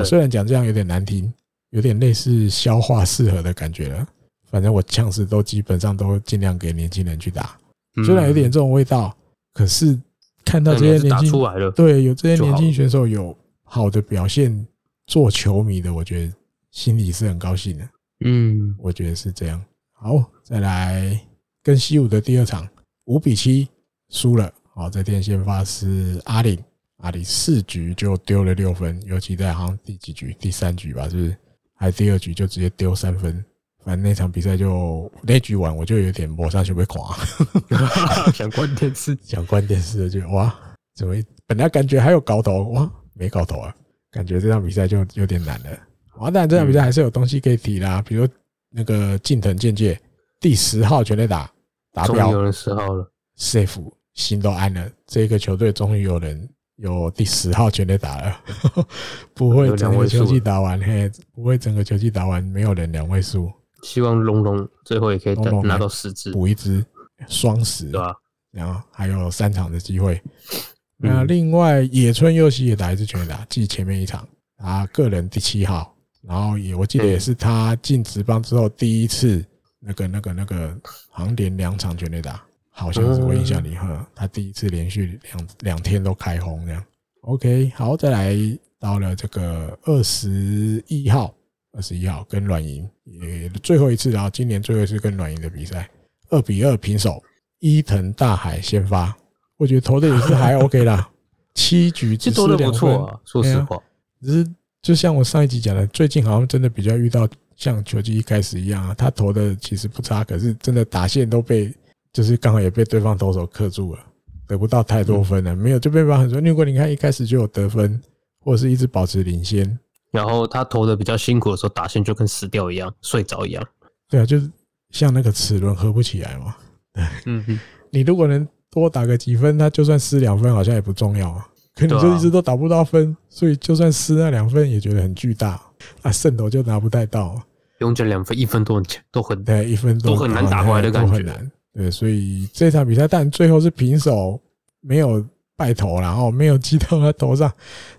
虽然讲这样有点难听，有点类似消化适合的感觉了。反正我枪士都基本上都尽量给年轻人去打，虽然有点这种味道，可是看到这些年轻，对，有这些年轻选手有好的表现，做球迷的，我觉得心里是很高兴的。嗯，我觉得是这样。好，再来跟西武的第二场五比七输了。好，这天先发是阿里。阿里四局就丢了六分，尤其在好像第几局，第三局吧，是不是？还第二局就直接丢三分。反正那场比赛就那局完，我就有点摸上去被垮，想关电视，想关电视的就哇，怎么本来感觉还有搞头哇，没搞头啊，感觉这场比赛就有点难了。哇，当然这场比赛还是有东西可以提啦，比如那个近藤健介第十号全垒打达标，有人十号了，safe 心都安了，这个球队终于有人。有第十号全垒打了，不会整个球季打完，嘿，不会整个球季打完，没有人两位数。希望龙龙最后也可以拿到十支，补一支双十，对吧？然后还有三场的机会。那另外野村佑希也打一支全垒打，继前面一场，啊个人第七号，然后也我记得也是他进职棒之后第一次那个那个那个，好像连两场全垒打。好像是我印象里哈，他第一次连续两两天都开轰这样。OK，好，再来到了这个二十一号，二十一号跟软银也最后一次，然后今年最后一次跟软银的比赛，二比二平手。伊藤大海先发，我觉得投的也是还 OK 啦，七局只失两分，说实话，只是就像我上一集讲的，最近好像真的比较遇到像球季一开始一样啊，他投的其实不差，可是真的打线都被就是刚好也被对方投手克住了。得不到太多分了，没有就被罚很多。如果你看一开始就有得分，或者是一直保持领先，然后他投的比较辛苦的时候，打线就跟死掉一样，睡着一样。对啊，就是像那个齿轮合不起来嘛。嗯哼，你如果能多打个几分，他就算失两分好像也不重要啊。可你就一直都打不到分，所以就算失那两分也觉得很巨大啊，胜投就拿不太到。不用讲两分，一分都很都很对，一分都很难打回来的感觉。对，所以这场比赛，但最后是平手，没有带头，然后没有击到他头上，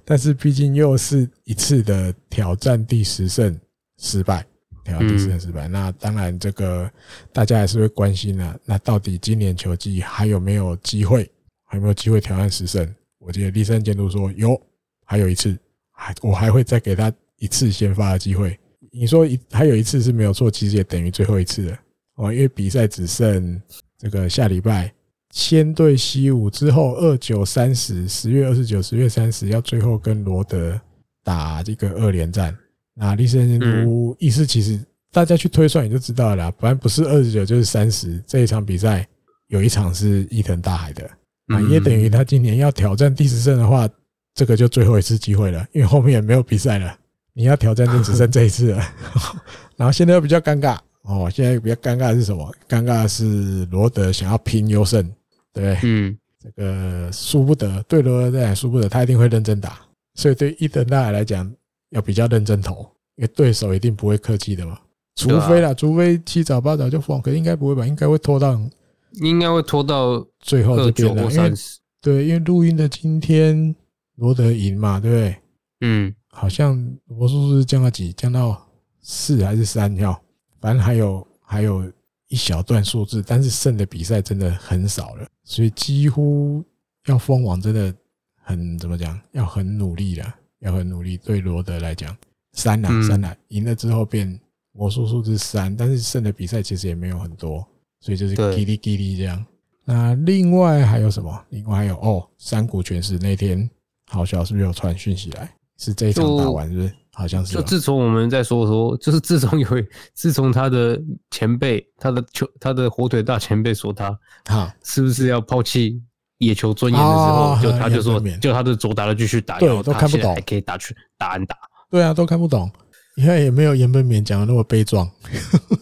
但是毕竟又是一次的挑战第十胜失败，挑战第十胜失败。那当然，这个大家还是会关心啊。那到底今年球季还有没有机会？还有没有机会挑战十胜？我记得立山监督说有，还有一次，还我还会再给他一次先发的机会。你说一还有一次是没有错，其实也等于最后一次了。哦，因为比赛只剩这个下礼拜，先对西武之后二九三十，十月二十九、十月三十要最后跟罗德打这个二连战。那立森监督意思其实大家去推算也就知道了啦，反正不是二十九就是三十。这一场比赛有一场是伊藤大海的，那也等于他今年要挑战第十胜的话，这个就最后一次机会了，因为后面也没有比赛了，你要挑战就只剩这一次了。然后现在又比较尴尬。哦，现在比较尴尬的是什么？尴尬的是罗德想要拼优胜，对，嗯，这个输不得，对罗德来讲输不得，他一定会认真打。所以对伊藤大海来讲，要比较认真投，因为对手一定不会客气的嘛。除非啦，除非七早八早就放，可是应该不会吧？应该会拖到，应该会拖到最后这边的。因为对，因为录音的今天罗德赢嘛，对不对？嗯，好像魔术师降到几？降到四还是三要？反正还有还有一小段数字，但是胜的比赛真的很少了，所以几乎要封王真的很怎么讲？要很努力了，要很努力。对罗德来讲，三了三了，赢了之后变魔术数字三，但是胜的比赛其实也没有很多，所以就是叽哩叽哩这样。那另外还有什么？另外还有哦，山谷拳士那天好像是不是有传讯息来？是这一场打完是不是？好像是。就自从我们在说说，就是自从有 自从他的前辈，他的球，他的火腿大前辈说他，啊，是不是要抛弃野球尊严的时候，就他就说，就他的左打了继续打，对，都看不懂，还可以打去打安打，对啊，都看不懂，你看也没有严本勉讲的那么悲壮，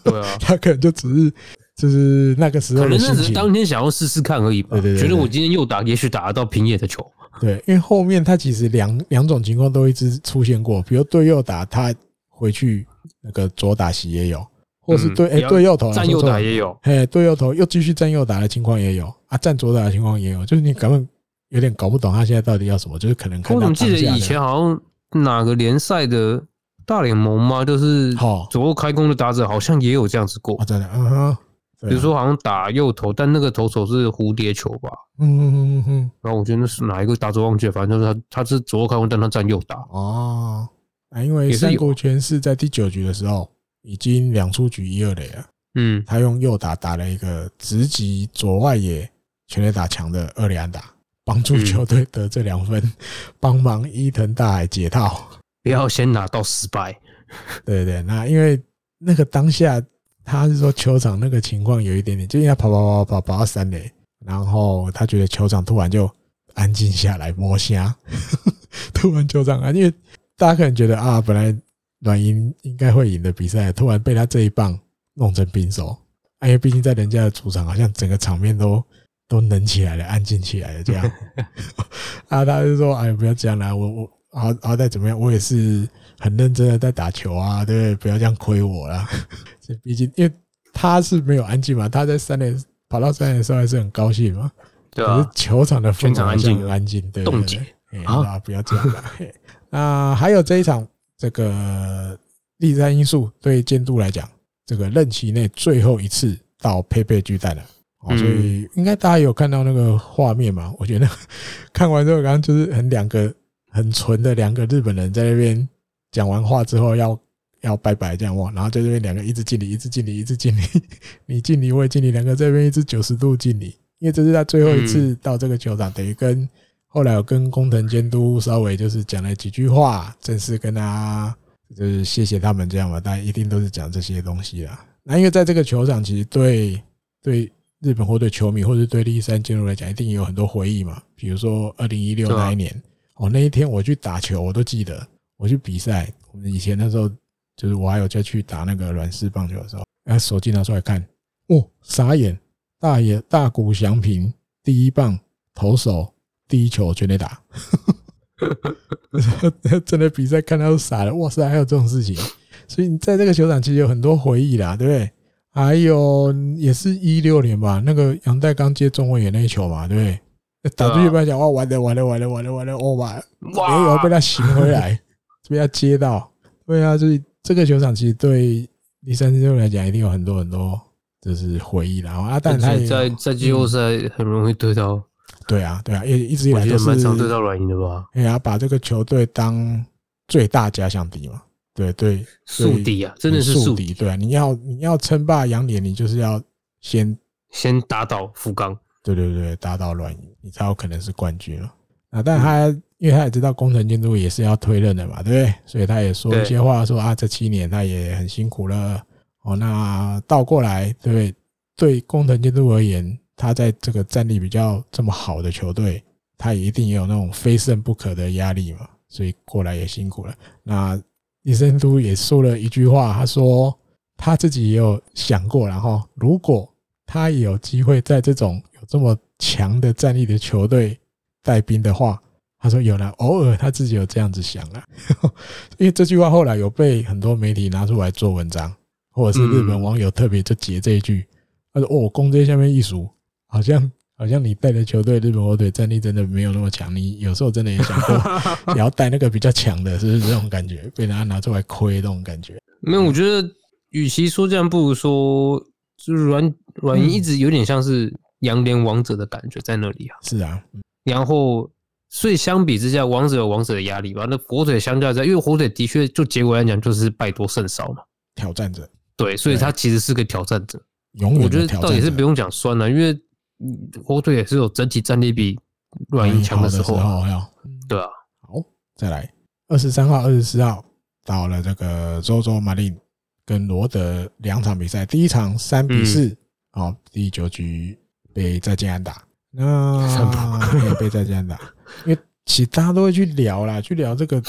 对啊，他可能就只是就是那个时候，可能那只是当天想要试试看而已吧，对对对，觉得我今天又打，也许打得到平野的球。对，因为后面他其实两两种情况都一直出现过，比如对右打他回去那个左打席也有，或是对哎对右投站右打也有，哎对右投又继续站右打的情况也有啊，站左打的情况也有，就是你根本有点搞不懂他现在到底要什么，就是可能看。我怎么记得以前好像哪个联赛的大联盟吗？就是左右开弓的打者好像也有这样子过，真的，嗯哼。比如说，好像打右投，但那个投手是蝴蝶球吧？嗯嗯嗯嗯。然后我觉得那是哪一个打者忘记了，反正就是他，他是左右开弓，但他站右打。哦，啊，因为三国拳是在第九局的时候已经两出局一二垒了。嗯，他用右打打了一个直击左外野全垒打墙的二垒安打，帮助球队得这两分，帮忙伊藤大海解套，不要先拿到失败。对对，那因为那个当下。他是说球场那个情况有一点点，就因为他跑跑跑跑跑到三垒，然后他觉得球场突然就安静下来，摸虾，突然球场啊，因为大家可能觉得啊，本来软银应该会赢的比赛，突然被他这一棒弄成平手，因为毕竟在人家的主场，好像整个场面都都冷起来了，安静起来了这样。啊，他就说，哎，不要这样啦，我我好好歹怎么样，我也是很认真的在打球啊，对不对？不要这样亏我啦。毕竟，因为他是没有安静嘛，他在三垒跑到三垒的时候还是很高兴嘛。对啊。可是球场的全场安静，安静，对对对。啊，不要这样了。那还有这一场，这个第三因素对监督来讲，这个任期内最后一次到佩佩巨蛋了。哦，所以应该大家有看到那个画面嘛？我觉得 看完之后，刚刚就是很两个很纯的两个日本人在那边讲完话之后要要拜拜这样哇，然后在这边两个一直敬礼，一直敬礼，一直敬礼，你敬礼我也敬礼，两个在这边一直九十度敬礼，因为这是他最后一次到这个球场，等于跟后来有跟工藤监督稍微就是讲了几句话，正式跟他就是谢谢他们这样嘛，大家一定都是讲这些东西啦。那因为在这个球场，其实对对。日本或对球迷或者对立山监督来讲，一定有很多回忆嘛。比如说二零一六那一年，哦，那一天我去打球，我都记得。我去比赛，我们以前那时候，就是我还有再去打那个软式棒球的时候，哎，手机拿出来看，哦，傻眼，大爷大谷翔平第一棒投手第一球全垒打，真 的比赛看到都傻了，哇塞，还有这种事情。所以你在这个球场其实有很多回忆啦，对不对？还有也是一六年吧，那个杨岱刚接中卫野那一球嘛，对不对？打出去不要讲哇，完了完了完了完了完了，哦妈！没有被他醒回来，被他接到。对啊，就是这个球场其实对立山监督来讲，一定有很多很多就是回忆的。然后阿蛋他在在季后赛很容易对到，对啊对啊，也一直以来都是蛮常对到软银的吧？哎呀，把这个球队当最大假想敌嘛。对对，宿敌啊，真的是宿敌。对啊，你要你要称霸洋联，你就是要先先打倒福冈。对对对，打倒软银，你才有可能是冠军了。啊，但他因为他也知道工程监督也是要推任的嘛，对不对？所以他也说一些话，说啊，这七年他也很辛苦了。哦，那倒过来，对不对？对工程监督而言，他在这个战力比较这么好的球队，他也一定也有那种非胜不可的压力嘛。所以过来也辛苦了。那。立山监督也说了一句话，他说他自己也有想过，然后如果他也有机会在这种有这么强的战力的球队带兵的话，他说有了，偶尔他自己有这样子想了，因为这句话后来有被很多媒体拿出来做文章，或者是日本网友特别就截这一句，他说哦，攻击下面一数好像。好像你带的球队日本火腿战力真的没有那么强，你有时候真的也想过，你 要带那个比较强的，是不是这种感觉？被人家拿出来亏这种感觉？没有，我觉得与其说这样，不如说就是软软银一直有点像是洋联王者的感觉在那里啊。是啊，然后所以相比之下，王者有王者的压力吧？那火腿相较在，因为火腿的确就结果来讲就是败多胜少嘛，挑战者。对，所以他其实是个挑战者。永远，我觉得倒也是不用讲酸了，因为。火腿也是有整体战力比软银强的时候，对啊。好，再来二十三号、二十四号到了这个 ZOZO 马林跟罗德两场比赛，第一场三比四，好，第九局被再见安打，那也被再见安打，因为其他都会去聊啦，去聊这个，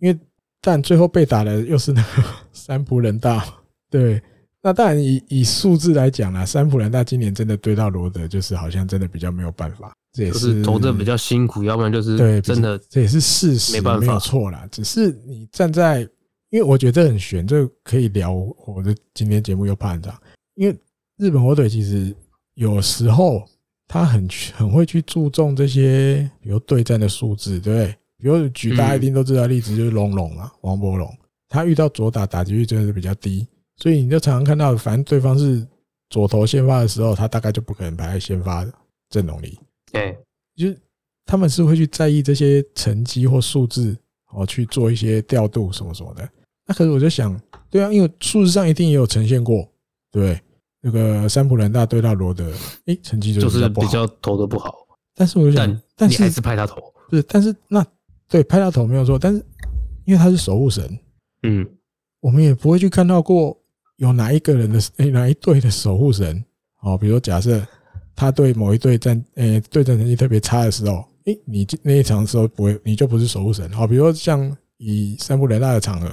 因为但最后被打的又是那个三浦人大，对。那当然以，以以数字来讲啦，三浦人大今年真的对到罗德，就是好像真的比较没有办法。这也是投的比较辛苦，要不然就是对真的，这也是事实，没办法，没有错啦。只是你站在，因为我觉得很悬，这可以聊。我的今天节目又怕很长，因为日本火腿其实有时候他很很会去注重这些，比如对战的数字，对不对？比如举大家一定都知道的例子，就是龙龙嘛，王博龙，他遇到左打打击率真的是比较低。所以你就常常看到，反正对方是左投先发的时候，他大概就不可能排在先发阵容里。对，就是他们是会去在意这些成绩或数字，哦，去做一些调度什么什么的。那可是我就想，对啊，因为数字上一定也有呈现过，对，那个三浦人大对到罗德，诶，成绩就是比较投的不好。但是我想，但是你还是派他投，不是？但是那对拍他投没有错，但是因为他是守护神，嗯，我们也不会去看到过。有哪一个人的诶，哪一队的守护神？哦，比如说假设他对某一队战诶对战成绩特别差的时候，诶，你那一场的时候不会，你就不是守护神。好，比如说像以三浦人大的场合，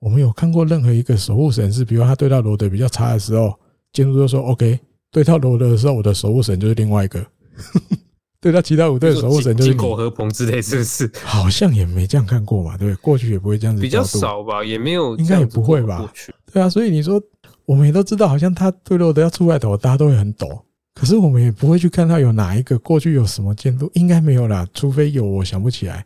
我们有看过任何一个守护神是，比如他对到罗德比较差的时候，监督就说 OK，对到罗德的时候，我的守护神就是另外一个。对他其他五队的守护神就是井口和鹏之类，是不是？好像也没这样看过嘛，对？过去也不会这样子，比较少吧，也没有，应该也不会吧？对啊，所以你说我们也都知道，好像他对罗德要出外头，大家都会很抖。可是我们也不会去看他有哪一个过去有什么监督，应该没有啦，除非有，我想不起来，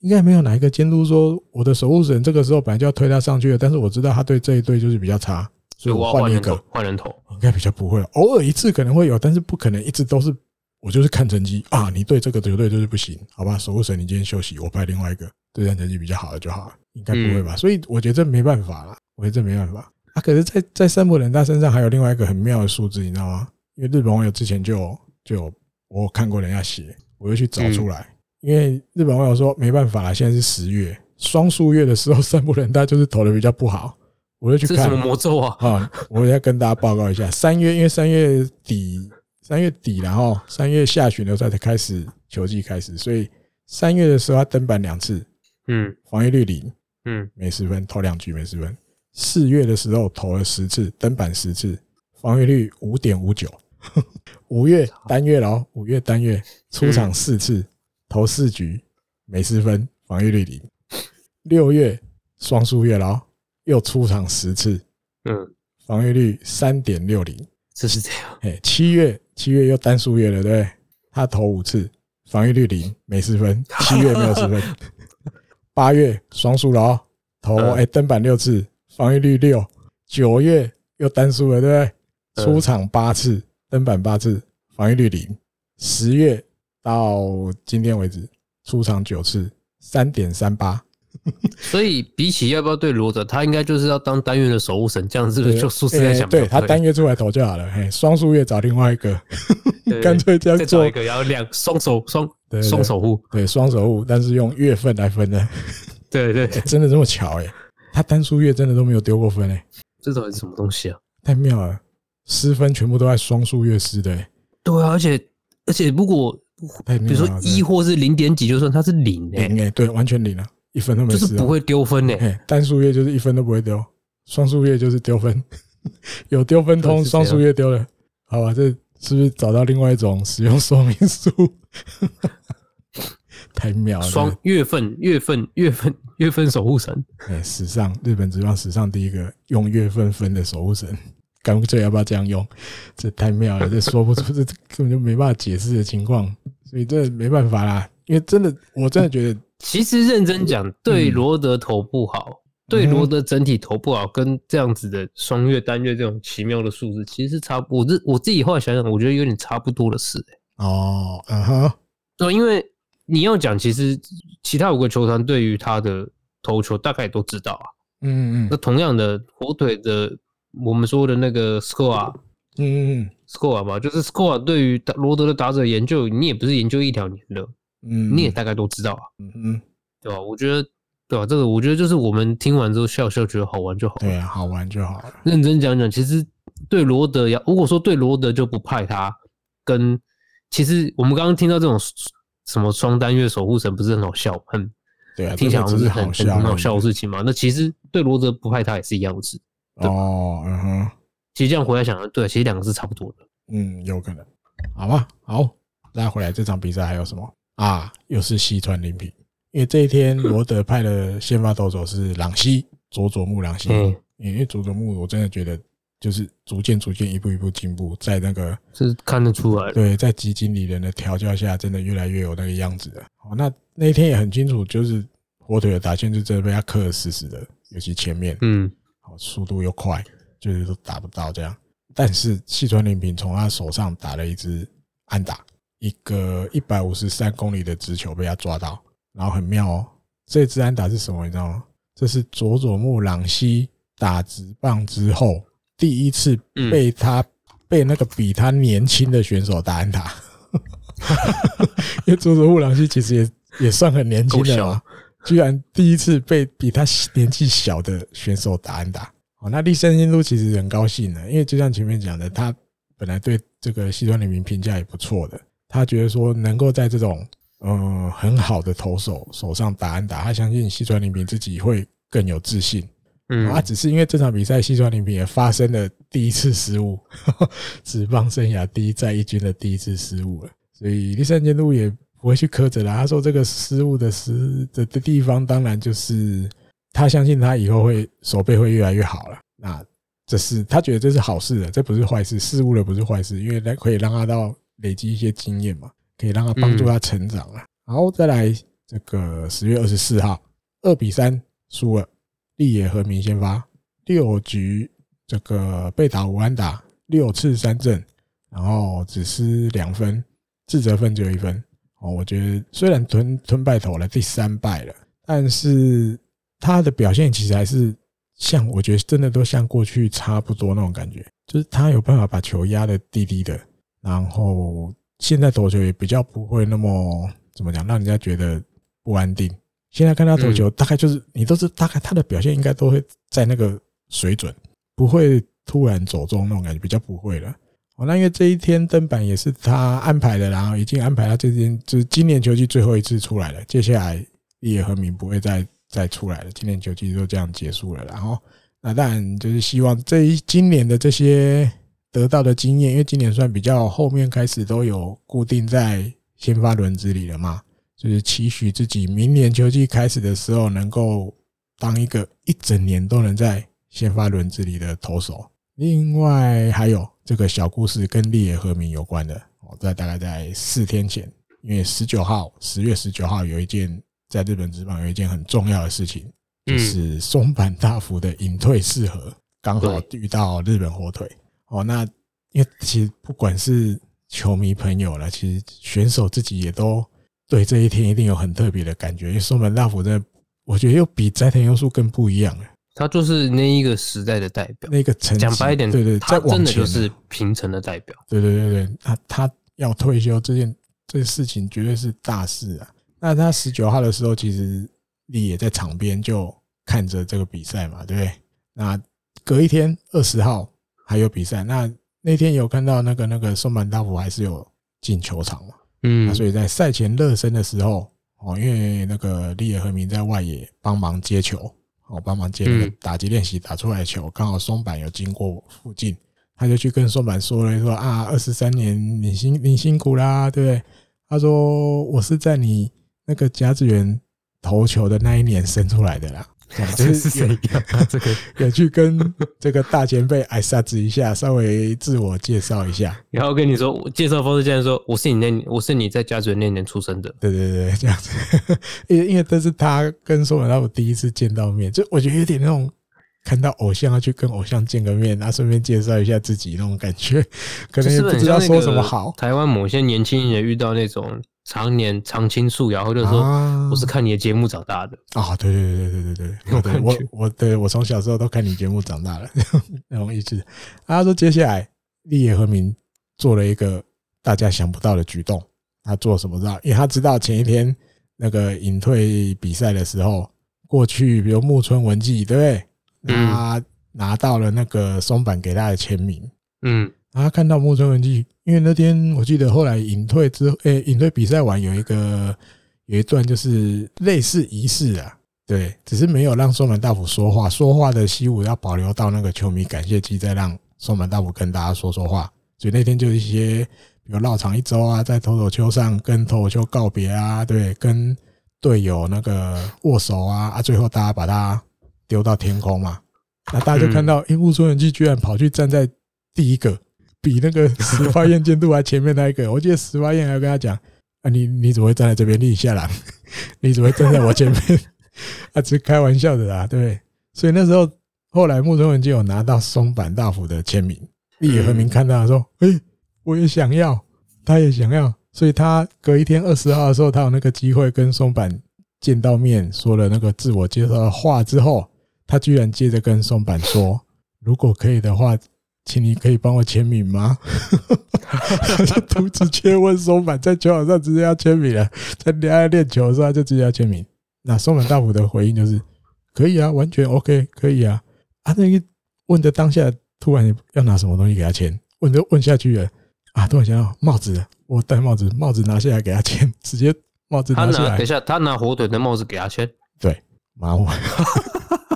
应该没有哪一个监督说我的守护神这个时候本来就要推他上去了，但是我知道他对这一队就是比较差。所以我换一个换人投，应该比较不会，偶尔一次可能会有，但是不可能一直都是我就是看成绩啊，你对这个绝对就是不行，好吧？守护神，你今天休息，我派另外一个对战成绩比较好的就好了，应该不会吧？所以我觉得这没办法了，我觉得这没办法啊。可是，在在山浦稔大身上还有另外一个很妙的数字，你知道吗？因为日本网友之前就有就有我有看过人家写，我就去找出来。因为日本网友说没办法了，现在是十月双数月的时候，三浦稔大就是投的比较不好，我就去看。这什么魔咒啊？啊，我要跟大家报告一下，三月因为三月底三月底然后三月下旬的时候才开始球季开始，所以三月的时候他登板两次，嗯，防御率零，嗯，没失分，投两局没失分。四月的时候投了十次，登板十次，防御率五点五九。五月单月喽，五月单月出场四次，投四局，没失分，防御率零。六月双数月喽，又出场十次，嗯，防御率三点六零。这是这样。哎，七月七月又单数月了，对不对？他投五次，防御率零，没失分，七月没有失分。八月双数了，投哎登板六次，防御率六。九月又单数了，对不对？出场八次。登板八次，防御率零。十月到今天为止，出场九次，三点三八。所以比起要不要对罗德，他应该就是要当单月的守护神，这样是不是就数字在想？对他单月出来投就好了。嘿，双数月找另外一个，干脆这样做一个，然后两双手双双守护，对双守护，但是用月份来分的。对对，真的这么巧哎？他单数月真的都没有丢过分哎？这到底是什么东西啊？太妙了！失分全部都在双数月失的，对啊，而且而且如果比如说一或是零点几，就算他是零诶，对，完全零了，一分都没，就是不会丢分诶。单数月就是一分都不会丢，双数月就是丢分，有丢分通，双数月丢了，好吧，这是不是找到另外一种使用说明书？太妙了，双月份月份月份月份守护神，哎，史上日本职棒史上第一个用月份分的守护神。干脆要不要这样用？这太妙了，这说不出，这根本就没办法解释的情况，所以这没办法啦。因为真的，我真的觉得，其实认真讲，对罗德头不好，对罗德整体头不好，跟这样子的双月单月这种奇妙的数字，其实是差。我自我自己后来想想，我觉得有点差不多的事。哦，嗯哼，对，因为你要讲，其实其他五个球团对于他的投球大概也都知道啊。嗯嗯，那同样的火腿的。我们说的那个 score，嗯嗯，score 吧，就是 score 对于罗德的打者研究，你也不是研究一两年的，嗯，你也大概都知道啊，嗯嗯，对吧？我觉得，对吧？这个我觉得就是我们听完之后笑笑，觉得好玩就好，对啊，好玩就好了。认真讲讲，其实对罗德要，如果说对罗德就不派他，跟其实我们刚刚听到这种什么双单月守护神，不是很好笑，很对啊，听起来好像是很很好笑的事情嘛。那其实对罗德不派他也是一样的事。哦，嗯哼，其实这样回来想，对，其实两个是差不多的。嗯，有可能。好吧，好，再回来这场比赛还有什么啊？又是西川林平，因为这一天罗德派的先发投手是朗西，佐佐木朗西。嗯，因为佐佐木，我真的觉得就是逐渐逐渐一步一步进步，在那个是看得出来。对，在基经理人的调教下，真的越来越有那个样子了。好，那那一天也很清楚，就是火腿的打线就真的被他克得死死的，尤其前面，嗯。好速度又快，就是都打不到这样。但是细川林平从他手上打了一支安打，一个一百五十三公里的直球被他抓到，然后很妙哦。这支安打是什么？你知道吗？这是佐佐木朗希打直棒之后第一次被他被那个比他年轻的选手打安打。因为佐佐木朗希其实也也算很年轻的嘛。居然第一次被比他年纪小的选手打安打，哦，那立山监督其实很高兴的，因为就像前面讲的，他本来对这个西川联名评价也不错的，他觉得说能够在这种嗯很好的投手手上打安打，他相信西川林平自己会更有自信。嗯，啊，只是因为这场比赛西川林平也发生了第一次失误，职棒生涯第一在一军的第一次失误了，所以栗山监督也。不会去苛责了。他说这个失误的失的的地方，当然就是他相信他以后会手背会越来越好了。那这是他觉得这是好事的，这不是坏事。失误了不是坏事，因为那可以让他到累积一些经验嘛，可以让他帮助他成长啊。然后再来这个十月二十四号，二比三输了，立野和明先发六局这个被打五安打，六次三振，然后只失两分，自责分只有一分。哦，我觉得虽然吞吞败投了第三败了，但是他的表现其实还是像我觉得真的都像过去差不多那种感觉，就是他有办法把球压得低低的，然后现在投球也比较不会那么怎么讲，让人家觉得不安定。现在看他投球，大概就是你都是大概他的表现应该都会在那个水准，不会突然走中那种感觉，比较不会了。哦，那因为这一天登板也是他安排的，然后已经安排到这天就是今年球季最后一次出来了。接下来立野和明不会再再出来了，今年球季就这样结束了。然后那当然就是希望这一今年的这些得到的经验，因为今年算比较后面开始都有固定在先发轮子里了嘛，就是期许自己明年秋季开始的时候能够当一个一整年都能在先发轮子里的投手。另外还有。这个小故事跟立野和明有关的，哦，在大概在四天前，因为十九号，十月十九号有一件在日本职棒有一件很重要的事情，就是松坂大辅的引退适合，刚好遇到日本火腿。哦，那因为其实不管是球迷朋友了，其实选手自己也都对这一天一定有很特别的感觉，因为松本大辅真的，我觉得又比斋藤优树更不一样了。他就是那一个时代的代表，那个成讲白一点，对对，他真的就是平成的代表。对对对对，他他要退休这件这事情绝对是大事啊。那他十九号的时候，其实你也在场边就看着这个比赛嘛，对不对？那隔一天二十号还有比赛，那那天有看到那个那个松坂大辅还是有进球场嘛？嗯，那所以在赛前热身的时候，哦，因为那个立野和明在外野帮忙接球。哦帮忙接那个打击练习打出来的球，刚好松坂有经过附近，他就去跟松坂说了，说啊，二十三年你辛你辛苦啦，对不对？他说我是在你那个甲子园投球的那一年生出来的啦。这是谁呀？这个有去跟这个大前辈挨沙子一下，稍微自我介绍一下。然后跟你说，介绍方式这样说：我是你那，我是你在甲子园那年出生的。对对对，这样子。因为因为这是他跟松坂大辅第一次见到面，就我觉得有点那种看到偶像要去跟偶像见个面，然后顺便介绍一下自己那种感觉，可能也不知道说什么好。台湾某些年轻人遇到那种。常年常青树摇，或者说我是看你的节目长大的啊！对对对对对对 对，我我对我从小时候都看你节目长大的那种意思。他说接下来立野和明做了一个大家想不到的举动，他做什么知道？因为他知道前一天那个隐退比赛的时候，过去比如木村文纪对不对？他拿到了那个松坂给他的签名，嗯。他看到木村文纪，因为那天我记得后来隐退之，诶，隐退比赛完有一个有一段就是类似仪式啊，对，只是没有让松本大辅说话，说话的习武要保留到那个球迷感谢祭再让松本大辅跟大家说说话。所以那天就一些，比如绕场一周啊，在投手丘上跟投手丘告别啊，对，跟队友那个握手啊，啊，最后大家把他丢到天空嘛，那大家就看到，诶，木村文纪居然跑去站在第一个。比那个石发彦监督还前面那一个，我记得石发彦还跟他讲：“啊，你你怎么会站在这边立下来？你怎么会站在我前面？” 啊，只是开玩笑的啦，对不对？所以那时候后来木村文就有拿到松坂大辅的签名，立野和明看到说：“诶，我也想要，他也想要。”所以他隔一天二十号的时候，他有那个机会跟松坂见到面，说了那个自我介绍的话之后，他居然接着跟松坂说：“如果可以的话。”请你可以帮我签名吗？他 就直接问松坂，在球场上直接要签名了，在练练球的时候就直接要签名。那松坂大辅的回应就是可以啊，完全 OK，可以啊。啊，那个问的当下突然要拿什么东西给他签，问就问下去了啊，突然想到帽子，我戴帽子，帽子拿下来给他签，直接帽子拿下来。等一下，他拿火腿的帽子给他签，对，马虎。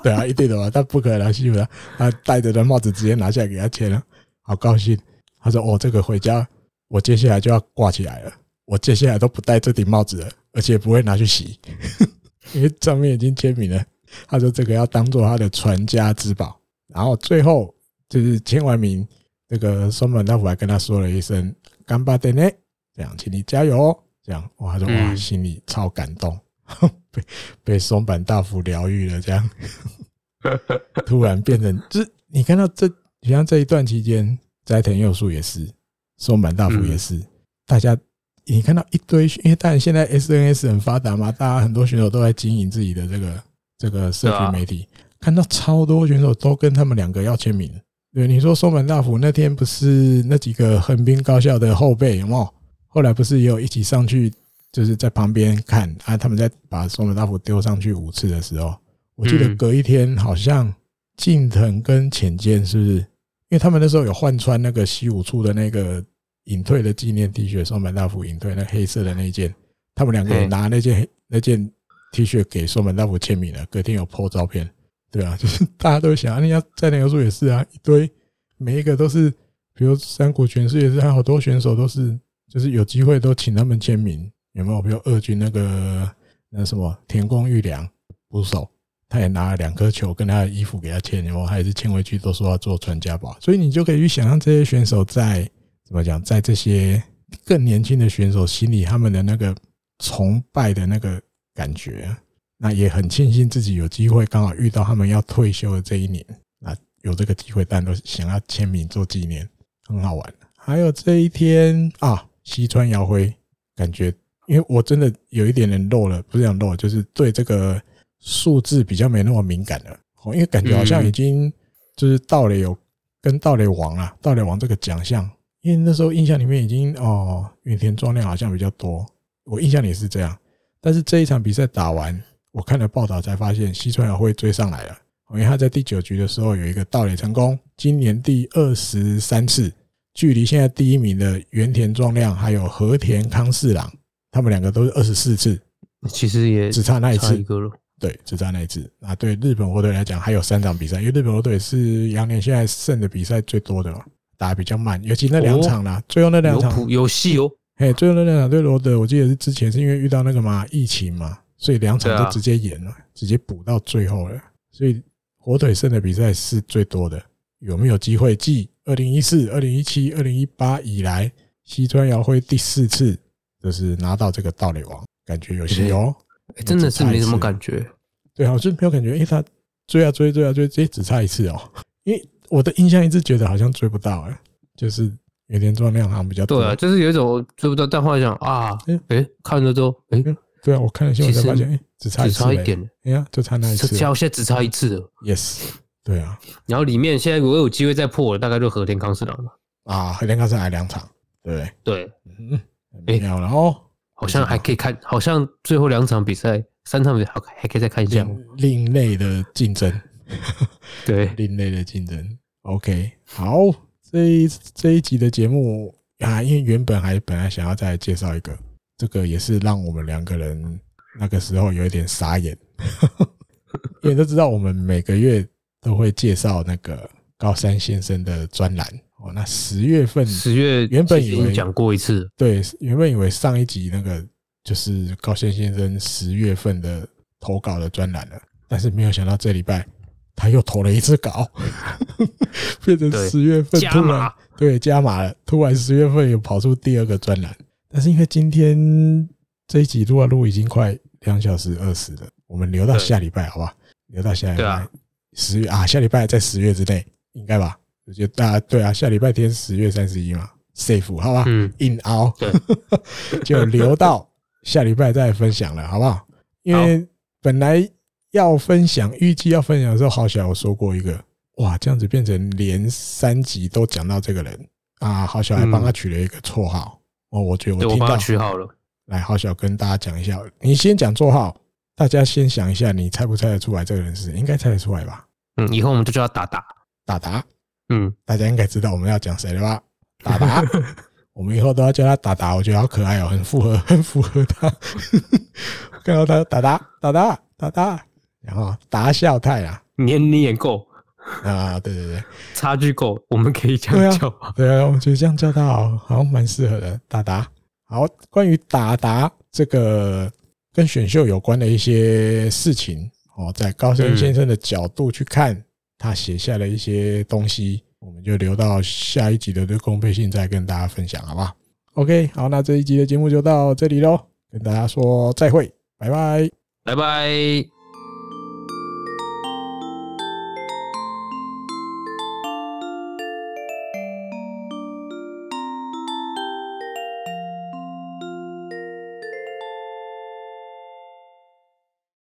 对啊，一定的嘛，他不可能欺负他。他戴着的帽子直接拿下来给他签了，好高兴。他说：“哦，这个回家，我接下来就要挂起来了。我接下来都不戴这顶帽子了，而且不会拿去洗，因为上面已经签名了。”他说：“这个要当做他的传家之宝。”然后最后就是签完名，这个松本大辅还跟他说了一声“干巴爹呢”，这样，请你加油哦。这样，哇，他说：“哇，心里超感动。”被 被松坂大辅疗愈了，这样 突然变成就是你看到这你像这一段期间，斋藤佑树也是，松坂大辅也是，大家你看到一堆，因为当然现在 SNS 很发达嘛，大家很多选手都在经营自己的这个这个社群媒体，看到超多选手都跟他们两个要签名。对，你说松坂大辅那天不是那几个横滨高校的后辈有没有？后来不是也有一起上去，就是在旁边看啊，他们在把松本大辅丢上去五次的时候，我记得隔一天好像近藤跟浅见是不是？因为他们那时候有换穿那个西武处的那个隐退的纪念 T 恤，松本大辅隐退那黑色的那一件，他们两个人拿那件那件 T 恤给松本大辅签名了，隔天有 po 照片。对啊，就是大家都想，人家在那个时候也是啊，一堆每一个都是，比如三谷全是也是，还有好多选手都是，就是有机会都请他们签名，有没有？比如二军那个那什么田宫裕良捕手，他也拿了两颗球跟他的衣服给他签，然后还是签回去，都说要做传家宝，所以你就可以去想象这些选手在怎么讲，在这些更年轻的选手心里，他们的那个崇拜的那个感觉。那也很庆幸自己有机会刚好遇到他们要退休的这一年，那有这个机会，但都想要签名做纪念，很好玩。还有这一天啊，西川遥辉，感觉因为我真的有一点点漏了，不是讲漏，就是对这个数字比较没那么敏感了。哦，因为感觉好像已经就是盗垒有跟盗垒王啊，盗垒王这个奖项，因为那时候印象里面已经哦，原田壮亮好像比较多，我印象里是这样。但是这一场比赛打完。我看了报道才发现，西川遥辉追上来了，因为他在第九局的时候有一个盗垒成功，今年第二十三次，距离现在第一名的原田壮亮还有和田康士朗，他们两个都是二十四次，其实也只差那一次一个了，对，只差那一次。啊对日本火腿来讲，还有三场比赛，因为日本火腿是羊年现在胜的比赛最多的嘛，打得比较慢，尤其那两场啦，最后那两场有戏哦，嘿，最后那两场对罗德，我记得是之前是因为遇到那个嘛疫情嘛。所以两场都直接延了，直接补到最后了。所以火腿胜的比赛是最多的。有没有机会继二零一四、二零一七、二零一八以来，西川遥辉第四次就是拿到这个盗垒王？感觉有戏哦。真的是没什么感觉。对，好像没有感觉，因为他追啊追，追啊追，这只差一次哦。因为我的印象一直觉得好像追不到哎，就是有点重量好像比较多。对啊，就是有一种追不到，但后来想啊，哎，看着都哎。对啊，我看了新闻才发现，哎，只差一次，只差一点，哎呀，就差那一次，现在只差一次了。Yes，对啊。然后里面现在如果有机会再破，大概就和田康士朗了。啊，和田康士朗还两场，对对，嗯，哎，然后好像还可以看，好像最后两场比赛，三场比赛还还可以再看一下。另类的竞争，对，另类的竞争。OK，好，这一这一集的节目啊，因为原本还本来想要再介绍一个。这个也是让我们两个人那个时候有一点傻眼，因为都知道我们每个月都会介绍那个高山先生的专栏哦。那十月份，十月原本以为讲过一次，对，原本以为上一集那个就是高山先生十月份的投稿的专栏了，但是没有想到这礼拜他又投了一次稿，变成十月份突然对加码了，突然十月份又跑出第二个专栏。但是因为今天这一集录啊录已经快两小时二十了，我们留到下礼拜好不好？留到下礼拜十月啊，下礼拜在十月之内应该吧？我觉得大家对啊，下礼拜天十月三十一嘛，safe 好吧？嗯，in out 就留到下礼拜再分享了，好不好？因为本来要分享，预计要分享的时候，好小有说过一个哇，这样子变成连三集都讲到这个人啊，好小还帮他取了一个绰号。哦，我觉得我听到取好了。来，好小跟大家讲一下，你先讲绰号，大家先想一下，你猜不猜得出来这个人是？应该猜得出来吧？嗯，以后我们就叫他达达，达达。嗯，大家应该知道我们要讲谁了吧？达达，我们以后都要叫他达达，我觉得好可爱哦，很符合，很符合他。看到他达达，达达，达达，然后达孝太啊，年龄也够。啊，对对对，差距够，我们可以这样叫。对啊，我觉得这样叫他好，好像蛮适合的。达达，好，关于达达这个跟选秀有关的一些事情哦，在高山先生的角度去看，他写下了一些东西，我们就留到下一集的对公配信再跟大家分享，好不好？OK，好，那这一集的节目就到这里喽，跟大家说再会，拜拜，拜拜。